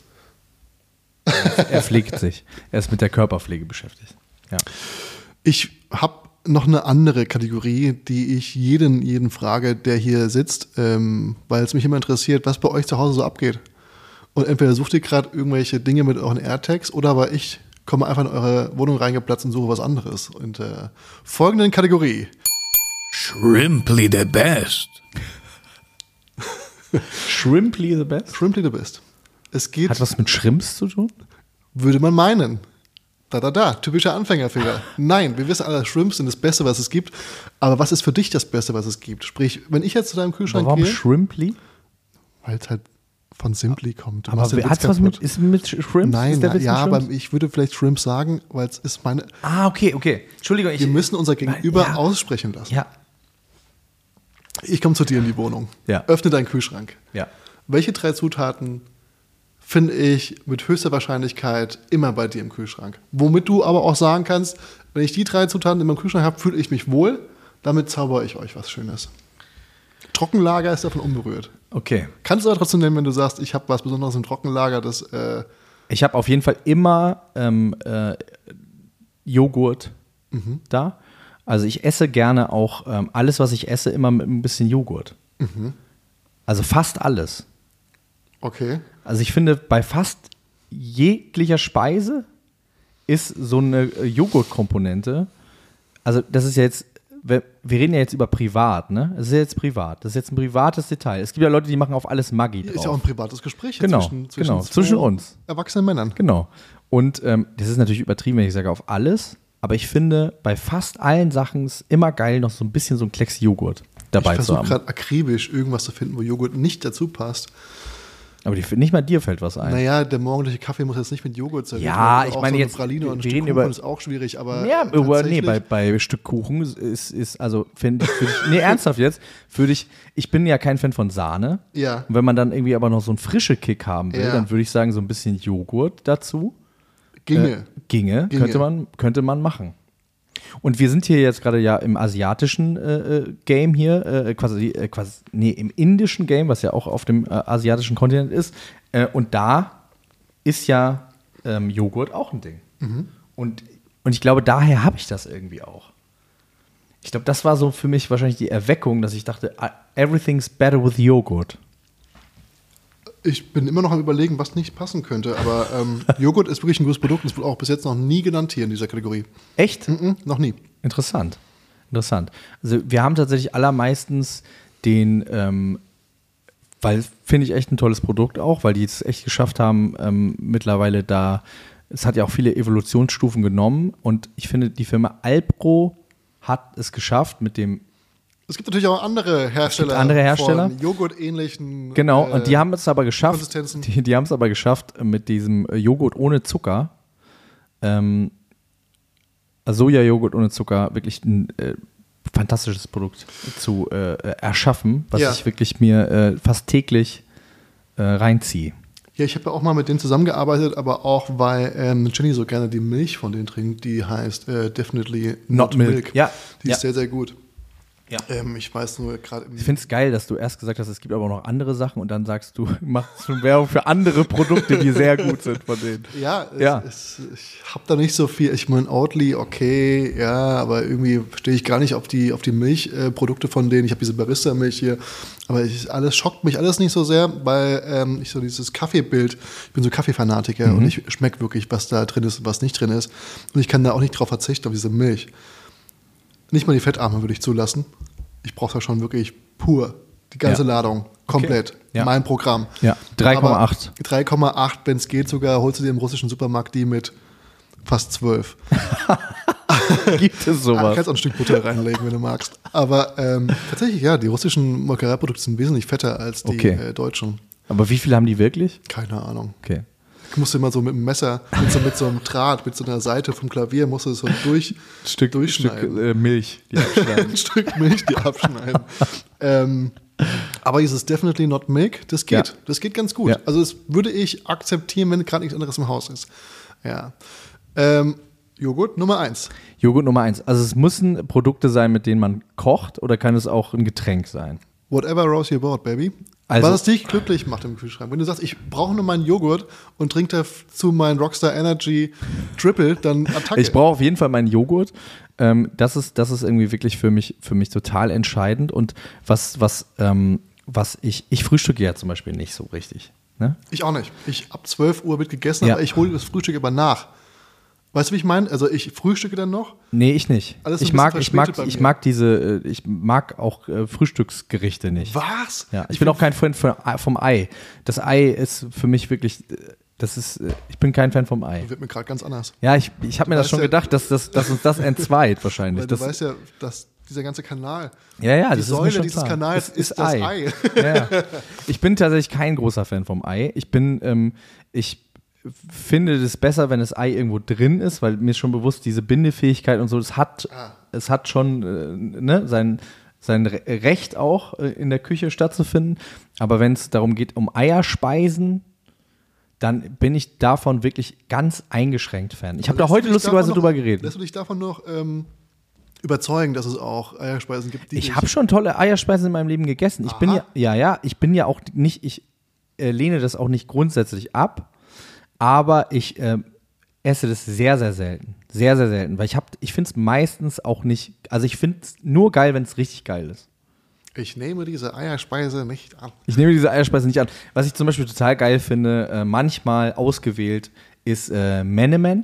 Er pflegt sich. Er ist mit der Körperpflege beschäftigt. Ja. Ich habe noch eine andere Kategorie, die ich jeden, jeden frage, der hier sitzt, ähm, weil es mich immer interessiert, was bei euch zu Hause so abgeht. Und entweder sucht ihr gerade irgendwelche Dinge mit euren AirTags oder aber ich komme einfach in eure Wohnung reingeplatzt und suche was anderes. Und äh, folgenden Kategorie. Shrimply the best. Shrimply the best? Shrimply the best. Es geht, Hat was mit Shrimps zu tun? würde man meinen. Da, da, da, typischer Anfängerfehler. Nein, wir wissen alle, Shrimps sind das Beste, was es gibt. Aber was ist für dich das Beste, was es gibt? Sprich, wenn ich jetzt zu deinem Kühlschrank Warum gehe, Shrimply? weil es halt von Simply kommt. Aber hat Witz was mit, ist mit Shrimps? Nein, na, ja, mit aber Shrimps? ich würde vielleicht Shrimps sagen, weil es ist meine. Ah, okay, okay. Entschuldigung, ich. Wir müssen unser Gegenüber ja. aussprechen lassen. Ja. Ich komme zu dir in die Wohnung. Ja. Öffne deinen Kühlschrank. Ja. Welche drei Zutaten finde ich mit höchster Wahrscheinlichkeit immer bei dir im Kühlschrank? Womit du aber auch sagen kannst, wenn ich die drei Zutaten in meinem Kühlschrank habe, fühle ich mich wohl. Damit zaubere ich euch was Schönes. Trockenlager ist davon unberührt. Okay. Kannst du aber trotzdem nehmen, wenn du sagst, ich habe was Besonderes im Trockenlager, das äh, Ich habe auf jeden Fall immer ähm, äh, Joghurt da. Also ich esse gerne auch ähm, alles, was ich esse, immer mit ein bisschen Joghurt. Also fast alles. okay. Also ich finde, bei fast jeglicher Speise ist so eine äh, Joghurtkomponente. Also das ist ja jetzt, wir, wir reden ja jetzt über privat, ne? Das ist ja jetzt privat. Das ist jetzt ein privates Detail. Es gibt ja Leute, die machen auf alles Maggi drauf. Ist ja auch ein privates Gespräch Genau, zwischen, zwischen, genau, zwischen uns. Erwachsenen Männern. Genau. Und ähm, das ist natürlich übertrieben, wenn ich sage auf alles. Aber ich finde, bei fast allen Sachen ist immer geil, noch so ein bisschen so ein Klecks Joghurt dabei ich zu versuche haben. gerade akribisch irgendwas zu finden, wo Joghurt nicht dazu passt. Aber die, nicht mal dir fällt was ein. Naja, der morgendliche Kaffee muss jetzt nicht mit Joghurt serviert Ja, ich meine so jetzt, Praline und ein Stück Kuchen über- ist auch schwierig, aber Ja, aber nee, bei, bei Stück Kuchen ist, ist also finde ich, nee, ernsthaft jetzt, würde ich, ich bin ja kein Fan von Sahne. Ja. Und wenn man dann irgendwie aber noch so einen frische Kick haben will, Ja. dann würde ich sagen, so ein bisschen Joghurt dazu. ginge. Äh, ginge, Ginge. Könnte, man, könnte man machen. Und wir sind hier jetzt gerade ja im asiatischen äh, äh, Game hier, äh, quasi, äh, quasi, nee, im indischen Game, was ja auch auf dem äh, asiatischen Kontinent ist. Äh, und da ist ja ähm, Joghurt auch ein Ding. Und, und ich glaube, daher habe ich das irgendwie auch. Ich glaube, das war so für mich wahrscheinlich die Erweckung, dass ich dachte, ah, everything's better with Joghurt. Ich bin immer noch am überlegen, was nicht passen könnte, aber ähm, Joghurt ist wirklich ein gutes Produkt und es wurde auch bis jetzt noch nie genannt hier in dieser Kategorie. Echt? Mhm, noch nie. Interessant. Interessant. Also wir haben tatsächlich allermeistens den, ähm, weil finde ich echt ein tolles Produkt auch, weil die es echt geschafft haben, ähm, mittlerweile da, es hat ja auch viele Evolutionsstufen genommen und ich finde, die Firma Alpro hat es geschafft mit dem, Es gibt natürlich auch andere Hersteller. andere Hersteller. Von Joghurt-ähnlichen. genau, äh, und die haben es aber geschafft, Konsistenzen. die, die haben es aber geschafft mit diesem Joghurt ohne Zucker, ähm, Soja-Joghurt ohne Zucker, wirklich ein äh, fantastisches Produkt zu äh, äh, erschaffen, was Ja. ich wirklich mir äh, fast täglich äh, reinziehe. Ja, ich habe ja auch mal mit denen zusammengearbeitet, aber auch, weil ähm, Jenny so gerne die Milch von denen trinkt, die heißt äh, Definitely Not Milk. Ja, Die ja. ist sehr, sehr gut. Ja. Ähm, ich weiß nur gerade. Ich finde es geil, dass du erst gesagt hast, es gibt aber noch andere Sachen und dann sagst du, machst schon Werbung für andere Produkte, die sehr gut sind von denen. Ja, es, Ja. Es, ich habe da nicht so viel. Ich meine, Oatly, okay, ja, aber irgendwie stehe ich gar nicht auf die, auf die Milchprodukte von denen. Ich habe diese Barista-Milch hier. Aber ich, alles schockt mich alles nicht so sehr, weil ähm, ich so dieses Kaffeebild, ich bin so Kaffeefanatiker Mhm. und ich schmecke wirklich, was da drin ist und was nicht drin ist. Und ich kann da auch nicht drauf verzichten, auf diese Milch. Nicht mal die Fettarme würde ich zulassen. Ich brauche da schon wirklich pur. Die ganze Ja. Ladung. Komplett. Ja. Mein Programm. Ja, 3,8. Aber 3,8, wenn es geht sogar, holst du dir im russischen Supermarkt die mit fast 12. Gibt es Du sowas? kannst auch ein Stück Butter reinlegen, wenn du magst. Aber ähm, tatsächlich, ja, die russischen Molkereiprodukte sind wesentlich fetter als die Okay. äh, deutschen. Aber wie viel haben die wirklich? Keine Ahnung. Okay. Ich musste immer so mit einem Messer, mit so, mit so einem Draht, mit so einer Seite vom Klavier, musste es so durch, durchschneiden. äh, Milch. Die abschneiden. ein Stück Milch, die abschneiden. ähm, aber dieses Definitely Not Milk, das geht. Ja. Das geht ganz gut. Ja. Also das würde ich akzeptieren, wenn gerade nichts anderes im Haus ist. Ja. Ähm, Joghurt Nummer eins. Joghurt Nummer eins. Also es müssen Produkte sein, mit denen man kocht oder kann es auch ein Getränk sein? Whatever rose your boat, baby. Also- Was es dich glücklich macht im Kühlschrank. Wenn du sagst, ich brauche nur meinen Joghurt und trinke dazu meinen Rockstar Energy Triple, dann Attacke. Ich brauche auf jeden Fall meinen Joghurt. Ähm, das, ist, das ist irgendwie wirklich für mich, für mich total entscheidend. Und was, was, ähm, was ich, ich frühstücke ja zum Beispiel nicht so richtig. Ne? Ich auch nicht. Ich ab 12 Uhr wird gegessen, Ja. aber ich hole das Frühstück aber nach. Weißt du, wie ich meine? Also ich frühstücke dann noch. Nee, ich nicht. Alles ich, mag, ich, mag, ich mag diese, äh, ich mag auch äh, Frühstücksgerichte nicht. Was? Ja, ich, bin auch kein Fan von, vom Ei. Das Ei ist für mich wirklich, äh, das ist, äh, ich bin kein Fan vom Ei. Wird mir gerade ganz anders. Ja, ich, ich habe mir das schon ja- gedacht, dass, das, dass uns das entzweit wahrscheinlich. Weil du Das, weißt ja, dass dieser ganze Kanal, ja, ja, die das ist Säule schon dieses klar. Kanals Das ist, das Ei. Ja, ja. Ich bin tatsächlich kein großer Fan vom Ei. Ich bin, ähm, ich finde es besser, wenn das Ei irgendwo drin ist, weil mir ist schon bewusst, diese Bindefähigkeit und so, es hat, Ah. es hat schon äh, ne, sein, sein Re- Recht auch äh, in der Küche stattzufinden. Aber wenn es darum geht, um Eierspeisen, dann bin ich davon wirklich ganz eingeschränkt Fan. Ich habe da heute lustigerweise davon drüber noch, geredet. Lässt du dich davon noch ähm, überzeugen, dass es auch Eierspeisen gibt, die Ich habe schon tolle Eierspeisen in meinem Leben gegessen. Ich bin Aha. ja, ja, ja, ich bin ja auch nicht, ich äh, lehne das auch nicht grundsätzlich ab, aber ich ähm, esse das sehr, sehr selten. Sehr, sehr selten. Weil ich ich finde es meistens auch nicht, also ich finde es nur geil, wenn es richtig geil ist. Ich nehme diese Eierspeise nicht an. Ich nehme diese Eierspeise nicht an. Was ich zum Beispiel total geil finde, äh, manchmal ausgewählt, ist äh, Menemen.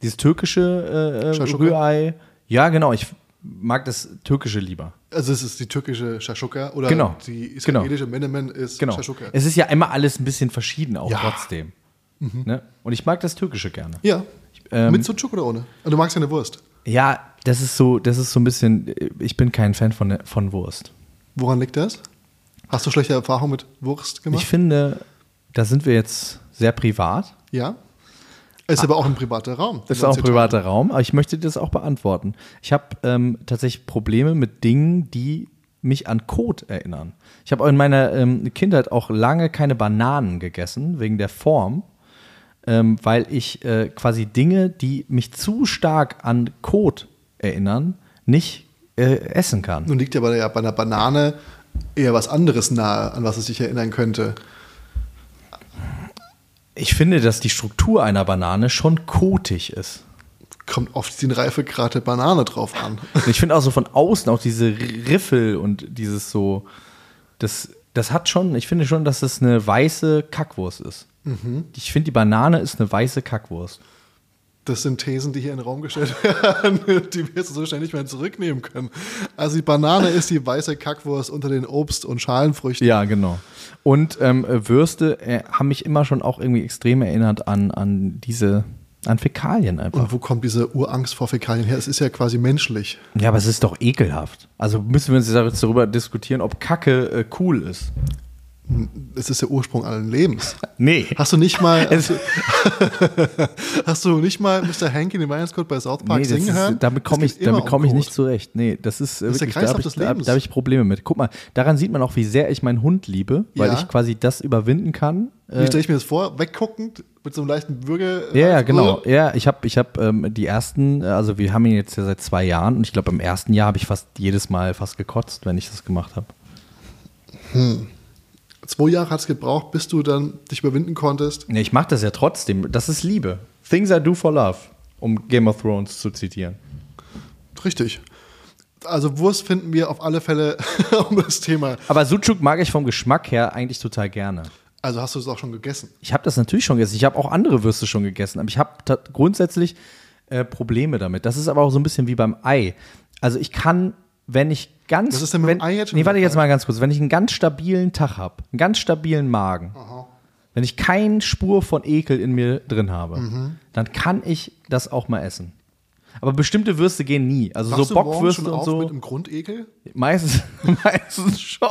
Dieses türkische äh, äh? Rührei. Ja, genau. Ich mag das türkische lieber. Also es ist die türkische Shashuka oder Genau. die israelische Menemen ist Genau. Shashuka. Es ist ja immer alles ein bisschen verschieden auch Ja. trotzdem. Ne? Und ich mag das Türkische gerne. Ja. ähm, Mit Sucuk oder ohne? Und du magst keine Wurst. Ja, das ist so, das ist so ein bisschen, ich bin kein Fan von, von Wurst. Woran liegt das? Hast du schlechte Erfahrungen mit Wurst gemacht? Ich finde, da sind wir jetzt sehr privat. ja. Ist aber auch ein privater Raum. Ist auch ein privater Raum, aber ich möchte das auch beantworten. Ich habe ähm, tatsächlich Probleme mit Dingen, die mich an Kot erinnern. Ich habe in meiner ähm, Kindheit auch lange keine Bananen gegessen, wegen der Form, ähm, weil ich äh, quasi Dinge, die mich zu stark an Kot erinnern, nicht äh, essen kann. Nun liegt ja bei, der, bei einer Banane eher was anderes nahe, an was es sich erinnern könnte. Ich finde, dass die Struktur einer Banane schon kotig ist. Kommt auf den Reifegrad der Banane drauf an. Ich finde auch so von außen auch diese Riffel und dieses so, das, das hat schon, ich finde schon, dass es eine weiße Kackwurst ist. Ich finde, die Banane ist eine weiße Kackwurst. Das sind Thesen, die hier in den Raum gestellt werden, die wir so schnell nicht mehr zurücknehmen können. Also die Banane ist die weiße Kackwurst unter den Obst- und Schalenfrüchten. Ja, genau. Und ähm, äh, Würste äh, haben mich immer schon auch irgendwie extrem erinnert an, an diese, an Fäkalien einfach. Und wo kommt diese Urangst vor Fäkalien her? Es ist ja quasi menschlich. Ja, aber es ist doch ekelhaft. Also müssen wir uns jetzt darüber diskutieren, ob Kacke äh, cool ist. Es ist der Ursprung allen Lebens. Nee. Hast du nicht mal, Es- hast du nicht mal Mr. Hank in dem Weihnachtscode bei South Park Nee, singen ist, hören? damit komme ich, damit komm ich nicht zurecht. Nee, das ist, äh, Das ist der wirklich, da Kreislauf habe ich, des da, Lebens. da hab ich Probleme mit. Guck mal, daran sieht man auch, wie sehr ich meinen Hund liebe, weil Ja. ich quasi das überwinden kann. Wie Äh, stelle ich mir das vor? Wegguckend, mit so einem leichten Würge. ja, ja, genau. Ja, ich habe ich hab, ähm, die ersten, äh, also wir haben ihn jetzt ja seit zwei Jahren und ich glaube, im ersten Jahr habe ich fast jedes Mal fast gekotzt, wenn ich das gemacht habe. Zwei Jahre hat es gebraucht, bis du dann dich überwinden konntest. Nee, ich mache das ja trotzdem. Das ist Liebe. Things I do for love, um Game of Thrones zu zitieren. Richtig. Also Wurst finden wir auf alle Fälle um das Thema. Aber Sucuk mag ich vom Geschmack her eigentlich total gerne. Also hast du es auch schon gegessen. Ich habe das natürlich schon gegessen. Ich habe auch andere Würste schon gegessen. Aber ich habe grundsätzlich äh, Probleme damit. Das ist aber auch so ein bisschen wie beim Ei. Also ich kann, wenn ich ganz. Was ist denn mit wenn, dem Ei jetzt schon Nee, warte jetzt mal ganz kurz. Wenn ich einen ganz stabilen Tag habe, einen ganz stabilen Magen, wenn ich keine Spur von Ekel in mir drin habe, Mhm. dann kann ich das auch mal essen. Aber bestimmte Würste gehen nie. Also Wachst so Bockwürste schon und auf so. mit einem Grundekel? Meistens, meistens schon.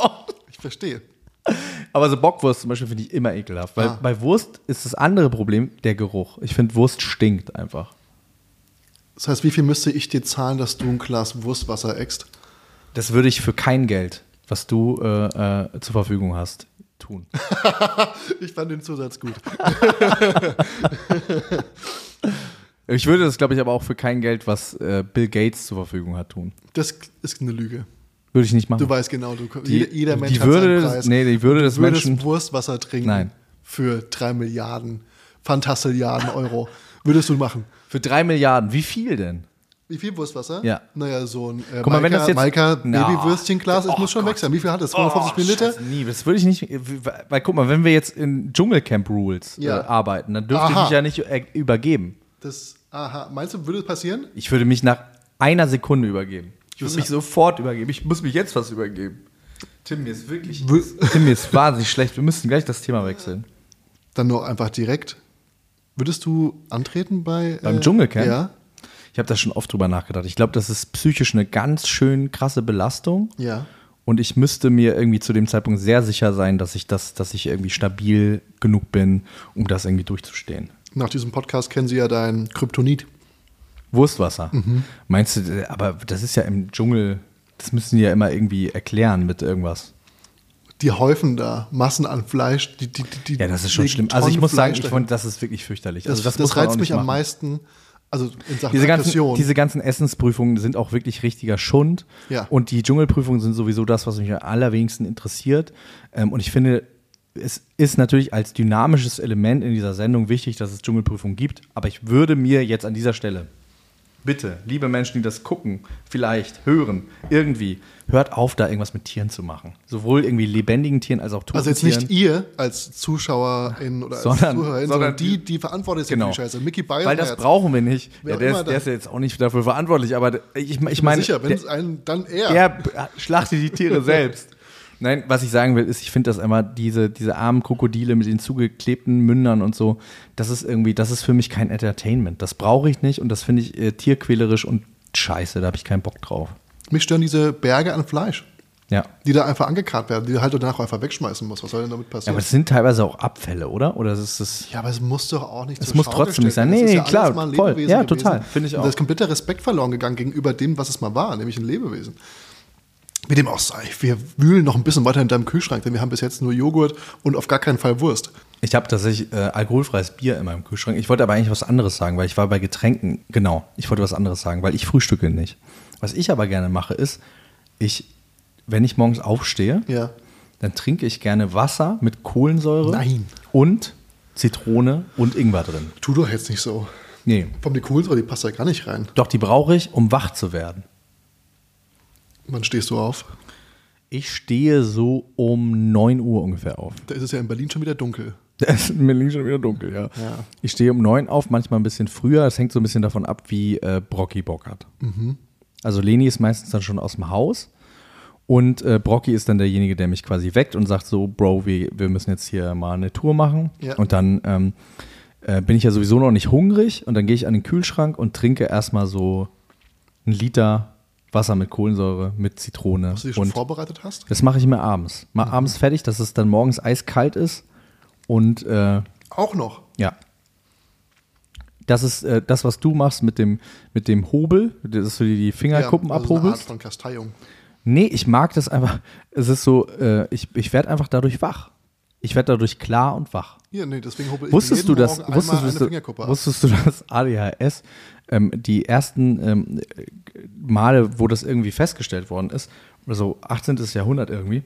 Ich verstehe. Aber so Bockwurst zum Beispiel finde ich immer ekelhaft. Weil Ah. bei Wurst ist das andere Problem der Geruch. Ich finde, Wurst stinkt einfach. Das heißt, wie viel müsste ich dir zahlen, dass du ein Glas Wurstwasser eckst? Das würde ich für kein Geld, was du äh, äh, zur Verfügung hast, tun. Ich fand den Zusatz gut. Ich würde das, glaube ich, aber auch für kein Geld, was äh, Bill Gates zur Verfügung hat, tun. Das ist eine Lüge. Würde ich nicht machen. Du weißt genau, du, Die- jeder, Mensch die hat Würde seinen Preis. nee, die Würde des Menschen- Wurstwasser trinken Nein. für drei Milliarden, Fantastilliarden Euro. Würdest du machen? für drei Milliarden. Wie viel denn? Wie viel Wurstwasser? Ja. Naja, so ein äh, Guck mal, wenn das jetzt- Maika Na. Babywürstchenglas, es Oh muss schon Gott. weg sein. Wie viel hat das? 250 Milliliter? Scheiße, nie, das würde ich nicht. Weil guck mal, wenn wir jetzt in Dschungelcamp Rules Ja. äh, arbeiten, dann dürfte ich mich ja nicht äh, übergeben. Das, aha, meinst du, würde es passieren? Ich würde mich nach einer Sekunde übergeben. Ich würde Das mich sofort übergeben. Ich muss mich jetzt fast übergeben. Tim, mir ist wirklich. Tim, mir ist wahnsinnig schlecht. Wir müssen gleich das Thema wechseln. Dann nur einfach direkt. Würdest du antreten bei Beim äh, Dschungelcamp? Ja. Ich habe da schon oft drüber nachgedacht. Ich glaube, das ist psychisch eine ganz schön krasse Belastung. Ja. Und ich müsste mir irgendwie zu dem Zeitpunkt sehr sicher sein, dass ich das, dass ich irgendwie stabil genug bin, um das irgendwie durchzustehen. Nach diesem Podcast kennen sie ja dein Kryptonit. Wurstwasser. Meinst du, aber das ist ja im Dschungel, das müssen die ja immer irgendwie erklären mit irgendwas. Die häufen da Massen an Fleisch. Die, die, die, Ja, das ist schon schlimm. Also ich muss sagen, Fleisch ich dahin. fand, das ist wirklich fürchterlich. Das, Also das, auch reizt mich am machen. meisten Also in Sachen diese ganzen, diese ganzen Essensprüfungen sind auch wirklich richtiger Schund. Ja. Und die Dschungelprüfungen sind sowieso das, was mich am allerwenigsten interessiert. Ähm, und ich finde, es ist natürlich als dynamisches Element in dieser Sendung wichtig, dass es Dschungelprüfungen gibt. Aber ich würde mir jetzt an dieser Stelle, bitte, liebe Menschen, die das gucken, vielleicht hören, irgendwie, hört auf, da irgendwas mit Tieren zu machen. Sowohl irgendwie lebendigen Tieren als auch toten also jetzt Tieren. nicht ihr als Zuschauerin oder als Sondern- Zuhörerin, sondern die, die verantwortlich sind Genau. für die Scheiße. Mickey Bayern Weil das brauchen wir nicht. Ja, der, ist, der ist jetzt auch nicht dafür verantwortlich, aber ich, ich meine, sicher, wenn es einen, dann er. er schlachtet die Tiere selbst. Nein, was ich sagen will, ist, ich finde das immer, diese, diese armen Krokodile mit den zugeklebten Mündern und so, das ist irgendwie, das ist für mich kein Entertainment. Das brauche ich nicht und das finde ich äh, tierquälerisch und scheiße, da habe ich keinen Bock drauf. Mich stören diese Berge an Fleisch, Ja. die da einfach angekarrt werden, die du halt danach einfach wegschmeißen musst. Was soll denn damit Ja, passieren? aber das sind teilweise auch Abfälle, oder? Oder ist das. Ja, aber es muss doch auch nicht Es muss Schau trotzdem nicht sein. Nee, Es nee, ja klar, voll. Ja, gewesen. total. Finde ich Und auch. Da ist kompletter Respekt verloren gegangen gegenüber dem, was es mal war, nämlich ein Lebewesen. Wie dem auch sei, wir wühlen noch ein bisschen weiter in deinem Kühlschrank, denn wir haben bis jetzt nur Joghurt und auf gar keinen Fall Wurst. Ich habe tatsächlich äh, alkoholfreies Bier in meinem Kühlschrank. Ich wollte aber eigentlich was anderes sagen, weil ich war bei Getränken. Genau, ich wollte was anderes sagen, weil ich frühstücke nicht. Was ich aber gerne mache, ist, ich, wenn ich morgens aufstehe, Ja. dann trinke ich gerne Wasser mit Kohlensäure Nein. und Zitrone und Ingwer drin. Tu doch jetzt nicht so. Nee, Vom die Kohlensäure, die passt da gar nicht rein. doch, die brauche ich, um wach zu werden. Wann stehst du auf? Ich stehe so um 9 Uhr ungefähr auf. Da ist es ja in Berlin schon wieder dunkel. Es ist in Berlin schon wieder dunkel, ja. Ja. Ich stehe um neun auf, manchmal ein bisschen früher. Das hängt so ein bisschen davon ab, wie äh, Brocky Bock hat. Also Leni ist meistens dann schon aus dem Haus und äh, Brocky ist dann derjenige, der mich quasi weckt und sagt so, Bro, wir, wir müssen jetzt hier mal eine Tour machen. Ja. Und dann ähm, äh, bin ich ja sowieso noch nicht hungrig und dann gehe ich an den Kühlschrank und trinke erstmal so einen Liter Wasser mit Kohlensäure, mit Zitrone. Was du dir schon und vorbereitet hast? das mache ich immer abends. Mal abends fertig, dass es dann morgens eiskalt ist und äh, Auch noch. ja. Das ist äh, das, was du machst mit dem, mit dem Hobel, dass du dir die Fingerkuppen also eine Art abhobelst. von Kasteiung. Nee, ich mag das einfach. Es ist so, äh, ich, ich werde einfach dadurch wach. Ich werde dadurch klar und wach. Ja, nee, deswegen hobel ich Wusstest mir du das? Morgen Wusstest, ab. wusstest du, dass ADHS ähm, die ersten ähm, Male, wo das irgendwie festgestellt worden ist, also 18. Jahrhundert irgendwie,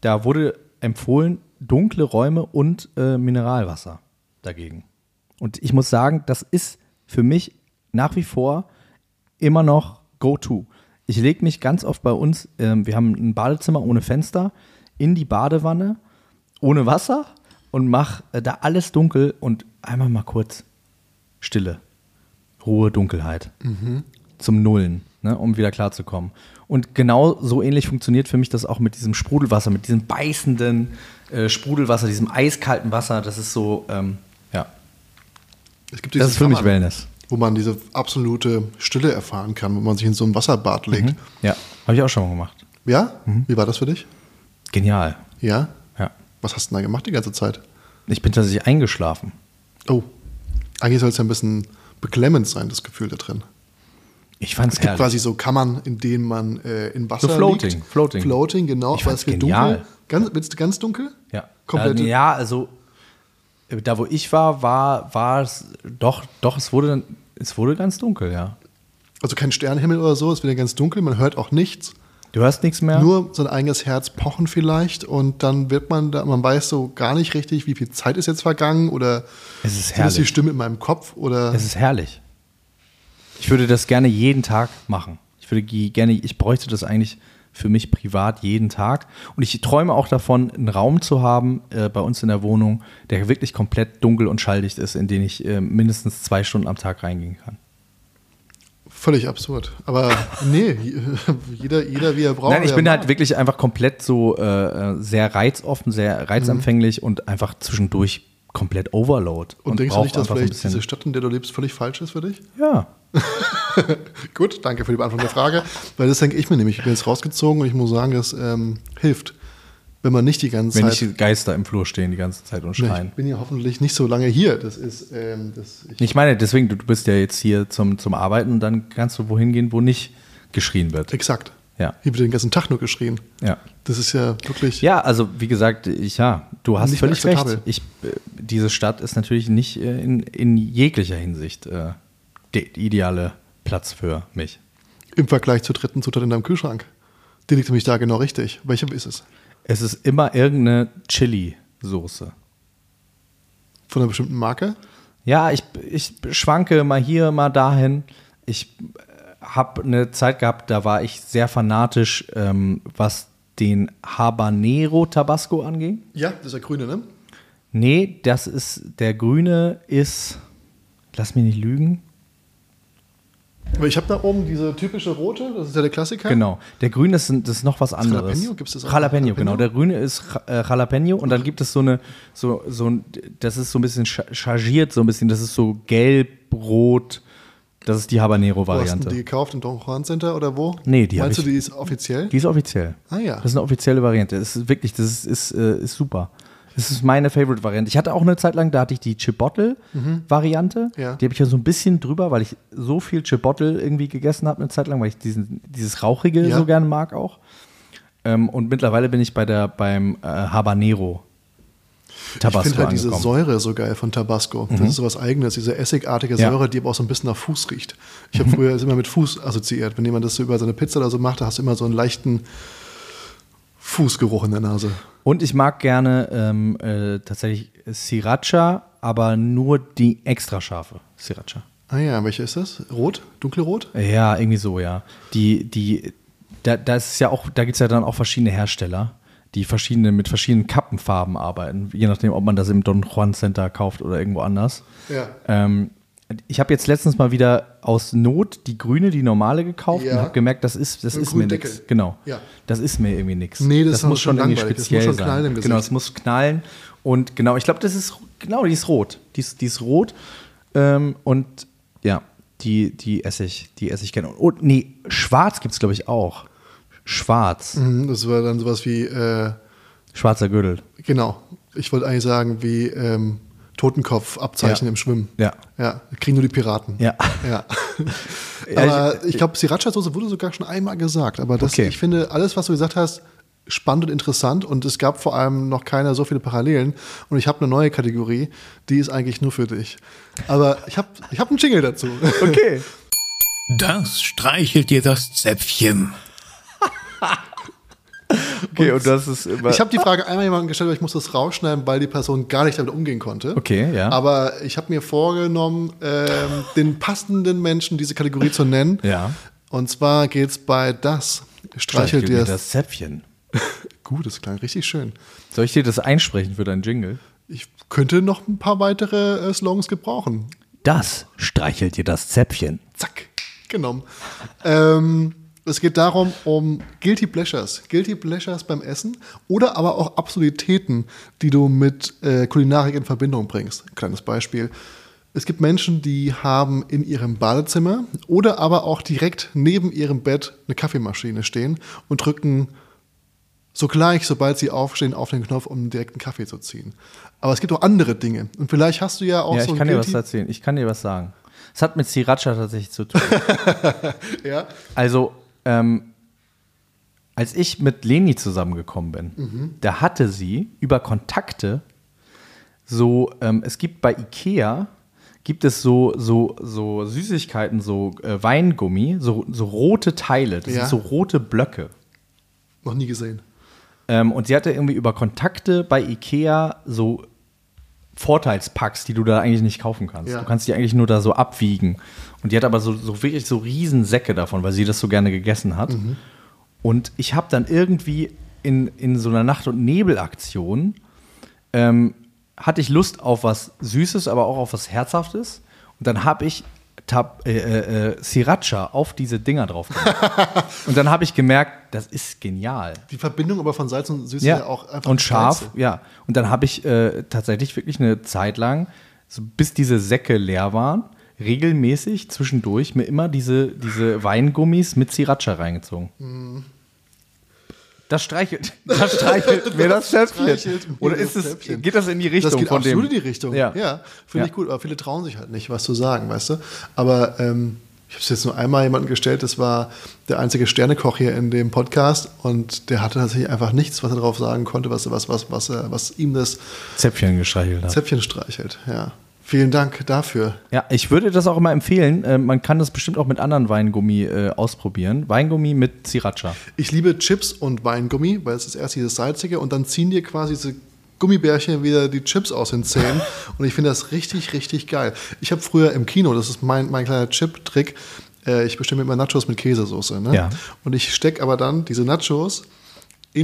da wurde empfohlen dunkle Räume und äh, Mineralwasser dagegen. Und ich muss sagen, das ist für mich nach wie vor immer noch Go-To. Ich lege mich ganz oft bei uns, ähm, wir haben ein Badezimmer ohne Fenster, in die Badewanne, ohne Wasser und mache äh, da alles dunkel und einmal mal kurz Stille, Ruhe, Dunkelheit zum Nullen, ne, um wieder klarzukommen. Und genau so ähnlich funktioniert für mich das auch mit diesem Sprudelwasser, mit diesem beißenden äh, Sprudelwasser, diesem eiskalten Wasser. Das ist so, ähm, ja, Es gibt das ist für mich Kammern, Wellness. Wo man diese absolute Stille erfahren kann, wenn man sich in so ein Wasserbad legt. Ja, habe ich auch schon mal gemacht. Ja? Mhm. Wie war das für dich? Genial. Ja? Ja. Was hast du denn da gemacht die ganze Zeit? Ich bin tatsächlich eingeschlafen. Oh, eigentlich soll es ja ein bisschen beklemmend sein, das Gefühl da drin. Ich fand Es es gibt quasi so Kammern, in denen man äh, in Wasser So floating, liegt. floating. Floating, genau. Ich fand's es genial. dunkel. Ganz, wird's ganz dunkel? Ja. Komplett. Äh, ja, also äh, da wo ich war, war, war es doch, doch, es wurde, es wurde ganz dunkel, ja. Also kein Sternenhimmel oder so, es wird ja ganz dunkel, man hört auch nichts. Du hörst nichts mehr? Nur sein eigenes Herz pochen vielleicht und dann wird man da, man weiß so gar nicht richtig, wie viel Zeit ist jetzt vergangen oder Es ist sind das die herrlich. Stimme in meinem Kopf oder Es ist herrlich. Ich würde das gerne jeden Tag machen. Ich würde ge- gerne, ich bräuchte das eigentlich für mich privat jeden Tag. Und ich träume auch davon, einen Raum zu haben äh, bei uns in der Wohnung, der wirklich komplett dunkel und schalldicht ist, in den ich äh, mindestens zwei Stunden am Tag reingehen kann. Völlig absurd. Aber nee, jeder, jeder wie er braucht. Nein, ich bin mag. halt wirklich einfach komplett so äh, äh, sehr reizoffen, sehr reizempfänglich und einfach zwischendurch komplett Overload. Und, denkst du nicht, dass vielleicht diese Stadt, in der du lebst, völlig falsch ist für dich? Ja. Gut, danke für die Beantwortung der Frage. Weil das denke ich mir nämlich. Ich bin jetzt rausgezogen und ich muss sagen, das ähm, hilft, wenn man nicht die ganze Wenn Zeit. nicht die Geister im Flur stehen die ganze Zeit und schreien. ich bin ja hoffentlich nicht so lange hier. Das ist, ähm, das, ich, Ich meine, deswegen, du, bist ja jetzt hier zum, zum Arbeiten und dann kannst du wohin gehen, wo nicht geschrien wird. exakt. Ja. Hier wird den ganzen Tag nur geschrien. Ja. Das ist ja wirklich. Ja, also wie gesagt, ich, ja, du hast Nicht völlig recht. Ich, äh, diese Stadt ist natürlich nicht äh, in, in jeglicher Hinsicht äh, der ideale Platz für mich. Im Vergleich zur dritten Zutat in deinem Kühlschrank. Die liegt nämlich da genau richtig. Welche ist es? Es ist immer irgendeine Chili-Soße. Von einer bestimmten Marke? Ja, ich, ich schwanke mal hier, mal dahin. Ich habe eine Zeit gehabt, da war ich sehr fanatisch, ähm, was den Habanero Tabasco anging. Ja, das ist der grüne, ne? Nee, das ist, der grüne ist, lass mich nicht lügen. Aber ich habe da oben diese typische rote, das ist ja der Klassiker. Genau. Der grüne ist, das ist noch was anderes. Jalapeno? Gibt's das auch? Jalapeno, Jalapeno? genau. Der grüne ist äh, Jalapeno und dann gibt es so eine, so, so ein, das ist so ein bisschen cha- chargiert, so ein bisschen, das ist so gelb-rot. Das ist die Wo hast du Habanero-Variante. die gekauft? Im Don Juan Center oder wo? Nee, die Meinst du, ich- die ist offiziell? Die ist offiziell. Ah, ja. Das ist eine offizielle Variante. Das ist wirklich, das ist, ist, äh, ist super. Das ist meine Favorite-Variante. Ich hatte auch eine Zeit lang, da hatte ich die Chipotle-Variante. Ja. Die habe ich ja so ein bisschen drüber, weil ich so viel Chipotle irgendwie gegessen habe eine Zeit lang, weil ich diesen, dieses Rauchige Ja. so gerne mag auch. Ähm, und mittlerweile bin ich bei der, beim äh, Habanero Ich Tabasco finde halt diese angekommen. Säure so geil von Tabasco. Das ist so was Eigenes, diese essigartige Ja. Säure, die aber auch so ein bisschen nach Fuß riecht. Ich habe früher immer mit Fuß assoziiert. Wenn jemand das so über seine Pizza oder so macht, da hast du immer so einen leichten Fußgeruch in der Nase. Und ich mag gerne ähm, äh, tatsächlich Sriracha, aber nur die extra scharfe Sriracha. Ah ja, welche ist das? Rot? Dunkelrot? Ja, irgendwie so, ja. Die, die, da, da ist ja auch, da gibt es ja dann auch verschiedene Hersteller, die verschiedene, mit verschiedenen Kappenfarben arbeiten, je nachdem, ob man das im Don Juan Center kauft oder irgendwo anders. Ja. Ähm, ich habe jetzt letztens mal wieder aus Not die grüne, die normale gekauft Ja. und habe gemerkt, das ist, das ist mir nichts. Genau. Ja. Das ist mir irgendwie nichts. Nee, das ist muss schon irgendwie langweilig. Das speziell muss schon sein. knallen im Genau, es muss knallen. Und genau, ich glaube, das ist, genau, die ist rot. Die ist, die ist rot. Ähm, und ja, die, die esse ich, die esse ich gerne. Und nee, schwarz gibt es, glaube ich, auch. Schwarz. Mhm, Das war dann sowas wie, äh, Schwarzer Gürtel. genau, ich wollte eigentlich sagen, wie ähm, Totenkopf-Abzeichen Ja. im Schwimmen. Ja. Ja, kriegen nur die Piraten. Ja. Ja. Ja, aber ich, glaube, Sriracha-Soße wurde sogar schon einmal gesagt. Aber das, Okay. ich finde, alles, was du gesagt hast, spannend und interessant. Und es gab vor allem noch keiner so viele Parallelen. Und ich habe eine neue Kategorie, die ist eigentlich nur für dich. Aber ich habe ich hab einen Jingle dazu. Okay. Das streichelt dir das Zäpfchen. Okay, und das ist immer. Ich habe die Frage einmal jemandem gestellt, aber ich muss das rausschneiden, weil die Person gar nicht damit umgehen konnte. Okay, ja. Aber ich habe mir vorgenommen, ähm, den passenden Menschen diese Kategorie zu nennen. Ja. Und zwar geht es bei das. Streichelt dir das. das Zäpfchen. Gut, das klang richtig schön. Soll ich dir das einsprechen für deinen Jingle? Ich könnte noch ein paar weitere äh, Slogans gebrauchen. Das streichelt dir das Zäpfchen. Zack, genommen. ähm, es geht darum, um Guilty Pleasures. Guilty Pleasures beim Essen oder aber auch Absurditäten, die du mit äh, Kulinarik in Verbindung bringst. Kleines Beispiel. Es gibt Menschen, die haben in ihrem Badezimmer oder aber auch direkt neben ihrem Bett eine Kaffeemaschine stehen und drücken sogleich, sobald sie aufstehen, auf den Knopf, um direkt einen Kaffee zu ziehen. Aber es gibt auch andere Dinge. Und vielleicht hast du ja auch Ja, so ich kann dir was erzählen. Ich kann dir was sagen. Es hat mit Sriracha tatsächlich zu tun. Ja. Also, ähm, als ich mit Leni zusammengekommen bin, da hatte sie über Kontakte so, ähm, es gibt bei Ikea, gibt es so, so, so Süßigkeiten, so äh, Weingummi, so, so rote Teile, das Ja. sind so rote Blöcke. Noch nie gesehen. Ähm, und sie hatte irgendwie über Kontakte bei Ikea so Vorteilspacks, die du da eigentlich nicht kaufen kannst. Ja. Du kannst die eigentlich nur da so abwiegen. Und die hat aber so, so wirklich so riesen Säcke davon, weil sie das so gerne gegessen hat. Und ich habe dann irgendwie in, in so einer Nacht- und Nebelaktion ähm, hatte ich Lust auf was Süßes, aber auch auf was Herzhaftes. Und dann habe ich Tab, äh, äh, äh, Sriracha auf diese Dinger drauf gemacht. Und dann habe ich gemerkt, das ist genial. Die Verbindung aber von Salz und Süße Ja, ist ja auch einfach und scharf, Geilste. ja. Und dann habe ich äh, tatsächlich wirklich eine Zeit lang, so bis diese Säcke leer waren, regelmäßig zwischendurch mir immer diese, diese Weingummis mit Sriracha reingezogen. Mhm. Das streichelt, das streichelt mir das mir Oder ist es, geht das in die Richtung Das geht von absolut dem? in die Richtung. Ja, Ja, finde Ja. ich gut. Aber viele trauen sich halt nicht, was zu sagen, weißt du. Aber ähm, ich habe es jetzt nur einmal jemandem gestellt, das war der einzige Sternekoch hier in dem Podcast und der hatte tatsächlich einfach nichts, was er darauf sagen konnte, was, was, was, was, was ihm das Zäpfchen gestreichelt hat. Zäpfchen streichelt. Ja. Vielen Dank dafür. Ja, ich würde das auch immer empfehlen. Äh, man kann das bestimmt auch mit anderen Weingummi äh, ausprobieren. Weingummi mit Sriracha. Ich liebe Chips und Weingummi, weil es ist erst dieses Salzige und dann ziehen dir quasi diese Gummibärchen wieder die Chips aus den Zähnen. und ich finde das richtig, richtig geil. Ich habe früher im Kino, das ist mein, mein kleiner Chip-Trick, äh, ich mir immer Nachos mit Käsesoße. Ne? Ja. Und ich stecke aber dann diese Nachos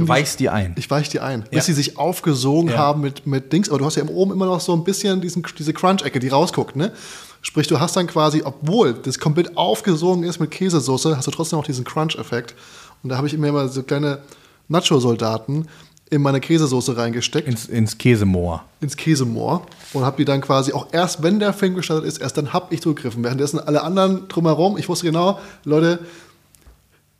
Du weichst die ein. Ich weich die ein, bis Ja. sie sich aufgesogen Ja. haben mit, mit Dings. Aber du hast ja oben immer noch so ein bisschen diesen, diese Crunch-Ecke, die rausguckt, ne? Sprich, du hast dann quasi, obwohl das komplett aufgesogen ist mit Käsesoße, hast du trotzdem noch diesen Crunch-Effekt. Und da habe ich mir immer so kleine Nacho-Soldaten in meine Käsesoße reingesteckt, Ins, ins Käsemoor. ins Käsemoor. Und habe die dann quasi auch erst, wenn der Film gestartet ist, erst dann habe ich zugegriffen. Währenddessen alle anderen drumherum, ich wusste genau, Leute,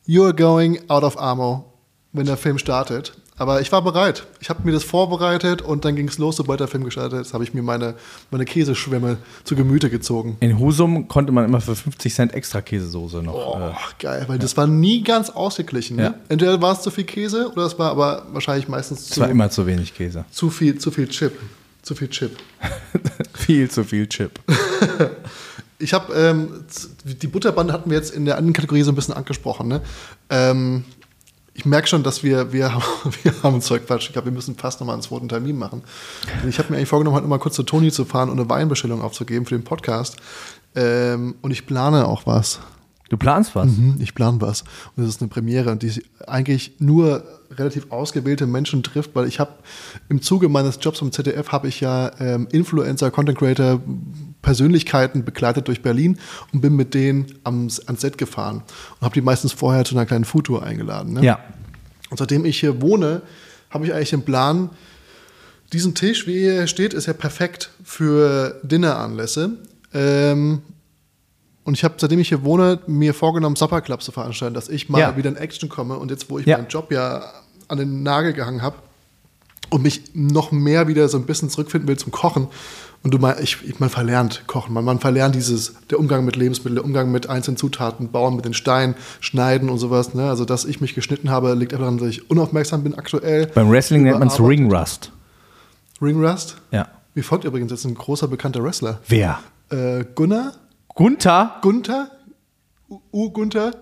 you're going out of ammo, wenn der Film startet. Aber ich war bereit. Ich habe mir das vorbereitet und dann ging es los, sobald der Film gestartet ist, habe ich mir meine, meine Käseschwämme zu Gemüte gezogen. In Husum konnte man immer für 50 Cent extra Käsesoße noch. Oh, Äh, geil, weil das war nie ganz ausgeglichen. Ne? Ja. Entweder war es zu viel Käse oder es war aber wahrscheinlich meistens es zu, war immer zu wenig Käse. zu, viel, zu viel Chip. Zu viel Chip. viel zu viel Chip. Ich habe ähm, die Butterbande hatten wir jetzt in der anderen Kategorie so ein bisschen angesprochen. Ne? Ähm, ich merke schon, dass wir, wir, haben- wir haben Zeug Quatsch. Ich glaube, wir müssen fast nochmal einen zweiten Termin machen. Ich habe mir eigentlich vorgenommen, heute nochmal kurz zu Toni zu fahren und eine Weinbestellung aufzugeben für den Podcast. Ähm, und ich plane auch was. Du planst was? Mhm, Ich plane was. Und das ist eine Premiere, die eigentlich nur relativ ausgewählte Menschen trifft, weil ich habe im Zuge meines Jobs am ZDF habe ich ja ähm, Influencer, Content Creator, Persönlichkeiten begleitet durch Berlin und bin mit denen ans, ans Set gefahren und habe die meistens vorher zu einer kleinen Foodtour eingeladen. Ne? Ja. Und seitdem ich hier wohne, habe ich eigentlich den Plan, diesen Tisch, wie er hier steht, ist ja perfekt für Dinneranlässe. Ähm, und ich habe, seitdem ich hier wohne, mir vorgenommen, Supper Club zu veranstalten, dass ich mal Ja. wieder in Action komme. Und jetzt, wo ich Ja. meinen Job ja an den Nagel gehangen habe und mich noch mehr wieder so ein bisschen zurückfinden will zum Kochen. Und du mal, ich, ich man verlernt Kochen, man, man verlernt dieses, der Umgang mit Lebensmitteln, der Umgang mit einzelnen Zutaten, bauen mit den Steinen, schneiden und sowas. Ne? Also, dass ich mich geschnitten habe, liegt einfach daran, dass ich unaufmerksam bin aktuell. Beim Wrestling nennt man es. Ring Rust. Ring Rust. Ja. Mir folgt übrigens jetzt ein großer bekannter Wrestler. Wer? Äh, Gunnar? Gunther? Gunther? U, U Gunther?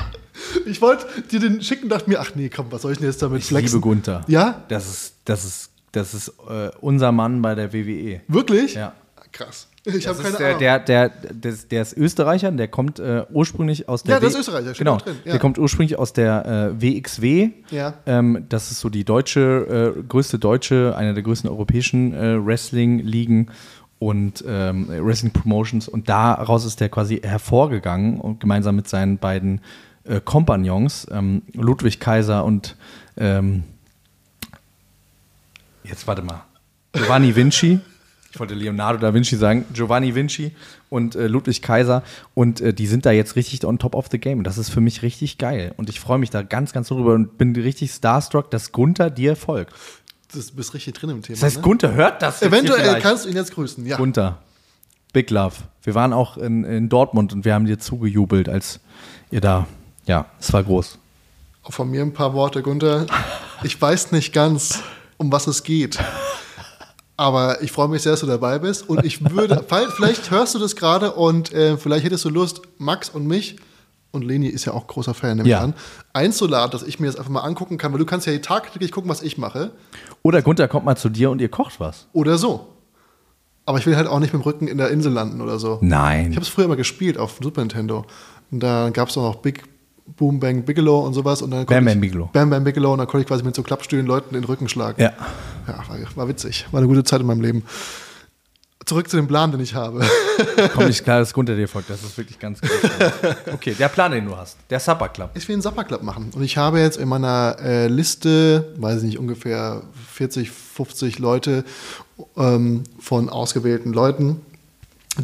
ich wollte dir den schicken, dachte mir, ach nee, komm, was soll ich denn jetzt damit Ich liebe Gunther. Ja? Das ist, das ist, das ist äh, unser Mann bei der WWE. Wirklich? Ja. Krass. Ich habe keine Ahnung. der, der, der, ist- der ist Österreicher, der kommt äh, ursprünglich aus der Ja, das ist Österreicher, steht genau, drin, ja. Der kommt ursprünglich aus der äh, WXW. Ja. Ähm, das ist so die deutsche, äh, größte deutsche, eine der größten europäischen äh, Wrestling-Ligen und ähm, Wrestling Promotions. Und daraus ist der quasi hervorgegangen und gemeinsam mit seinen beiden äh, Kompagnons, ähm, Ludwig Kaiser und ähm, jetzt warte mal, Giovanni Vinci. Ich wollte Leonardo da Vinci sagen, Giovanni Vinci und äh, Ludwig Kaiser und äh, die sind da jetzt richtig on top of the game. Das ist für mich richtig geil und ich freue mich da ganz, ganz drüber und bin richtig starstruck, dass Gunther dir folgt. Das bist richtig drin im Thema. Das heißt, ne? Gunther hört das Eventuell vielleicht. kannst du ihn jetzt grüßen, ja. Gunther, Big Love. Wir waren auch in, in Dortmund und wir haben dir zugejubelt, als ihr da, ja, es war groß. Auch von mir ein paar Worte, Gunther. Ich weiß nicht ganz, um was es geht. Aber ich freue mich sehr, dass du dabei bist. Und ich würde, vielleicht hörst du das gerade und äh, vielleicht hättest du Lust, Max und mich, und Leni ist ja auch großer Fan, nehme Ja. an, einzuladen, dass ich mir das einfach mal angucken kann, weil du kannst ja tagtäglich gucken, was ich mache. Oder Gunther kommt mal zu dir und ihr kocht was. Oder so. Aber ich will halt auch nicht mit dem Rücken in der Insel landen oder so. Nein. Ich habe es früher mal gespielt auf Super Nintendo. Und da gab es auch noch Big Boom Bang Bigelow und sowas. Und dann Bam Bam Bigelow. Bam Bam Bigelow. Und dann konnte ich quasi mit so Klappstühlen Leuten in den Rücken schlagen. Ja. Ja, war, war witzig. War eine gute Zeit in meinem Leben. Zurück zu dem Plan, den ich habe. Kommt nicht klar, dass Gunther dir folgt. Das ist wirklich ganz gut. Okay, der Plan, den du hast. Der Supper Club. Ich will einen Supper Club machen. Und ich habe jetzt in meiner äh, Liste, weiß ich nicht, ungefähr 40, 50 Leute ähm, von ausgewählten Leuten,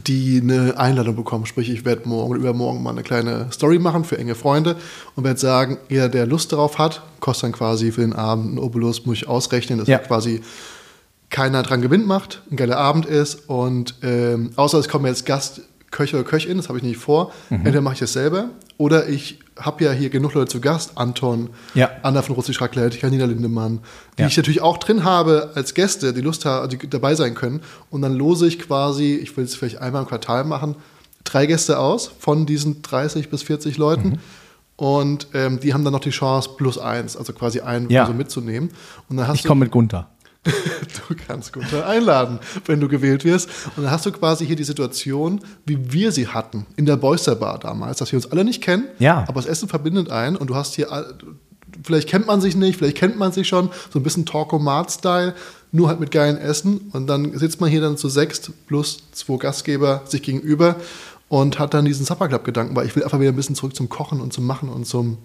die eine Einladung bekommen. Sprich, ich werde morgen oder übermorgen mal eine kleine Story machen für enge Freunde und werde sagen, jeder, der Lust darauf hat, kostet dann quasi für den Abend einen Obolus, muss ich ausrechnen, dass Ja. quasi keiner dran Gewinn macht, ein geiler Abend ist und ähm, außer es kommen jetzt Gast, Köche oder Köchin, das habe ich nicht vor. Entweder mache ich das selber oder ich habe ja hier genug Leute zu Gast. Anton, Ja. Anna von Russisch Raclette, Janina Lindemann, die Ja. ich natürlich auch drin habe als Gäste, die Lust haben, die dabei sein können. Und dann lose ich quasi, ich will es vielleicht einmal im Quartal machen, drei Gäste aus von diesen 30 bis 40 Leuten. Mhm. Und ähm, die haben dann noch die Chance plus eins, also quasi einen Ja. Person mitzunehmen. Und dann hast Ich komme mit Gunther. Du kannst Gunther einladen, wenn du gewählt wirst. Und dann hast du quasi hier die Situation, wie wir sie hatten in der Boyster Bar damals, dass wir uns alle nicht kennen, Ja. aber das Essen verbindet ein und du hast hier, vielleicht kennt man sich nicht, vielleicht kennt man sich schon, so ein bisschen Talkomat-Style, nur halt mit geilen Essen und dann sitzt man hier dann zu sechst plus zwei Gastgeber sich gegenüber und hat dann diesen Supper Club Gedanken, weil ich will einfach wieder ein bisschen zurück zum Kochen und zum Machen und zum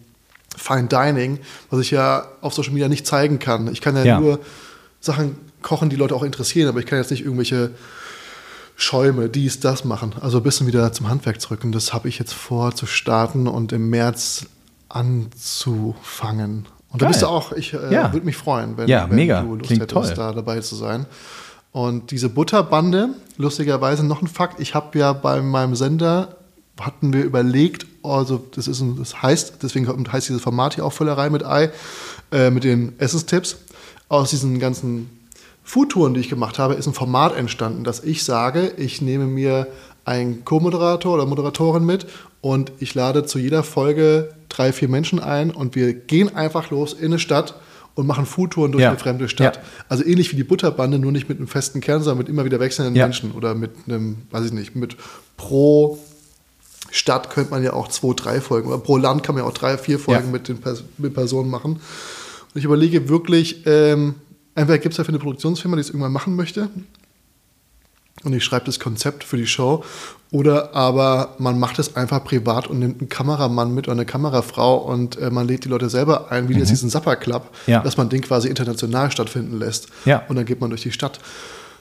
Fine Dining, was ich ja auf Social Media nicht zeigen kann. Ich kann ja, Ja. nur Sachen kochen, die Leute auch interessieren, aber ich kann jetzt nicht irgendwelche Schäume, dies, das machen. Also ein bisschen wieder zum Handwerk zurück. Und das habe ich jetzt vor zu starten und im März anzufangen. Und da Geil. bist du auch, ich äh, Ja. würde mich freuen, wenn, Ja, wenn mega. du Lust Klingt hättest, toll. da dabei zu sein. Und diese Butterbande, lustigerweise noch ein Fakt, ich habe ja bei meinem Sender, hatten wir überlegt, also das, ist ein, das heißt, deswegen heißt dieses Format hier auch Völlerei mit Ei, äh, mit den Essenstipps. Aus diesen ganzen Foodtouren, die ich gemacht habe, ist ein Format entstanden, dass ich sage, ich nehme mir einen Co-Moderator oder Moderatorin mit und ich lade zu jeder Folge drei, vier Menschen ein und wir gehen einfach los in eine Stadt und machen Foodtouren durch Ja. eine fremde Stadt. Ja. Also ähnlich wie die Butterbande, nur nicht mit einem festen Kern, sondern mit immer wieder wechselnden Ja. Menschen oder mit einem, weiß ich nicht, mit pro Stadt könnte man ja auch zwei, drei Folgen oder pro Land kann man ja auch drei, vier Folgen mit den Pers mit Personen machen. Und ich überlege wirklich, ähm, entweder gibt es dafür eine Produktionsfirma, die es irgendwann machen möchte und ich schreibe das Konzept für die Show oder aber man macht es einfach privat und nimmt einen Kameramann mit oder eine Kamerafrau und äh, man lädt die Leute selber ein, wie jetzt diesen Supper Club, Mhm. Ja. dass man den quasi international stattfinden lässt. Ja. Und dann geht man durch die Stadt.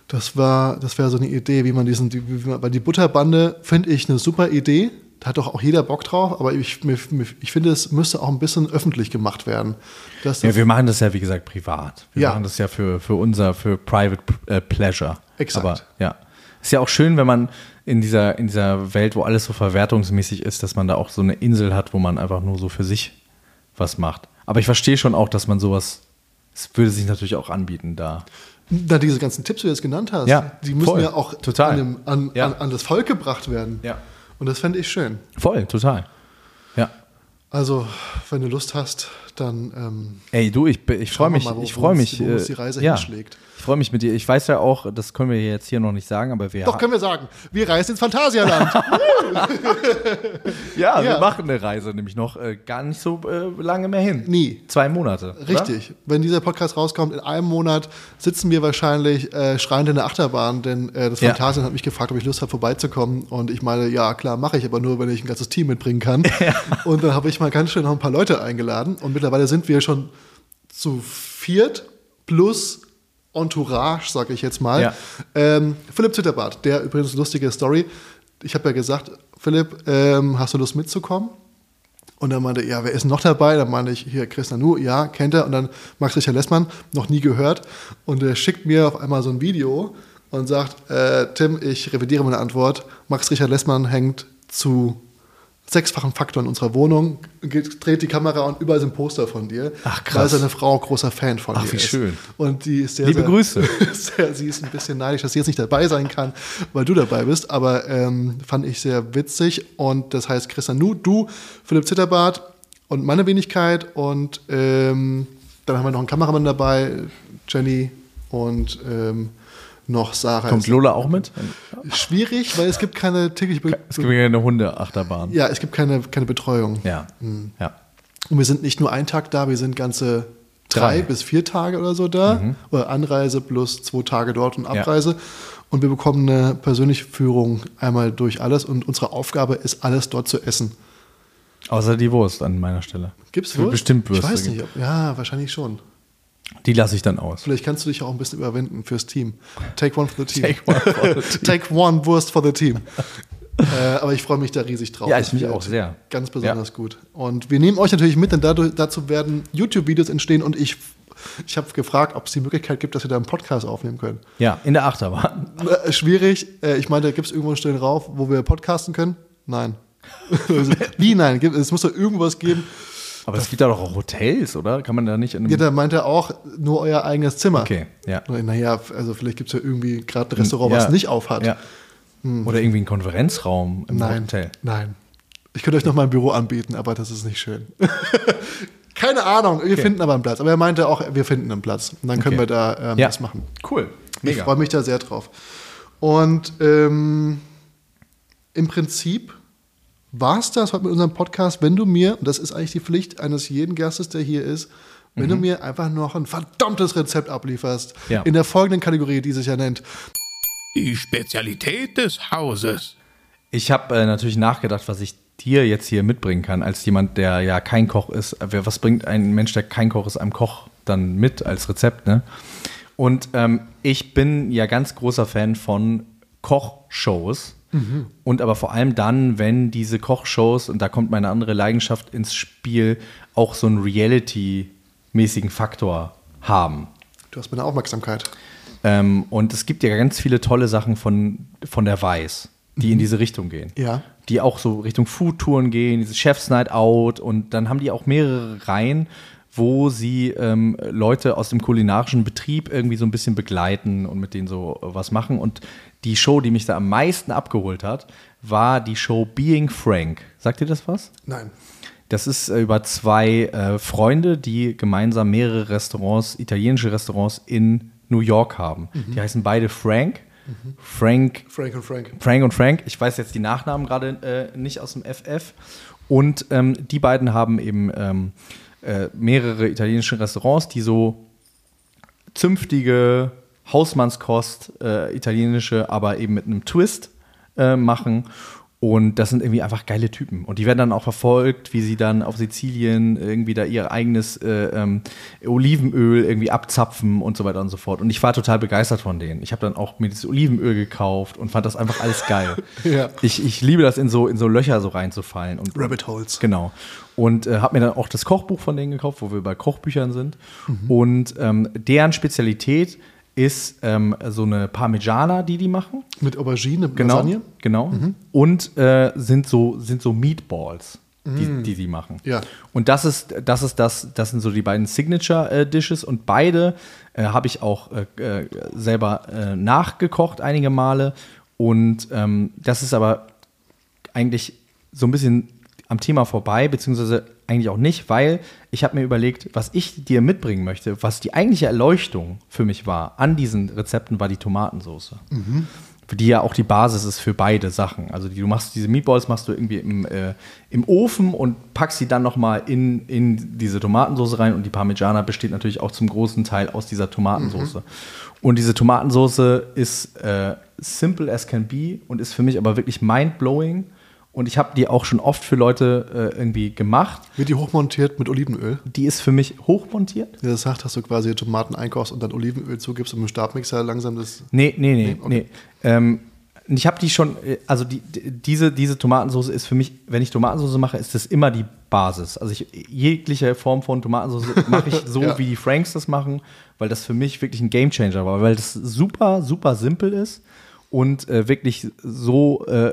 Das war, das wäre so eine Idee, wie man diesen, die, wie man, weil die Butterbande finde ich eine super Idee. Da hat doch auch jeder Bock drauf, aber ich, mir, ich finde, es müsste auch ein bisschen öffentlich gemacht werden. Das, Ja, wir machen das ja, wie gesagt, privat. Wir Ja. machen das ja für, für unser, für Private äh, Pleasure. Exakt. Aber ja. Ist ja auch schön, wenn man in dieser, in dieser Welt, wo alles so verwertungsmäßig ist, dass man da auch so eine Insel hat, wo man einfach nur so für sich was macht. Aber ich verstehe schon auch, dass man sowas, es würde sich natürlich auch anbieten, da. Na, diese ganzen Tipps, die du jetzt genannt hast, Ja, die müssen voll. ja auch Total. An, dem, an, Ja. an, an das Volk gebracht werden. Ja. Und das fände ich schön. Voll, total. Ja. Also, wenn du Lust hast, dann ähm, Ey, du, ich, ich freue mich, mal, wo- ich freue mich. wo uns äh, die Reise ja. hinschlägt. Ich freue mich mit dir. Ich weiß ja auch, das können wir jetzt hier noch nicht sagen, aber wir doch können wir sagen, wir reisen ins Phantasialand. Ja, Ja. wir machen eine Reise nämlich noch äh, gar nicht so äh, lange mehr hin. Nie. Zwei Monate. oder? Richtig. Wenn dieser Podcast rauskommt, in einem Monat sitzen wir wahrscheinlich äh, schreiend in der Achterbahn, denn äh, das Ja. Phantasialand hat mich gefragt, ob ich Lust habe, vorbeizukommen. Und ich meine, ja, klar, mache ich, aber nur, wenn ich ein ganzes Team mitbringen kann. Und dann habe ich mal ganz schön noch ein paar Leute eingeladen. Und mittlerweile sind wir schon zu viert plus Entourage, sage ich jetzt mal. Ja. Ähm, Philipp Zitterbart, der übrigens eine lustige Story. Ich habe ja gesagt, Philipp, ähm, hast du Lust mitzukommen? Und dann meinte er, ja, wer ist noch dabei? Dann meinte ich, hier, Chris Nanu, ja, kennt er. Und dann Max Richard Lessmann, noch nie gehört. Und er schickt mir auf einmal so ein Video und sagt, äh, Tim, ich revidiere meine Antwort. Max Richard Lessmann hängt zu sechsfachen Faktor in unserer Wohnung, dreht die Kamera und überall sind Poster von dir. Ach, krass. Weil seine Frau großer Fan von Ach, dir wie ist. schön. Und die ist sehr, Liebe sehr, Grüße. Sehr, sie ist ein bisschen neidisch, dass sie jetzt nicht dabei sein kann, weil du dabei bist. Aber ähm, fand ich sehr witzig. Und das heißt, Christian Nu, du, Philipp Zitterbart und meine Wenigkeit. Und ähm, dann haben wir noch einen Kameramann dabei, Jenny und ähm, noch Sarah. Kommt Lola auch mit? Schwierig, weil es gibt keine tägliche Be Es gibt ja eine Hundeachterbahn. ja, es gibt keine, keine Betreuung. Ja. Hm. ja. Und wir sind nicht nur einen Tag da, wir sind ganze drei, Drei. bis vier Tage oder so da. Oder Anreise plus zwei Tage dort und Ja. Abreise. Und wir bekommen eine persönliche Führung einmal durch alles. Und unsere Aufgabe ist, alles dort zu essen. Außer die Wurst an meiner Stelle. Gibt's Wird Wurst? bestimmt Würste Ich weiß nicht. Ob, ja, wahrscheinlich schon. Die lasse ich dann aus. Vielleicht kannst du dich auch ein bisschen überwinden fürs Team. Take one for the team. Take one for the Take one Wurst for the team. äh, aber ich freue mich da riesig drauf. Ja, ich mich auch sehr. Ganz besonders gut. Und wir nehmen euch natürlich mit, denn dadurch, dazu werden YouTube-Videos entstehen und ich, ich habe gefragt, ob es die Möglichkeit gibt, dass wir da einen Podcast aufnehmen können. Ja, in der Achterbahn. Äh, schwierig. Äh, ich meinte, gibt es irgendwo einen stillen Rauf, wo wir podcasten können? Nein. Wie nein? Es muss doch irgendwas geben. Aber es gibt da doch auch Hotels, oder? Kann man da nicht in einem Ja, da meint er auch nur euer eigenes Zimmer. Okay, ja. Naja, also vielleicht gibt es ja irgendwie gerade ein Restaurant, Ja. was nicht aufhat. Ja. Oder irgendwie ein Konferenzraum im Nein, Hotel. nein. Ich könnte euch noch mal ein Büro anbieten, aber das ist nicht schön. Keine Ahnung, wir finden aber einen Platz. Aber er meinte auch, wir finden einen Platz. Und dann können Okay. wir da ähm, Ja. was machen. Cool. Ich freue mich da sehr drauf. Und ähm, im Prinzip war es das heute mit unserem Podcast, wenn du mir, und das ist eigentlich die Pflicht eines jeden Gastes, der hier ist, wenn du mir einfach noch ein verdammtes Rezept ablieferst, Ja. in der folgenden Kategorie, die sich ja nennt, Die Spezialität des Hauses. Ich habe äh, natürlich nachgedacht, was ich dir jetzt hier mitbringen kann, als jemand, der ja kein Koch ist. Was bringt ein Mensch, der kein Koch ist, einem Koch dann mit als Rezept, ne? Und ähm, ich bin ja ganz großer Fan von Kochshows. Und aber vor allem dann, wenn diese Kochshows, und da kommt meine andere Leidenschaft ins Spiel, auch so einen Reality-mäßigen Faktor haben. du hast meine Aufmerksamkeit. Ähm, und es gibt ja ganz viele tolle Sachen von, von der Weiß, die in diese Richtung gehen. Ja. Die auch so Richtung Foodtouren gehen, diese Chef's Night Out und dann haben die auch mehrere Reihen, wo sie ähm, Leute aus dem kulinarischen Betrieb irgendwie so ein bisschen begleiten und mit denen so äh, was machen. Und die Show, die mich da am meisten abgeholt hat, war die Show Being Frank. Sagt ihr das was? Nein. Das ist äh, über zwei äh, Freunde, die gemeinsam mehrere Restaurants, italienische Restaurants in New York haben. Die heißen beide Frank. Frank, Frank und Frank. Frank und Frank. Ich weiß jetzt die Nachnamen gerade äh, nicht aus dem FF. Und ähm, die beiden haben eben ähm, äh, mehrere italienische Restaurants, die so zünftige Hausmannskost, äh, italienische, aber eben mit einem Twist äh, machen. Und das sind irgendwie einfach geile Typen. Und die werden dann auch verfolgt, wie sie dann auf Sizilien irgendwie da ihr eigenes äh, ähm, Olivenöl irgendwie abzapfen und so weiter und so fort. Und ich war total begeistert von denen. Ich habe dann auch mir dieses Olivenöl gekauft und fand das einfach alles geil. Ja. ich, ich liebe das, in so, in so Löcher so reinzufallen. Und, Rabbit Holes. Genau. Und äh, habe mir dann auch das Kochbuch von denen gekauft, wo wir bei Kochbüchern sind. Und ähm, deren Spezialität ist ähm, so eine Parmigiana, die die machen. Mit Aubergine, Genau. Lasagne. Genau. Und äh, sind so sind so Meatballs, die, die die machen. Ja. Und das ist das ist das das sind so die beiden Signature äh, Dishes und beide äh, habe ich auch äh, äh, selber äh, nachgekocht einige Male und ähm, das ist aber eigentlich so ein bisschen am Thema vorbei, beziehungsweise eigentlich auch nicht, weil ich habe mir überlegt, was ich dir mitbringen möchte, was die eigentliche Erleuchtung für mich war an diesen Rezepten, war die Tomatensauce. Für die ja auch die Basis ist für beide Sachen. Also die, du machst diese Meatballs machst du irgendwie im, äh, im Ofen und packst sie dann nochmal in, in diese Tomatensauce rein und die Parmigiana besteht natürlich auch zum großen Teil aus dieser Tomatensauce. Und diese Tomatensauce ist äh, simple as can be und ist für mich aber wirklich mind-blowing. Und ich habe die auch schon oft für Leute äh, irgendwie gemacht. Wird die hochmontiert mit Olivenöl? Die ist für mich hochmontiert. Ja, das sagt, dass du quasi Tomaten einkaufst und dann Olivenöl zugibst und mit dem Stabmixer langsam das. Nee, nee, nee, Nee, okay. nee. Ähm, ich habe die schon, äh, also die, die- diese, diese Tomatensauce ist für mich, wenn ich Tomatensauce mache, ist das immer die Basis. Also ich, jegliche Form von Tomatensauce mache ich so, Ja. wie die Franks das machen, weil das für mich wirklich ein Gamechanger war, weil das super, super simpel ist und äh, wirklich so äh,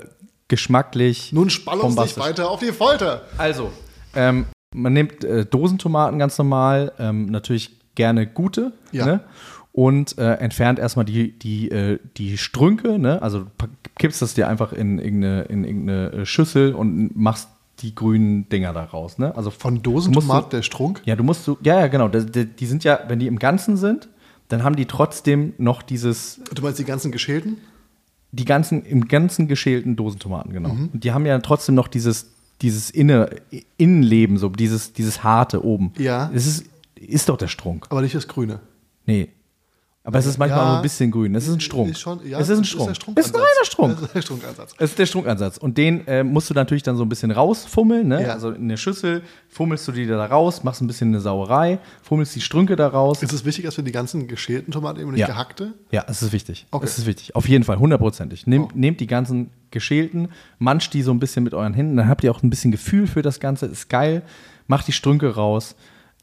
geschmacklich. Nun spann uns nicht weiter auf die Folter. Also, ähm, man nimmt äh, Dosentomaten ganz normal, ähm, natürlich gerne gute, Ja. ne? Und äh, entfernt erstmal die, die, äh, die Strünke, ne? Also kippst das dir einfach in irgendeine, in irgendeine äh, Schüssel und machst die grünen Dinger da raus, ne? Also Von Dosentomat, du- der Strunk. Ja, du musst so, ja, ja, genau. Die, die, die sind ja, wenn die im Ganzen sind, dann haben die trotzdem noch dieses, Du meinst die ganzen geschälten? Die ganzen, im ganzen geschälten Dosentomaten, genau. Und die haben ja trotzdem noch dieses, dieses Inne, Innenleben, so dieses, dieses harte oben. Ja. Das ist, ist doch der Strunk. Aber nicht das Grüne. Nee. Aber es ist manchmal Ja. nur ein bisschen grün. Es ist ein Strunk. Ist schon, ja, es ist ein Strunk. es ist ein reiner Strunk. Das ist der Strunkansatz. Es ist der Strunkansatz. Und den äh, musst du natürlich dann so ein bisschen rausfummeln. Ne? Ja. Also in der Schüssel fummelst du die da raus, machst ein bisschen eine Sauerei, fummelst die Strünke da raus. Ist es wichtig, dass wir die ganzen geschälten Tomaten eben nicht gehackte? Ja, es ist wichtig. Okay. Es ist wichtig. Auf jeden Fall, hundertprozentig. Nehmt, Oh. nehmt die ganzen geschälten, manscht die so ein bisschen mit euren Händen, dann habt ihr auch ein bisschen Gefühl für das Ganze. Ist geil. Macht die Strünke raus.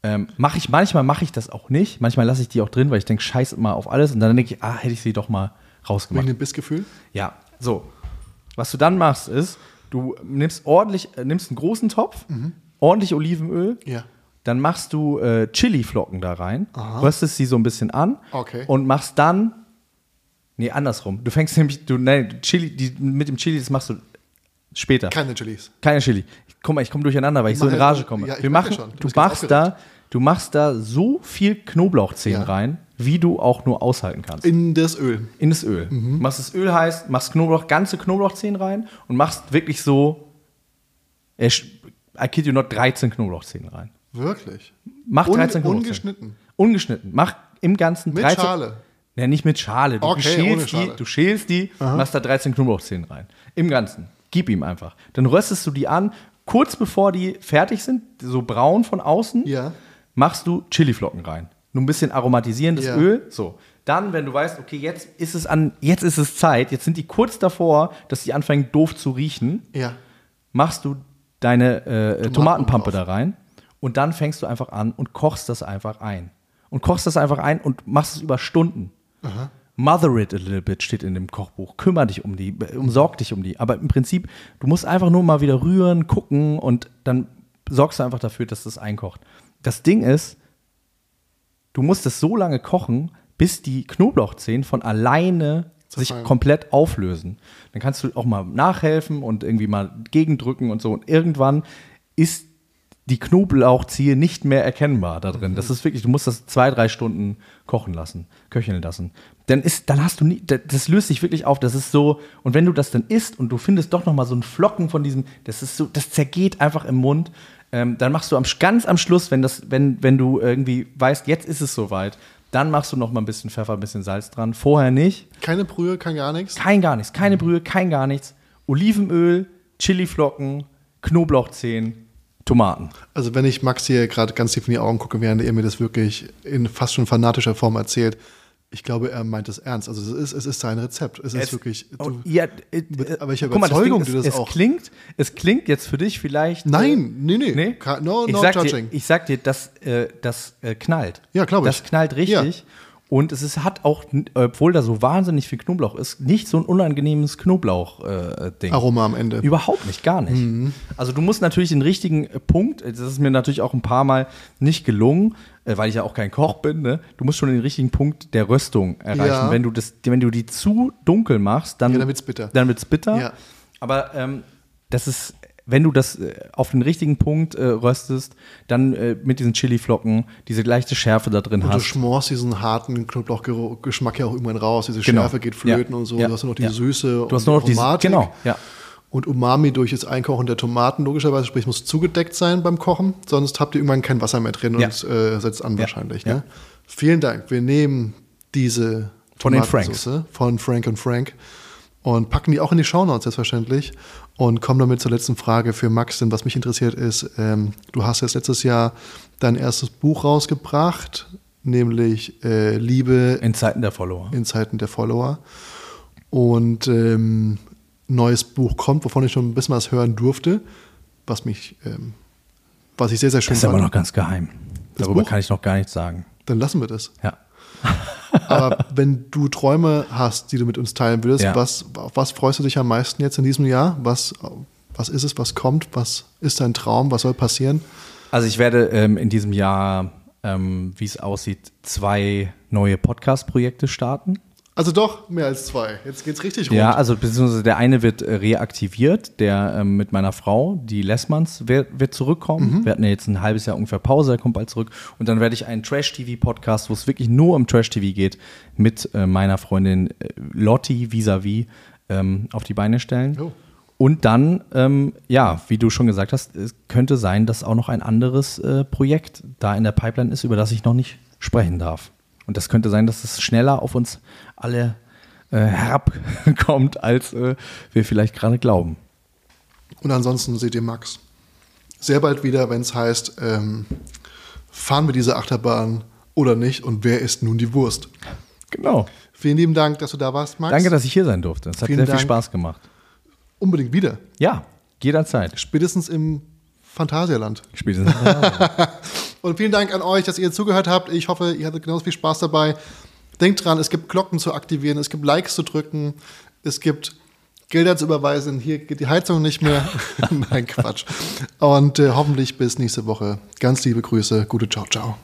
Ähm, mach ich, manchmal mache ich das auch nicht. Manchmal lasse ich die auch drin, weil ich denke, scheiß mal auf alles. Und dann denke ich, ah, hätte ich sie doch mal rausgemacht. Wegen dem Bissgefühl? Ja, so. Was du dann machst, ist, Du nimmst ordentlich, äh, nimmst einen großen Topf, ordentlich Olivenöl. Ja. Dann machst du äh, Chili-Flocken da rein, röstest sie so ein bisschen an Okay. und machst dann. Nee, andersrum. Du fängst nämlich, du, nein, Chili, die, mit dem Chili, das machst du später. Keine Chilis. Keine Chili. Guck mal, ich komme durcheinander, weil ich so in Rage komme. ja, ich Wir machen. Du du machst da, du machst da so viel Knoblauchzehen Ja. rein, wie du auch nur aushalten kannst. In das Öl. In das Öl. Mhm. Machst das Öl heiß, machst Knoblauch, ganze Knoblauchzehen rein und machst wirklich so, äh, I kid you not, 13 Knoblauchzehen rein. Wirklich. Mach Un- 13 Knoblauchzehen. ungeschnitten. Ungeschnitten. Mach im Ganzen Mit 13. Schale. Ja, nicht mit Schale. Du, Okay, schälst, ohne die, Schale. du schälst die, machst da 13 Knoblauchzehen rein. Im Ganzen. Gib ihm einfach. Dann röstest du die an. Kurz bevor die fertig sind, so braun von außen, Ja. machst du Chiliflocken rein. Nur ein bisschen aromatisierendes Ja. Öl. So. Dann, wenn du weißt, okay, jetzt ist es an, jetzt ist es Zeit, jetzt sind die kurz davor, dass die anfangen doof zu riechen, Ja. machst du deine äh, Tomatenpampe drauf. da rein und dann fängst du einfach an und kochst das einfach ein. Und kochst das einfach ein und machst es über Stunden. Mother it a little bit steht in dem Kochbuch. Kümmer dich um die, äh, umsorg dich um die. Aber im Prinzip, du musst einfach nur mal wieder rühren, gucken und dann sorgst du einfach dafür, dass das einkocht. Das Ding ist, du musst es so lange kochen, bis die Knoblauchzehen von alleine sich komplett auflösen. Dann kannst du auch mal nachhelfen und irgendwie mal gegendrücken und so. Und irgendwann ist die Knoblauchzehe nicht mehr erkennbar da drin. Das ist wirklich, du musst das zwei, drei Stunden kochen lassen, köcheln lassen. Dann ist, dann hast du nie, das- löst sich wirklich auf. Das ist so, und wenn du das dann isst und du findest doch noch mal so einen Flocken von diesem, das ist so, das zergeht einfach im Mund. Ähm, dann machst du am, ganz am Schluss, wenn das, wenn, wenn du irgendwie weißt, jetzt ist es soweit, dann machst du noch mal ein bisschen Pfeffer, ein bisschen Salz dran. Vorher nicht. Keine Brühe, kein gar nichts. Kein gar nichts, keine Brühe, kein gar nichts. Olivenöl, Chiliflocken, Knoblauchzehen, Tomaten. Also wenn ich Max hier gerade ganz tief in die Augen gucke, während er mir das wirklich in fast schon fanatischer Form erzählt, ich glaube, er meint es ernst. Also es ist, es ist sein Rezept. Es ist wirklich. Du, Und ja, äh, Mit äh, welcher guck mal, das Überzeugung Ding du ist, das es auch- Klingt, es klingt jetzt für dich vielleicht. äh, Nein, nee, nee. nee? Ka- no- ich no sag dir, judging. ich sag dir, das, äh, das äh, knallt. Ja, glaub ich. Das knallt richtig. Und es ist, hat auch, obwohl da so wahnsinnig viel Knoblauch ist, nicht so ein unangenehmes Knoblauch-Ding. Aroma am Ende. Überhaupt nicht, gar nicht. Also du musst natürlich den richtigen äh, Punkt, das ist mir natürlich auch ein paar Mal nicht gelungen, äh, weil ich ja auch kein Koch bin, ne? du musst schon den richtigen Punkt der Röstung erreichen. Ja. Wenn, du das, wenn du die zu dunkel machst, dann, Ja, dann wird's bitter. Dann wird's bitter. Ja. Aber ähm, das ist, wenn du das äh, auf den richtigen Punkt äh, röstest, dann äh, mit diesen Chiliflocken diese leichte Schärfe da drin Und du hast. schmorst diesen harten Knoblauchgeschmack ja auch irgendwann raus. Diese Genau. Schärfe geht flöten Ja. und so. Ja. Du hast nur noch die Ja. Süße Du hast nur noch die diese, Aromatik. genau, ja. Und Umami durch das Einkochen der Tomaten, logischerweise, sprich, muss zugedeckt sein beim Kochen, sonst habt ihr irgendwann kein Wasser mehr drin und äh, setzt an wahrscheinlich. Ne? Vielen Dank. Wir nehmen diese Von den von Frank und Frank und packen die auch in die Shownotes selbstverständlich und kommen damit zur letzten Frage für Max, denn was mich interessiert ist, ähm, du hast jetzt letztes Jahr dein erstes Buch rausgebracht, nämlich äh, Liebe In Zeiten der Follower. in Zeiten der Follower. Und ähm, neues Buch kommt, wovon ich schon ein bisschen was hören durfte, was mich, ähm, was ich sehr, sehr schön Das ist aber fand. noch ganz geheim. Das Darüber Buch? kann ich noch gar nichts sagen. Dann lassen wir das. Ja. Aber wenn du Träume hast, die du mit uns teilen würdest, Ja. was, auf was freust du dich am meisten jetzt in diesem Jahr? Was, was ist es, was kommt? Was ist dein Traum? Was soll passieren? Also ich werde ähm, in diesem Jahr, ähm, wie es aussieht, zwei neue Podcast-Projekte starten. Also doch, mehr als zwei. Jetzt geht's richtig rund. Ja, also beziehungsweise der eine wird äh, reaktiviert, der ähm, mit meiner Frau, die Lessmanns, wird, wird zurückkommen. Wir hatten ja jetzt ein halbes Jahr ungefähr Pause, er kommt bald zurück. Und dann werde ich einen Trash-TV-Podcast, wo es wirklich nur um Trash-TV geht, mit äh, meiner Freundin äh, Lotti vis-à-vis ähm, auf die Beine stellen. Oh. Und dann, ähm, ja, wie du schon gesagt hast, es könnte sein, dass auch noch ein anderes äh, Projekt da in der Pipeline ist, über das ich noch nicht sprechen darf. Und das könnte sein, dass es schneller auf uns alle äh, herabkommt, als äh, wir vielleicht gerade glauben. Und ansonsten seht ihr Max sehr bald wieder, wenn es heißt, ähm, fahren wir diese Achterbahn oder nicht und wer ist nun die Wurst? Genau. Vielen lieben Dank, dass du da warst, Max. Danke, dass ich hier sein durfte. Es hat Vielen sehr Dank. viel Spaß gemacht. Unbedingt wieder. Ja, jederzeit. Spätestens im Phantasialand. Spätestens. Und vielen Dank an euch, dass ihr zugehört habt. Ich hoffe, ihr hattet genauso viel Spaß dabei. Denkt dran, es gibt Glocken zu aktivieren, es gibt Likes zu drücken, es gibt Gelder zu überweisen. Hier geht die Heizung nicht mehr. Nein, Quatsch. Und äh, hoffentlich bis nächste Woche. Ganz liebe Grüße. Gute Ciao, ciao.